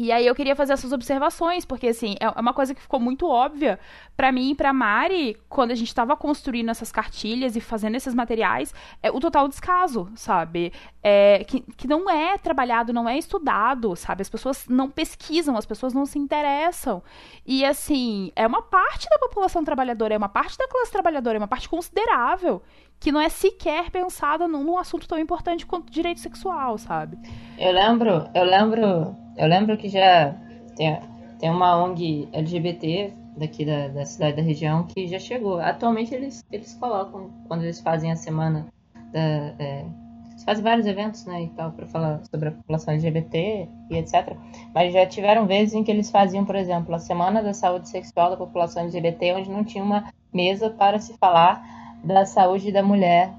e aí eu queria fazer essas observações, porque assim, é, é uma coisa que ficou muito óbvia para mim e pra Mari, quando a gente tava construindo essas cartilhas e fazendo esses materiais, é o total descaso, sabe? É, que, que não é trabalhado, não é estudado, sabe? As pessoas não pesquisam, as pessoas não se interessam. E assim, é uma parte da população trabalhadora, é uma parte da classe trabalhadora, é uma parte considerável que não é sequer pensada num, assunto tão importante quanto direito sexual, sabe? Eu lembro, eu lembro, eu lembro que já tem, tem uma ONG LGBT daqui da, da cidade da região que já chegou. Atualmente eles, eles colocam, quando eles fazem a semana da. É, eles fazem vários eventos, né, e tal, para falar sobre a população LGBT e etc. Mas já tiveram vezes em que eles faziam, por exemplo, a Semana da Saúde Sexual da População LGBT, onde não tinha uma mesa para se falar da saúde da mulher,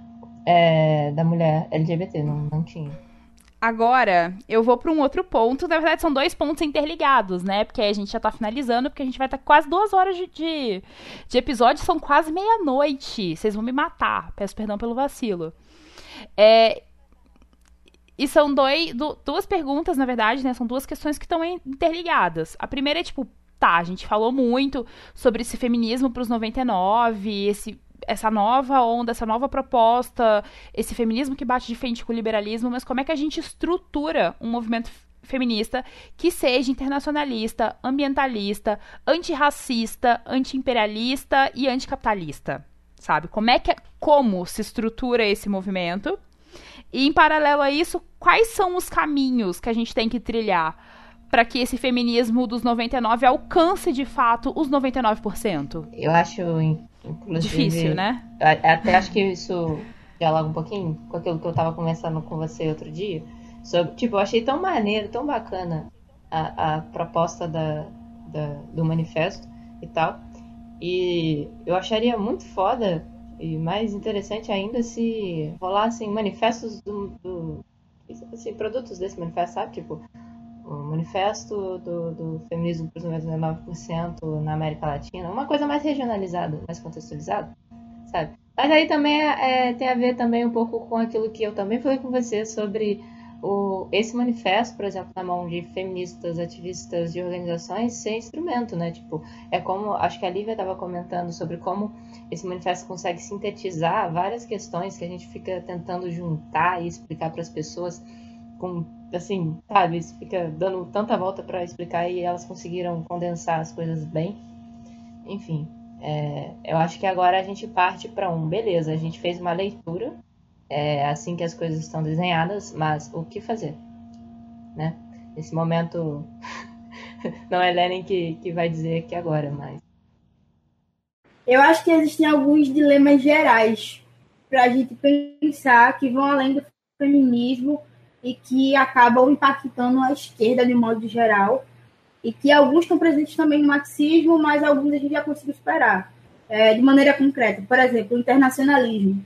é, da mulher LGBT, não, não tinha. Agora, eu vou para um outro ponto. Na verdade, são dois pontos interligados, né? Porque a gente já tá finalizando, porque a gente vai estar tá quase duas horas de, de, de episódio, são quase meia-noite. Vocês vão me matar. Peço perdão pelo vacilo. É, e são dois, duas perguntas, na verdade, né? São duas questões que estão interligadas. A primeira é tipo, tá, a gente falou muito sobre esse feminismo para os 99, esse essa nova onda, essa nova proposta, esse feminismo que bate de frente com o liberalismo, mas como é que a gente estrutura um movimento feminista que seja internacionalista, ambientalista, antirracista, antiimperialista e anticapitalista, sabe? Como é que é, como se estrutura esse movimento? E em paralelo a isso, quais são os caminhos que a gente tem que trilhar para que esse feminismo dos 99 alcance de fato os 99%? Eu acho Inclusive, Difícil, né? Até acho que isso dialoga um pouquinho com aquilo que eu tava conversando com você outro dia. Sobre, tipo, eu achei tão maneiro, tão bacana a, a proposta da, da, do manifesto e tal. E eu acharia muito foda e mais interessante ainda se rolassem manifestos do, do assim, produtos desse manifesto, sabe? Tipo, o manifesto do, do feminismo os 99% na América Latina, uma coisa mais regionalizada, mais contextualizada, sabe? Mas aí também é, é, tem a ver também um pouco com aquilo que eu também falei com você sobre o, esse manifesto, por exemplo, na mão de feministas, ativistas de organizações, ser instrumento, né? Tipo, é como, acho que a Lívia estava comentando sobre como esse manifesto consegue sintetizar várias questões que a gente fica tentando juntar e explicar para as pessoas com assim, sabe, fica dando tanta volta para explicar e elas conseguiram condensar as coisas bem. Enfim, é, eu acho que agora a gente parte para um, beleza, a gente fez uma leitura, é assim que as coisas estão desenhadas, mas o que fazer, né? Nesse momento, não é Lenin que, que vai dizer que agora, mas... Eu acho que existem alguns dilemas gerais para a gente pensar que vão além do feminismo e que acabam impactando a esquerda de modo geral. e que alguns estão presentes também no marxismo, mas alguns a gente já conseguiu superar é, de maneira concreta. Por exemplo, o internacionalismo.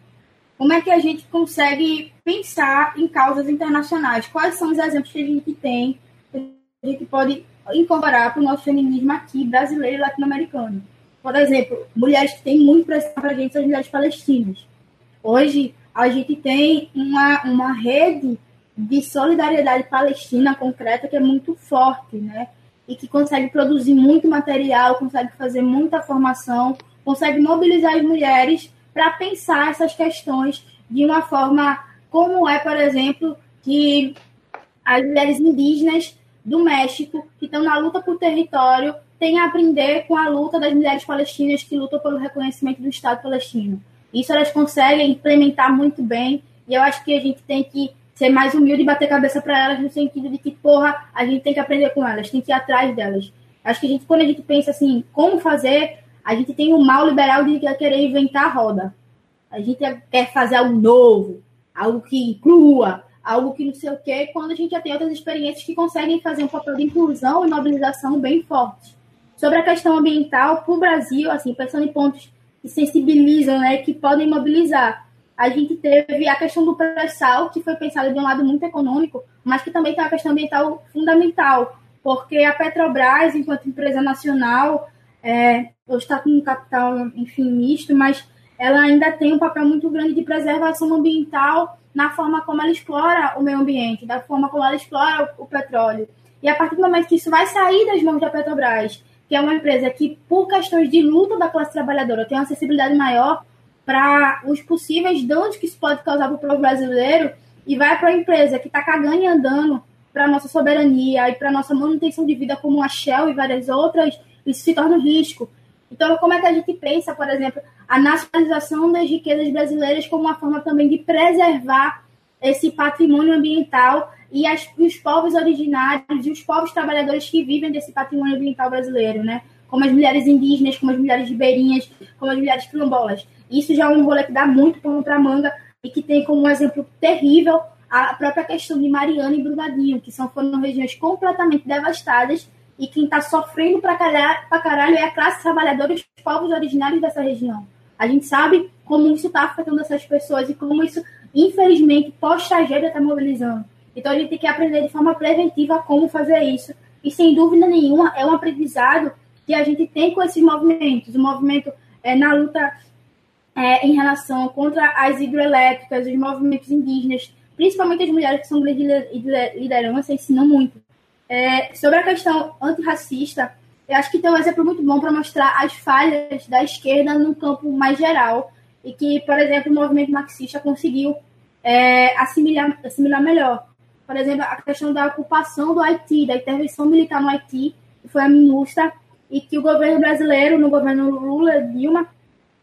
Como é que a gente consegue pensar em causas internacionais? Quais são os exemplos que a gente tem que a gente pode incorporar para o nosso feminismo aqui, brasileiro e latino-americano? Por exemplo, mulheres que têm muito pressão para a gente são as mulheres palestinas. Hoje, a gente tem uma, uma rede de solidariedade palestina concreta que é muito forte, né? E que consegue produzir muito material, consegue fazer muita formação, consegue mobilizar as mulheres para pensar essas questões de uma forma como é, por exemplo, que as mulheres indígenas do México, que estão na luta por território, têm a aprender com a luta das mulheres palestinas que lutam pelo reconhecimento do Estado palestino. Isso elas conseguem implementar muito bem, e eu acho que a gente tem que ser mais humilde e bater cabeça para elas no sentido de que, porra, a gente tem que aprender com elas, tem que ir atrás delas. Acho que a gente, quando a gente pensa assim, como fazer, a gente tem o mal liberal de querer inventar a roda. A gente quer fazer algo novo, algo que inclua, algo que não sei o quê, quando a gente já tem outras experiências que conseguem fazer um papel de inclusão e mobilização bem forte. Sobre a questão ambiental, para o Brasil, assim, pensando em pontos que sensibilizam, né, que podem mobilizar. A gente teve a questão do pré-sal, que foi pensada de um lado muito econômico, mas que também tem uma questão ambiental fundamental, porque a Petrobras, enquanto empresa nacional, é, está com um capital, enfim, misto, mas ela ainda tem um papel muito grande de preservação ambiental na forma como ela explora o meio ambiente, da forma como ela explora o, o petróleo. E a partir do momento que isso vai sair das mãos da Petrobras, que é uma empresa que, por questões de luta da classe trabalhadora, tem uma acessibilidade maior para os possíveis danos que isso pode causar para o povo brasileiro, e vai para a empresa que está cagando e andando para nossa soberania e para nossa manutenção de vida, como a Shell e várias outras, isso se torna um risco. Então, como é que a gente pensa, por exemplo, a nacionalização das riquezas brasileiras como uma forma também de preservar esse patrimônio ambiental e, as, os povos originários e os povos trabalhadores que vivem desse patrimônio ambiental brasileiro, né? Como as mulheres indígenas, como as mulheres ribeirinhas, como as mulheres quilombolas. Isso já é um rolê que dá muito pano para manga e que tem como exemplo terrível a própria questão de Mariana e Brumadinho, que são, foram regiões completamente devastadas e quem está sofrendo para caralho é a classe trabalhadora e os povos originários dessa região. A gente sabe como isso está afetando essas pessoas e como isso, infelizmente, pós-tragédia está mobilizando. Então a gente tem que aprender de forma preventiva como fazer isso. E sem dúvida nenhuma é um aprendizado que a gente tem com esses movimentos. O movimento é, na luta é, em relação contra as hidroelétricas, os movimentos indígenas, principalmente as mulheres que são de liderança, ensinam muito. É, sobre a questão antirracista, eu acho que tem um exemplo muito bom para mostrar as falhas da esquerda no campo mais geral e que, por exemplo, o movimento marxista conseguiu é, assimilar, assimilar melhor. Por exemplo, a questão da ocupação do Haiti, da intervenção militar no Haiti, que foi a MINUSTA, e que o governo brasileiro, no governo Lula, Dilma,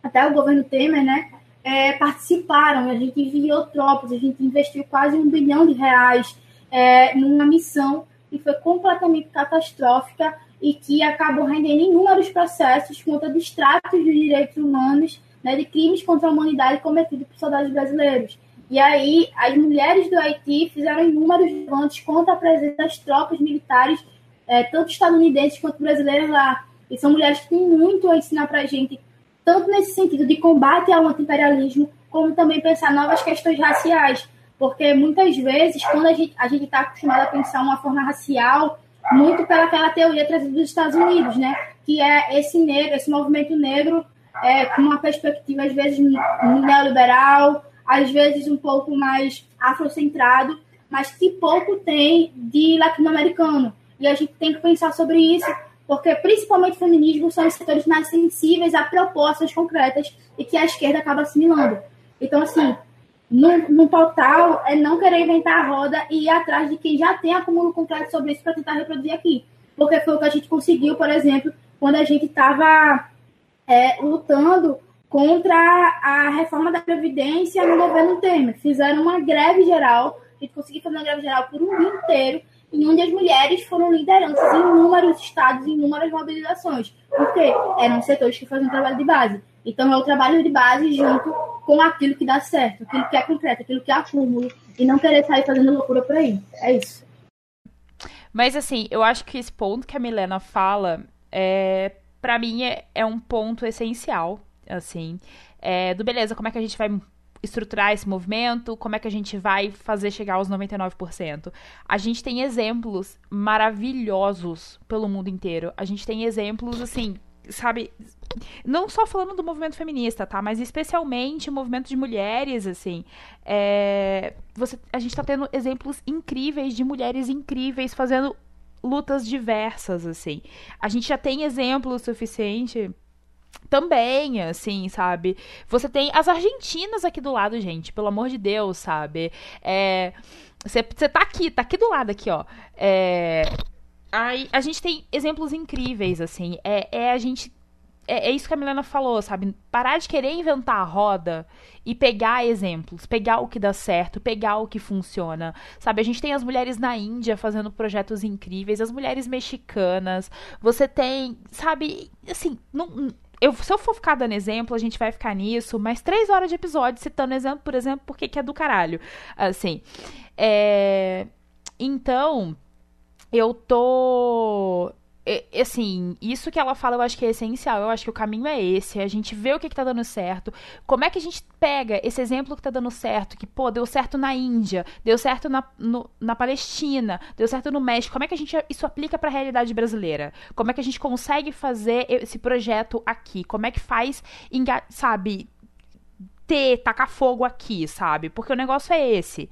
até o governo Temer, né, é, participaram. A gente enviou tropas, a gente investiu quase um bilhão de reais é, numa missão que foi completamente catastrófica e que acabou rendendo inúmeros processos contra distratos de direitos humanos, né, de crimes contra a humanidade cometidos por soldados brasileiros. E aí, as mulheres do Haiti fizeram inúmeros levantes contra a presença das tropas militares, é, tanto estadunidenses quanto brasileiras lá. E são mulheres que têm muito a ensinar para a gente, tanto nesse sentido de combate ao anti-imperialismo, como também pensar novas questões raciais. Porque muitas vezes, quando a gente a está acostumado a pensar uma forma racial, muito pelaquela teoria trazida dos Estados Unidos, né? Que é esse negro, esse movimento negro é, com uma perspectiva, às vezes, neoliberal, às vezes um pouco mais afrocentrado, mas que pouco tem de latino-americano. E a gente tem que pensar sobre isso, porque principalmente o feminismo são os setores mais sensíveis a propostas concretas e que a esquerda acaba assimilando. Então, assim, no, no total, é não querer inventar a roda e ir atrás de quem já tem acúmulo concreto sobre isso para tentar reproduzir aqui. Porque foi o que a gente conseguiu, por exemplo, quando a gente estava é, lutando contra a reforma da Previdência no governo Temer. Fizeram uma greve geral, a gente conseguiu fazer uma greve geral por um dia inteiro, em onde as mulheres foram lideranças em inúmeros estados, em inúmeras mobilizações. Por quê? Eram setores que faziam trabalho de base. Então é o trabalho de base junto com aquilo que dá certo, aquilo que é concreto, aquilo que é acúmulo, e não querer sair fazendo loucura por aí. É isso. Mas assim, eu acho que esse ponto que a Milena fala, é, para mim, é, é um ponto essencial, assim. É, do beleza, como é que a gente vai estruturar esse movimento, como é que a gente vai fazer chegar aos 99%. A gente tem exemplos maravilhosos pelo mundo inteiro. A gente tem exemplos, assim, sabe, não só falando do movimento feminista, tá? Mas especialmente o movimento de mulheres, assim. É, você, a gente tá tendo exemplos incríveis de mulheres incríveis fazendo lutas diversas, assim. A gente já tem exemplo suficiente também, assim, sabe? Você tem as argentinas aqui do lado, gente, pelo amor de Deus, sabe? É. Você tá aqui, tá aqui do lado, aqui, ó. É. Aí, a gente tem exemplos incríveis, assim. É, é a gente. É, é, isso que a Milena falou, sabe? Parar de querer inventar a roda e pegar exemplos, pegar o que dá certo, pegar o que funciona, sabe? A gente tem as mulheres na Índia fazendo projetos incríveis, as mulheres mexicanas, você tem, sabe? Assim, não, eu, se eu for ficar dando exemplo, a gente vai ficar nisso, mas três horas de episódio citando exemplo, por exemplo, porque que é do caralho. Assim. É... Então, eu tô assim, isso que ela fala eu acho que é essencial. Eu acho que o caminho é esse. A gente vê o que, que tá dando certo. Como é que a gente pega esse exemplo que tá dando certo? Que, pô, deu certo na Índia, deu certo na, no, na Palestina, deu certo no México. Como é que a gente isso aplica pra realidade brasileira? Como é que a gente consegue fazer esse projeto aqui? Como é que faz, sabe, ter, tacar fogo aqui, sabe? Porque o negócio é esse.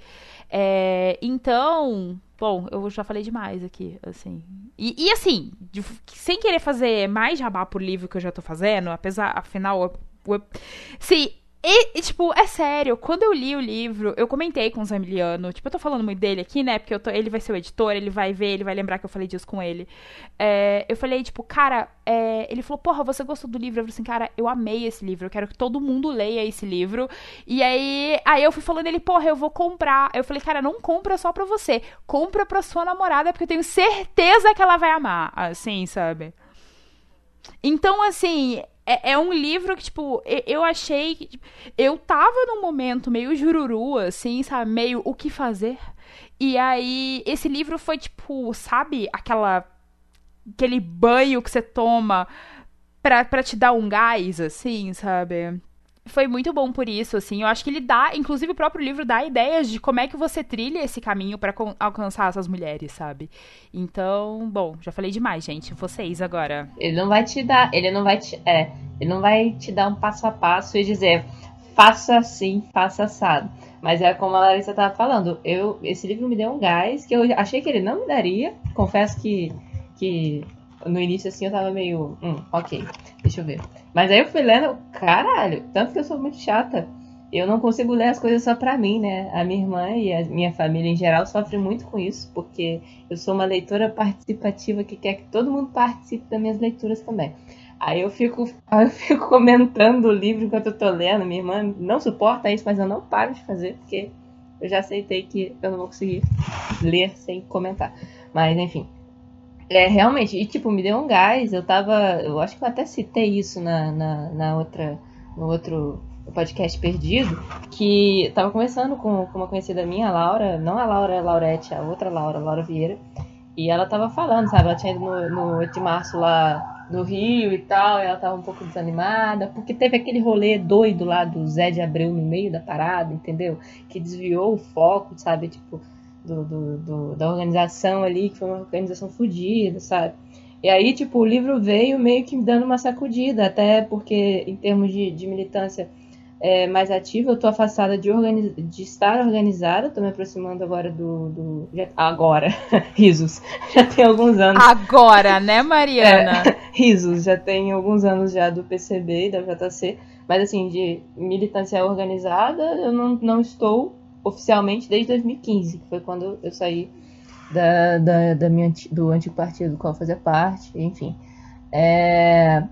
É, então, Bom, eu já falei demais aqui, assim. E, e assim, de, sem querer fazer mais jabá por livro que eu já tô fazendo, apesar, afinal, se e, e, tipo, é sério, quando eu li o livro, eu comentei com o Zamiliano, tipo, eu tô falando muito dele aqui, né, porque tô, ele vai ser o editor, ele vai ver, ele vai lembrar que eu falei disso com ele. É, eu falei, tipo, cara, é, ele falou, porra, você gostou do livro? Eu falei assim, cara, eu amei esse livro, eu quero que todo mundo leia esse livro. E aí, aí eu fui falando ele, porra, eu vou comprar. Eu falei, cara, não compra só pra você, compra pra sua namorada, porque eu tenho certeza que ela vai amar, assim, sabe? Então, assim, é, é, um livro que, tipo, eu achei que. Tipo, eu tava num momento meio jururu, assim, sabe? Meio o que fazer. E aí, esse livro foi, tipo, sabe? Aquela. Aquele banho que você toma pra, pra te dar um gás, assim, sabe? Foi muito bom por isso, assim. Eu acho que ele dá, inclusive o próprio livro dá ideias de como é que você trilha esse caminho para alcançar essas mulheres, sabe? Então, bom, já falei demais, gente. Vocês agora. Ele não vai te dar, ele não vai te, é, ele não vai te dar um passo a passo e dizer faça assim, faça assado. Mas é como a Larissa tava falando, eu esse livro me deu um gás que eu achei que ele não me daria. Confesso que que no início assim eu tava meio, hum, ok, deixa eu ver. Mas aí eu fui lendo, caralho, tanto que eu sou muito chata. Eu não consigo ler as coisas só pra mim, né? A minha irmã e a minha família em geral sofrem muito com isso, porque eu sou uma leitora participativa que quer que todo mundo participe das minhas leituras também. Aí eu fico, eu fico comentando o livro enquanto eu tô lendo. Minha irmã não suporta isso, mas eu não paro de fazer, porque eu já aceitei que eu não vou conseguir ler sem comentar. Mas enfim. É, realmente, e tipo, me deu um gás. Eu tava. Eu acho que eu até citei isso na, na, na outra. No outro podcast perdido. Que eu tava conversando com, com uma conhecida minha, a Laura, não a Laura Laurete, a outra Laura, Laura Vieira. E ela tava falando, sabe? Ela tinha ido no, no 8 de março lá no Rio e tal, e ela tava um pouco desanimada, porque teve aquele rolê doido lá do Zé de Abreu no meio da parada, entendeu? Que desviou o foco, sabe? Tipo, do, do, do, da organização ali, que foi uma organização fodida, sabe? E aí, tipo, o livro veio meio que dando uma sacudida, até porque em termos de, de militância é, mais ativa, eu tô afastada de, organiz... de estar organizada, tô me aproximando agora do. do... Já... Agora, risos. Já tem alguns anos. Agora, né, Mariana? É, risos, já tem alguns anos já do PCB e da JC, mas assim, de militância organizada, eu não, não estou oficialmente desde 2015, que foi quando eu saí da, da, da minha, do antigo partido do qual fazia parte, enfim. É,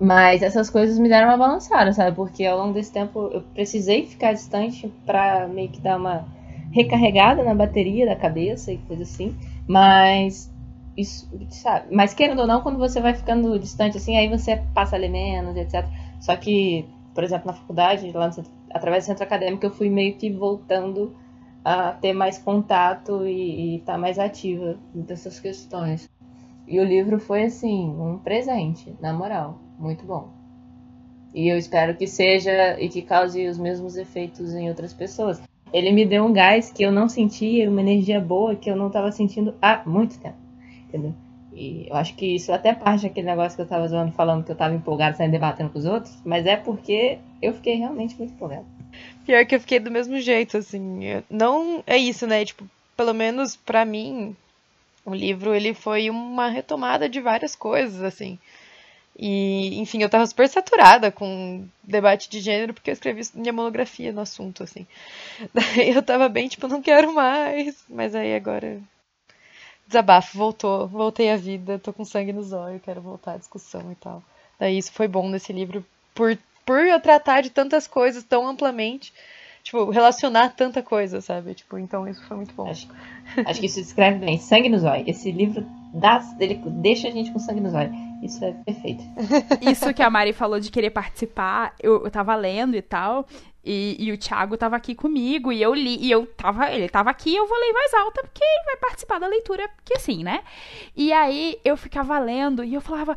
mas essas coisas me deram uma balançada, sabe? Porque ao longo desse tempo eu precisei ficar distante para meio que dar uma recarregada na bateria da cabeça e coisa assim. Mas isso, sabe? Mas querendo ou não, quando você vai ficando distante assim, aí você passa a ler menos, etc. Só que, por exemplo, na faculdade, lá no através do centro acadêmico, eu fui meio que voltando a ter mais contato e estar tá mais ativa dessas questões. E o livro foi assim, um presente, na moral, muito bom. E eu espero que seja e que cause os mesmos efeitos em outras pessoas. Ele me deu um gás que eu não sentia, uma energia boa que eu não estava sentindo há muito tempo. Entendeu? E eu acho que isso é até parte daquele negócio que eu estava zoando, falando que eu estava empolgado, saindo debatendo com os outros, mas é porque eu fiquei realmente muito empolgado. Pior que eu fiquei do mesmo jeito, assim. Não é isso, né? Tipo, pelo menos para mim, o livro ele foi uma retomada de várias coisas, assim. E, enfim, eu tava super saturada com debate de gênero, porque eu escrevi minha monografia no assunto, assim. Daí eu tava bem, tipo, não quero mais. Mas aí agora. Desabafo, voltou, voltei à vida, tô com sangue nos olhos, quero voltar à discussão e tal. Daí isso foi bom nesse livro, por, por eu tratar de tantas coisas tão amplamente tipo, relacionar tanta coisa, sabe? Tipo, então isso foi muito bom. Acho, acho que isso descreve bem. Sangue nos olhos. Esse livro dá, ele deixa a gente com sangue nos olhos. Isso é perfeito. Isso que a Mari falou de querer participar, eu, eu tava lendo e tal. E, e, o Thiago tava aqui comigo e eu li, e eu tava, ele tava aqui, eu vou ler mais alta porque ele vai participar da leitura, porque sim, né? E aí eu ficava lendo e eu falava,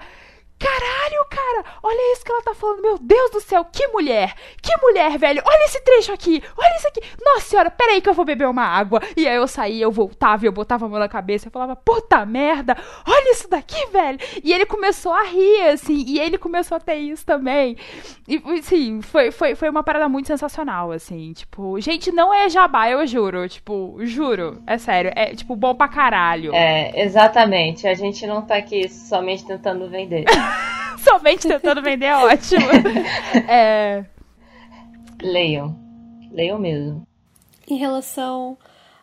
Caralho, cara, olha isso que ela tá falando. Meu Deus do céu, que mulher! Que mulher, velho! Olha esse trecho aqui! Olha isso aqui! Nossa senhora, peraí que eu vou beber uma água. E aí eu saía, eu voltava eu botava a mão na cabeça e falava, puta merda! Olha isso daqui, velho! E ele começou a rir, assim, e ele começou a ter isso também. E, assim, foi, foi, foi uma parada muito sensacional, assim. Tipo, gente, não é jabá, eu juro. Tipo, juro. É sério. É, tipo, bom pra caralho. É, exatamente. A gente não tá aqui somente tentando vender. Somente tentando vender é ótimo. é... Leiam. Leiam mesmo. Em relação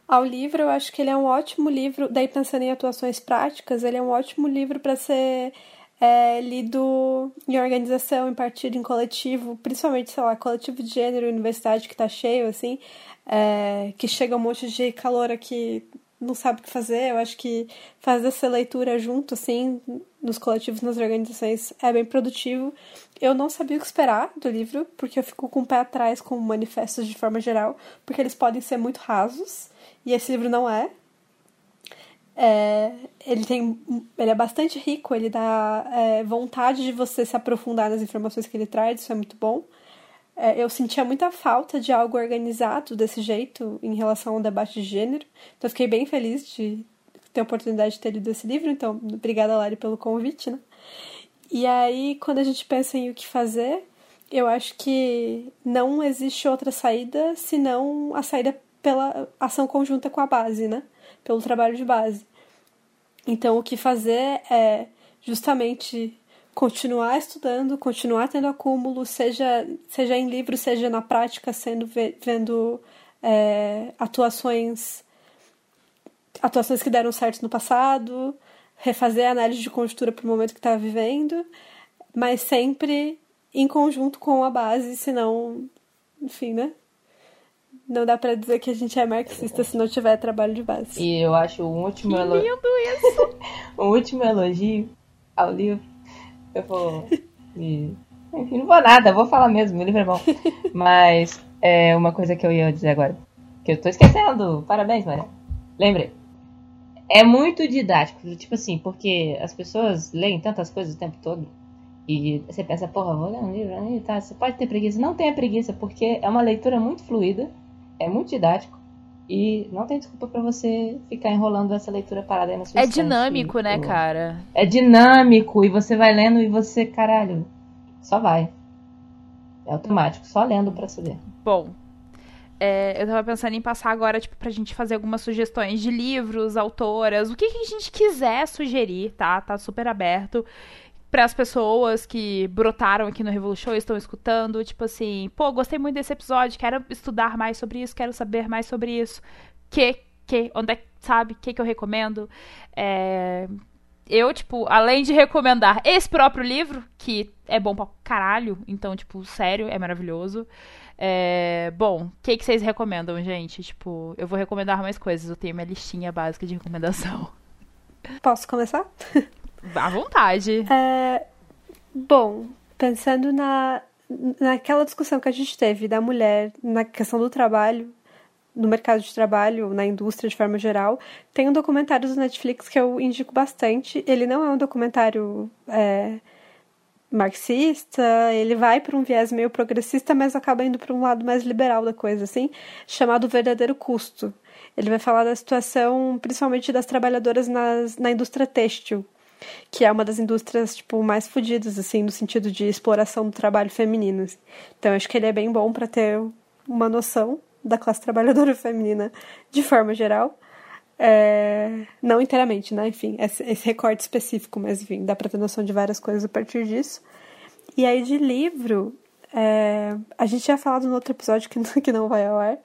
ao livro, eu acho que ele é um ótimo livro. Daí, pensando em atuações práticas, ele é um ótimo livro para ser é, lido em organização, em partido, em coletivo, principalmente, sei lá, coletivo de gênero, universidade que tá cheio, assim, é, que chega um monte de calor aqui não sabe o que fazer. Eu acho que fazer essa leitura junto, assim, nos coletivos, nas organizações, é bem produtivo. Eu não sabia o que esperar do livro, porque eu fico com o pé atrás com manifestos de forma geral, porque eles podem ser muito rasos, e esse livro não é. é ele tem ele é bastante rico, ele dá é, vontade de você se aprofundar nas informações que ele traz, isso é muito bom. É, eu sentia muita falta de algo organizado desse jeito em relação ao debate de gênero. Então, eu fiquei bem feliz de ter a oportunidade de ter lido esse livro. Então, obrigada, Lari, pelo convite, né? E aí, quando a gente pensa em o que fazer, eu acho que não existe outra saída senão a saída pela ação conjunta com a base, né? Pelo trabalho de base. Então, o que fazer é justamente continuar estudando, continuar tendo acúmulo, seja, seja em livro, seja na prática, sendo vendo é, atuações atuações que deram certo no passado, refazer a análise de conjuntura para o momento que está vivendo, mas sempre em conjunto com a base, senão, enfim, né? Não dá para dizer que a gente é marxista se não tiver trabalho de base. E eu acho um último elogio. lindo isso! um último elogio ao livro eu vou. Me... Enfim, não vou nada, vou falar mesmo, meu livro é bom. Mas é uma coisa que eu ia dizer agora. Que eu tô esquecendo. Parabéns, Maria. Lembrei. É muito didático, tipo assim, porque as pessoas leem tantas coisas o tempo todo. E você pensa, porra, vou ler um livro, aí tá, você pode ter preguiça. Não tenha preguiça, porque é uma leitura muito fluida, é muito didático. E não tem desculpa para você ficar enrolando essa leitura parada aí na sua É dinâmico, né, cara? É dinâmico e você vai lendo e você, caralho, só vai. É automático, só lendo pra saber. Bom, é, eu tava pensando em passar agora, tipo, pra gente fazer algumas sugestões de livros, autoras, o que, que a gente quiser sugerir, tá? Tá super aberto para as pessoas que brotaram aqui no Revolution estão escutando, tipo assim, pô, gostei muito desse episódio, quero estudar mais sobre isso, quero saber mais sobre isso. Que, que, onde é, sabe, que que eu recomendo? É, eu, tipo, além de recomendar esse próprio livro, que é bom pra caralho, então, tipo, sério, é maravilhoso. É, bom, o que, que vocês recomendam, gente? Tipo, eu vou recomendar mais coisas, eu tenho minha listinha básica de recomendação. Posso começar? À vontade. É, bom, pensando na, naquela discussão que a gente teve da mulher na questão do trabalho, no mercado de trabalho, na indústria de forma geral. Tem um documentário do Netflix que eu indico bastante. Ele não é um documentário é, marxista, ele vai para um viés meio progressista, mas acaba indo para um lado mais liberal da coisa, assim, chamado Verdadeiro Custo. Ele vai falar da situação, principalmente das trabalhadoras nas, na indústria têxtil, que é uma das indústrias tipo mais fodidas assim no sentido de exploração do trabalho feminino. Assim. Então acho que ele é bem bom para ter uma noção da classe trabalhadora feminina de forma geral. É... não inteiramente, né? Enfim, esse, recorte específico, mas enfim, dá para ter noção de várias coisas a partir disso. E aí de livro, é... a gente tinha falado no outro episódio que, que não vai ao ar,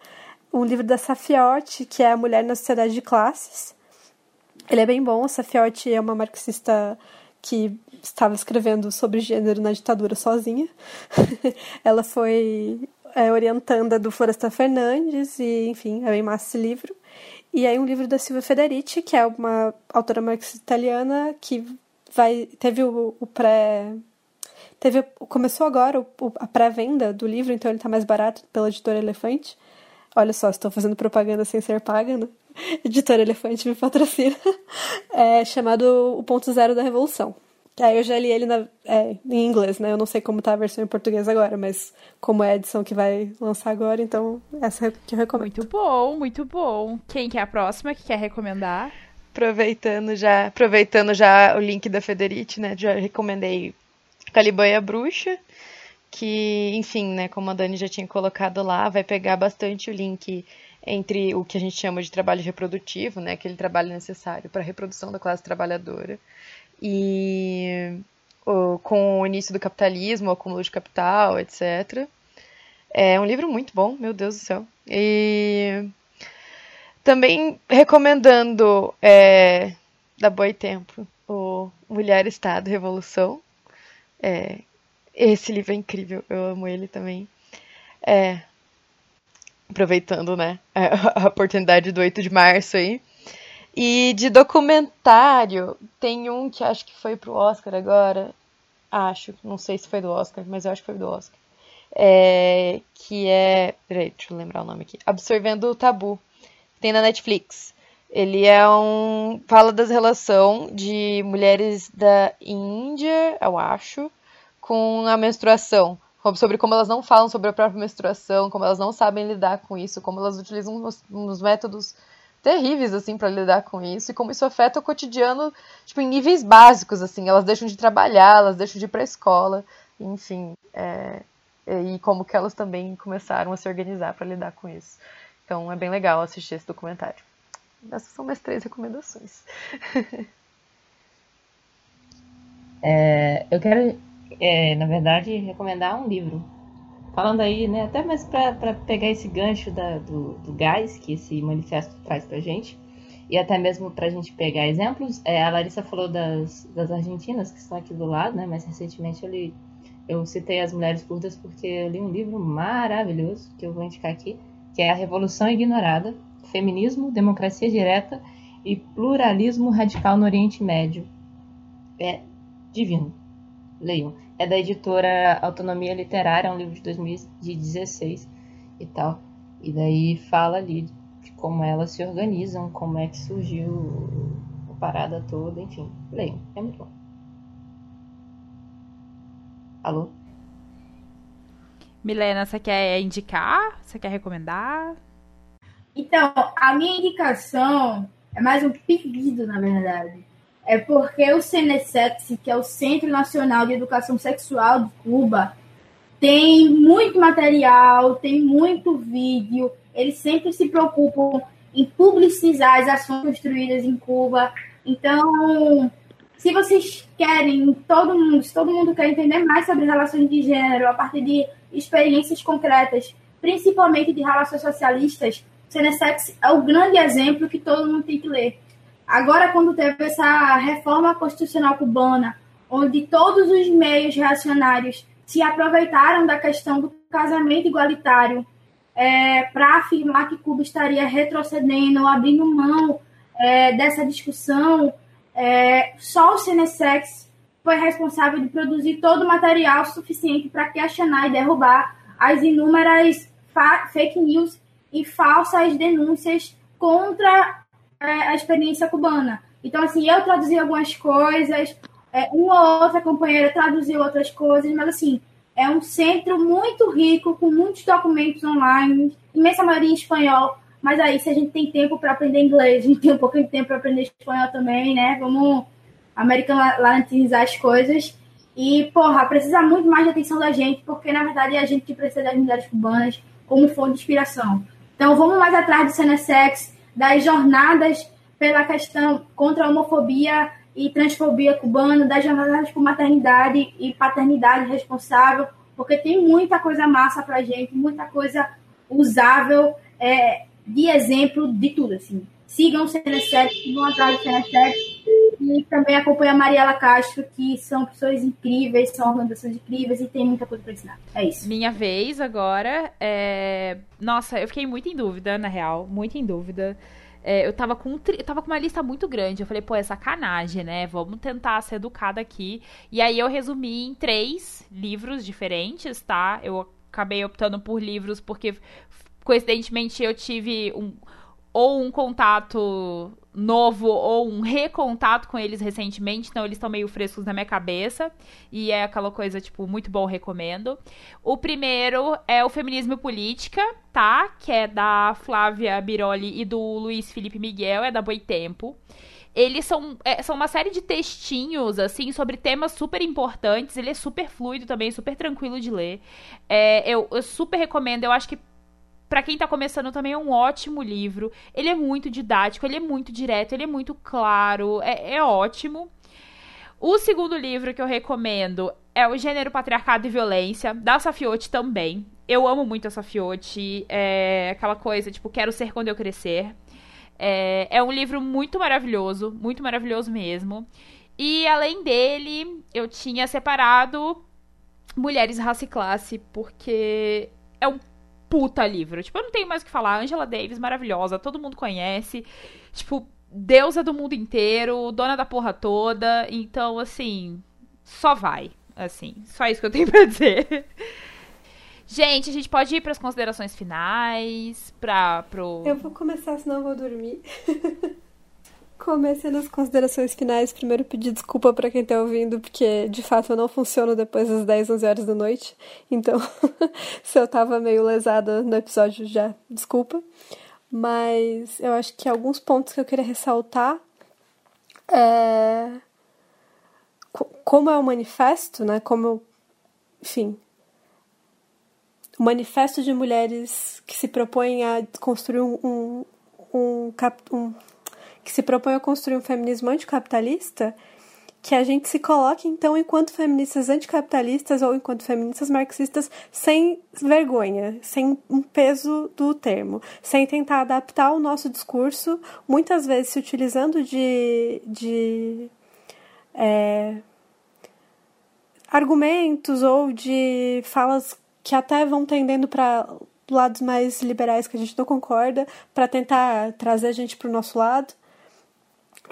um livro da Safiotti, que é A Mulher na Sociedade de Classes, ele é bem bom. A Safiotti é uma marxista que estava escrevendo sobre gênero na ditadura sozinha. ela foi é, orientanda do Floresta Fernandes e, enfim, é bem massa esse livro. E aí um livro da Silvia Federici, que é uma autora marxista italiana que vai teve o, o pré teve começou agora o, a pré-venda do livro, então ele está mais barato pela editora Elefante. Olha só, estou fazendo propaganda sem ser paga, né? Editora Elefante me patrocina. É chamado O Ponto Zero da Revolução. Aí eu já li ele na, é, em inglês, né? Eu não sei como tá a versão em português agora, mas como é a edição que vai lançar agora, então essa que eu recomendo. Muito bom, muito bom. Quem que é a próxima que quer recomendar? Aproveitando já, aproveitando já o link da Federici, né? Já recomendei Caliban e a Bruxa, que, enfim, né, como a Dani já tinha colocado lá, vai pegar bastante o link entre o que a gente chama de trabalho reprodutivo, né, aquele trabalho necessário para a reprodução da classe trabalhadora, e com o início do capitalismo, o acúmulo de capital, etc. É um livro muito bom, meu Deus do céu. E também recomendando é, da Boi Tempo o Mulher, Estado, Revolução. É, esse livro é incrível, eu amo ele também. É, aproveitando, né, a, oportunidade do 8 de março aí. E de documentário, tem um que acho que foi pro Oscar agora. Acho, não sei se foi do Oscar, mas eu acho que foi do Oscar. É, que é. Peraí, deixa eu lembrar o nome aqui. Absorvendo o Tabu. Tem na Netflix. Ele é um. Fala das relações de mulheres da Índia, eu acho, com a menstruação sobre como elas não falam sobre a própria menstruação, como elas não sabem lidar com isso, como elas utilizam uns, uns métodos terríveis assim para lidar com isso e como isso afeta o cotidiano, tipo em níveis básicos assim, elas deixam de trabalhar, elas deixam de ir para a escola, enfim, é, e como que elas também começaram a se organizar para lidar com isso. Então é bem legal assistir esse documentário. Essas são minhas três recomendações. é, eu quero é, na verdade, recomendar um livro. Falando aí, né, até mais para pegar esse gancho da, do, do gás que esse manifesto traz pra gente, e até mesmo para a gente pegar exemplos, é, a Larissa falou das, das argentinas que estão aqui do lado, né, mas recentemente eu citei as mulheres curdas porque eu li um livro maravilhoso que eu vou indicar aqui, que é A Revolução Ignorada, Feminismo, Democracia Direta e Pluralismo Radical no Oriente Médio. É divino leiam. É da editora Autonomia Literária, é um livro de 2016 e tal. E daí fala ali de como elas se organizam, como é que surgiu a parada toda, enfim. Leiam, é muito bom. Alô? Milena, você quer indicar? Você quer recomendar? Então, a minha indicação é mais um pedido, na verdade é porque o CNSEX, que é o Centro Nacional de Educação Sexual de Cuba, tem muito material, tem muito vídeo, eles sempre se preocupam em publicizar as ações construídas em Cuba. Então, se vocês querem, todo mundo, se todo mundo quer entender mais sobre relações de gênero a partir de experiências concretas, principalmente de relações socialistas, o CNSEX é o grande exemplo que todo mundo tem que ler. Agora, quando teve essa reforma constitucional cubana, onde todos os meios reacionários se aproveitaram da questão do casamento igualitário é, para afirmar que Cuba estaria retrocedendo, abrindo mão é, dessa discussão, é, só o Senesex foi responsável de produzir todo o material suficiente para questionar e derrubar as inúmeras fake news e falsas denúncias contra a experiência cubana. Então, assim, eu traduzi algumas coisas, é, uma ou outra companheira traduziu outras coisas, mas, assim, é um centro muito rico, com muitos documentos online, imensa maioria em espanhol. Mas aí, se a gente tem tempo para aprender inglês, a gente tem um pouco de tempo para aprender espanhol também, né? Vamos americanizar as coisas. E, porra, precisa muito mais de atenção da gente, porque na verdade é a gente que precisa das mulheres cubanas como fonte de inspiração. Então, vamos mais atrás do Senesex, das jornadas pela questão contra a homofobia e transfobia cubana, das jornadas por maternidade e paternidade responsável, porque tem muita coisa massa pra gente, muita coisa usável é, de exemplo de tudo, assim. Sigam o Senesex, sigam atrás do Senesex e também acompanha a Mariela Castro, que são pessoas incríveis, são organizações incríveis e tem muita coisa para ensinar. É isso. Minha vez agora. É... Nossa, eu fiquei muito em dúvida, na real. Muito em dúvida. É, eu, tava com, eu tava com uma lista muito grande. Eu falei, pô, é sacanagem, né? Vamos tentar ser educada aqui. E aí eu resumi em três livros diferentes, tá? Eu acabei optando por livros porque, coincidentemente, eu tive um ou um contato novo ou um recontato com eles recentemente, então eles estão meio frescos na minha cabeça e é aquela coisa tipo muito bom, recomendo. O primeiro é o Feminismo e Política, tá? Que é da Flávia Biroli e do Luiz Felipe Miguel, é da Boitempo. Eles são, é, são uma série de textinhos, assim, sobre temas super importantes. Ele é super fluido também, super tranquilo de ler. É, eu, eu super recomendo. Eu acho que para quem tá começando também é um ótimo livro. Ele é muito didático, ele é muito direto, ele é muito claro, é, é ótimo. O segundo livro que eu recomendo é O Gênero, Patriarcado e Violência, da Safiote também. Eu amo muito a Safiote, é aquela coisa, tipo, quero ser quando eu crescer. É, é um livro muito maravilhoso, muito maravilhoso mesmo. E além dele, eu tinha separado Mulheres, Raça e Classe, porque é um puta livro. Tipo, eu não tenho mais o que falar. Angela Davis, maravilhosa, todo mundo conhece. Tipo, deusa do mundo inteiro, dona da porra toda. Então, assim, só vai. Assim, só isso que eu tenho pra dizer. Gente, a gente pode ir para as considerações finais, para pro Eu vou começar, senão eu vou dormir. Começando as considerações finais, primeiro pedir desculpa para quem tá ouvindo, porque de fato eu não funciono depois das 10, 11 horas da noite. Então, se eu tava meio lesada no episódio, já desculpa. Mas eu acho que alguns pontos que eu queria ressaltar é. Como é o manifesto, né? Como. Enfim. O manifesto de mulheres que se propõem a construir um, um, um, um que se propõe a construir um feminismo anticapitalista, que a gente se coloque, então, enquanto feministas anticapitalistas ou enquanto feministas marxistas, sem vergonha, sem um peso do termo, sem tentar adaptar o nosso discurso, muitas vezes se utilizando de, de é, argumentos ou de falas que até vão tendendo para lados mais liberais que a gente não concorda, para tentar trazer a gente para o nosso lado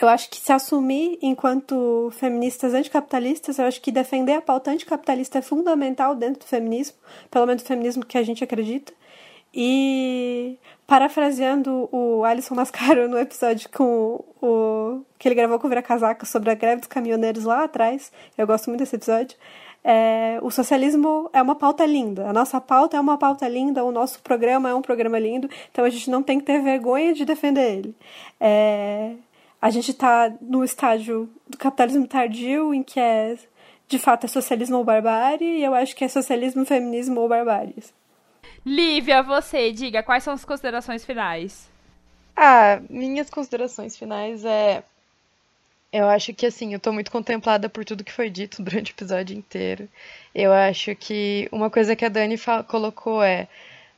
eu acho que se assumir enquanto feministas anticapitalistas, eu acho que defender a pauta anticapitalista é fundamental dentro do feminismo, pelo menos do feminismo que a gente acredita. E parafraseando o Alisson Mascaro no episódio com o que ele gravou com o Vira Casaca sobre a greve dos caminhoneiros lá atrás, eu gosto muito desse episódio. É, o socialismo é uma pauta linda, a nossa pauta é uma pauta linda, o nosso programa é um programa lindo, então a gente não tem que ter vergonha de defender ele. É, a gente está no estágio do capitalismo tardio, em que é, de fato, é socialismo ou barbárie, e eu acho que é socialismo, feminismo ou barbárie. Lívia, você, diga, quais são as considerações finais? Ah, minhas considerações finais é. Eu acho que, assim, eu tô muito contemplada por tudo que foi dito durante o episódio inteiro. Eu acho que uma coisa que a Dani colocou é: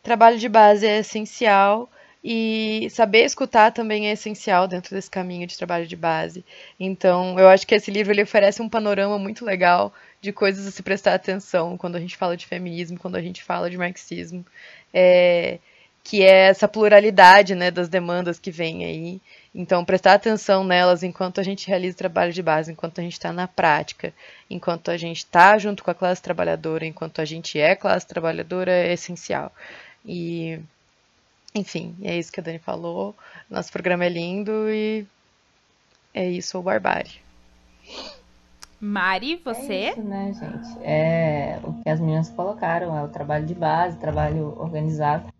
trabalho de base é essencial e saber escutar também é essencial dentro desse caminho de trabalho de base. Então, eu acho que esse livro ele oferece um panorama muito legal de coisas a se prestar atenção quando a gente fala de feminismo, quando a gente fala de marxismo, é, que é essa pluralidade né, das demandas que vem aí. Então, prestar atenção nelas enquanto a gente realiza trabalho de base, enquanto a gente está na prática, enquanto a gente está junto com a classe trabalhadora, enquanto a gente é classe trabalhadora, é essencial. E Enfim, é isso que a Dani falou. Nosso programa é lindo e é isso, o Barbárie. Mari, você? É isso, né, gente? É o que as meninas colocaram, é o trabalho de base, trabalho organizado.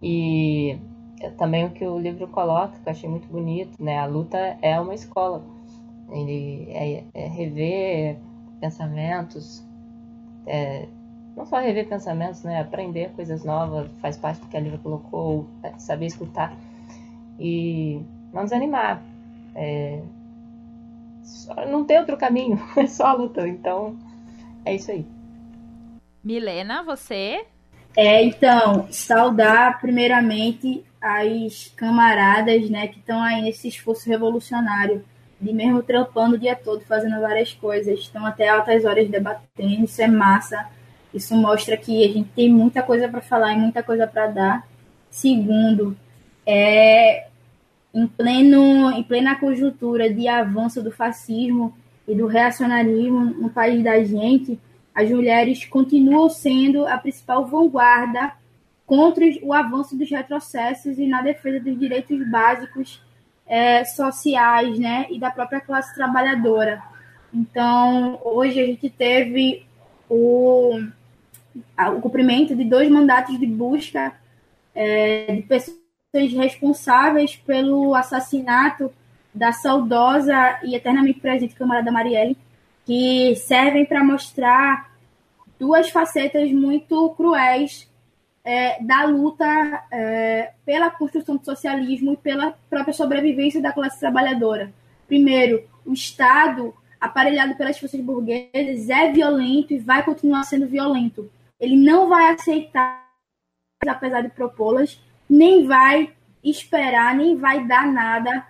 E é também o que o livro coloca, que eu achei muito bonito, né? A luta é uma escola. Ele é, é rever pensamentos, é, não só rever pensamentos, né? Aprender coisas novas, faz parte do que a Lívia colocou, é, saber escutar e não desanimar. É, não tem outro caminho, é só a luta. Então, é isso aí. Milena, você? É, então, saudar primeiramente as camaradas, né, que estão aí nesse esforço revolucionário, de mesmo trampando o dia todo, fazendo várias coisas, estão até altas horas debatendo, isso é massa. Isso mostra que a gente tem muita coisa para falar e muita coisa para dar. Segundo, é em, pleno, em plena conjuntura de avanço do fascismo e do reacionarismo no país da gente, as mulheres continuam sendo a principal vanguarda contra o avanço dos retrocessos e na defesa dos direitos básicos é, sociais né, e da própria classe trabalhadora. Então, hoje a gente teve o, o cumprimento de dois mandatos de busca é, de pessoas responsáveis pelo assassinato da saudosa e eternamente presente camarada Marielle, que servem para mostrar duas facetas muito cruéis é, da luta é, pela construção do socialismo e pela própria sobrevivência da classe trabalhadora. Primeiro, o Estado, aparelhado pelas forças burguesas, é violento e vai continuar sendo violento. Ele não vai aceitar, apesar de propô-las, nem vai esperar, nem vai dar nada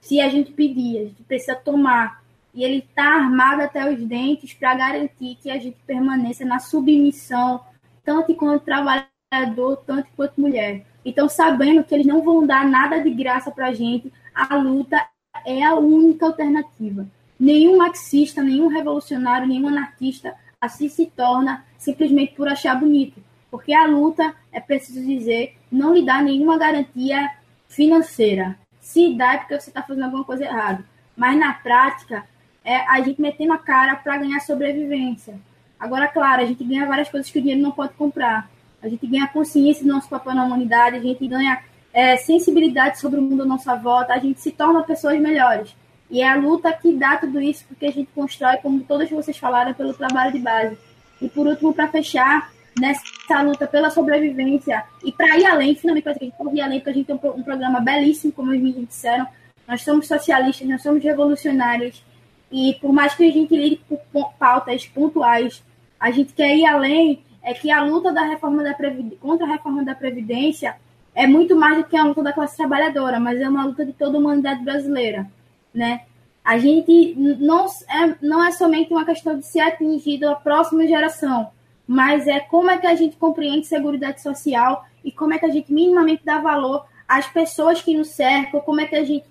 se a gente pedir. A gente precisa tomar. E ele está armado até os dentes para garantir que a gente permaneça na submissão, tanto quanto trabalhador, tanto quanto mulher. Então, sabendo que eles não vão dar nada de graça para a gente, a luta é a única alternativa. Nenhum marxista, nenhum revolucionário, nenhum anarquista assim se torna simplesmente por achar bonito. Porque a luta, é preciso dizer, não lhe dá nenhuma garantia financeira. Se dá é porque você está fazendo alguma coisa errada. Mas na prática, é a gente metendo a cara para ganhar sobrevivência. Agora, claro, a gente ganha várias coisas que o dinheiro não pode comprar. A gente ganha consciência do nosso papel na humanidade, a gente ganha é, sensibilidade sobre o mundo à nossa volta, a gente se torna pessoas melhores. E é a luta que dá tudo isso, porque a gente constrói, como todos vocês falaram, pelo trabalho de base. E por último, para fechar, nessa luta pela sobrevivência e para ir além, finalmente para a gente ir além, porque a gente tem um, programa belíssimo, como os meninos disseram. Nós somos socialistas, nós somos revolucionários e por mais que a gente lide por pautas pontuais, a gente quer ir além. É que a luta da reforma da contra a reforma da previdência é muito mais do que a luta da classe trabalhadora, mas é uma luta de toda a humanidade brasileira, né? A gente não é, não é somente uma questão de ser atingido a próxima geração, mas é como é que a gente compreende segurança social e como é que a gente minimamente dá valor às pessoas que nos cercam, como é que a gente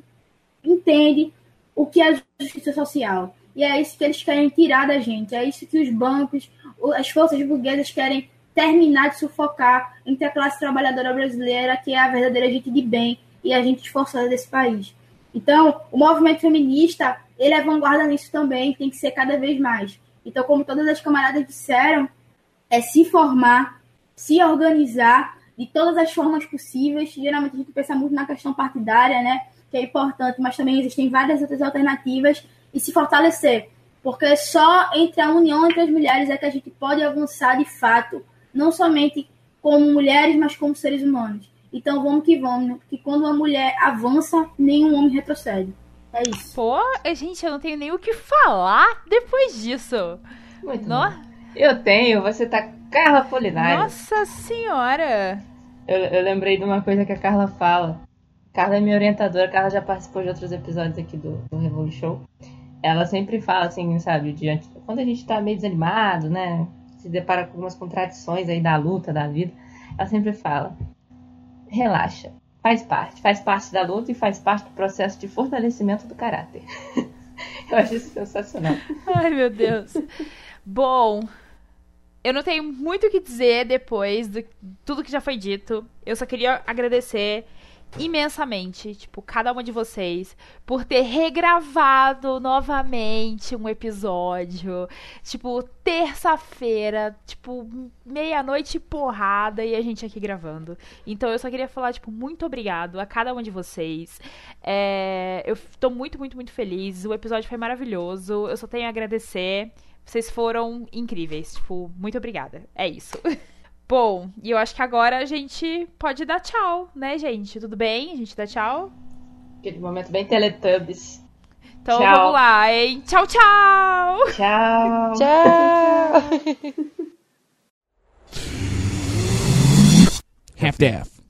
entende o que é justiça social. E é isso que eles querem tirar da gente, é isso que os bancos, as forças burguesas querem terminar de sufocar entre a classe trabalhadora brasileira, que é a verdadeira gente de bem e a gente esforçada desse país. Então, o movimento feminista, ele é vanguarda nisso também, tem que ser cada vez mais. Então, como todas as camaradas disseram, é se formar, se organizar de todas as formas possíveis. Geralmente a gente pensa muito na questão partidária, né? Que é importante, mas também existem várias outras alternativas e se fortalecer. Porque só entre a união entre as mulheres é que a gente pode avançar de fato, não somente como mulheres, mas como seres humanos. Então vamos que vamos, que quando uma mulher avança, nenhum homem retrocede. É isso. Pô, gente, eu não tenho nem o que falar depois disso. Muito No- bom. Eu tenho, você tá Carla Polinário. Nossa senhora! Eu, eu lembrei de uma coisa que a Carla fala. Carla é minha orientadora, a Carla já participou de outros episódios aqui do, do Revolu Show. Ela sempre fala assim, sabe, diante, quando a gente tá meio desanimado, né? Se depara com algumas contradições aí da luta, da vida, ela sempre fala: relaxa, faz parte, faz parte da luta e faz parte do processo de fortalecimento do caráter. eu acho isso sensacional. Ai, meu Deus. Bom, eu não tenho muito o que dizer depois de tudo que já foi dito. Eu só queria agradecer imensamente, tipo, cada uma de vocês por ter regravado novamente um episódio. Tipo, terça-feira, tipo, meia-noite porrada e a gente aqui gravando. Então eu só queria falar, tipo, muito obrigado a cada uma de vocês. É, eu tô muito, muito, muito feliz. O episódio foi maravilhoso. Eu só tenho a agradecer. Vocês foram incríveis. Tipo, muito obrigada. É isso. Bom, e eu acho que agora a gente pode dar tchau, né, gente? Tudo bem? A gente dá tchau? Aquele momento bem Teletubbies. Então Tchau. vamos lá, hein? Tchau, tchau! Tchau. Tchau! Half-Death.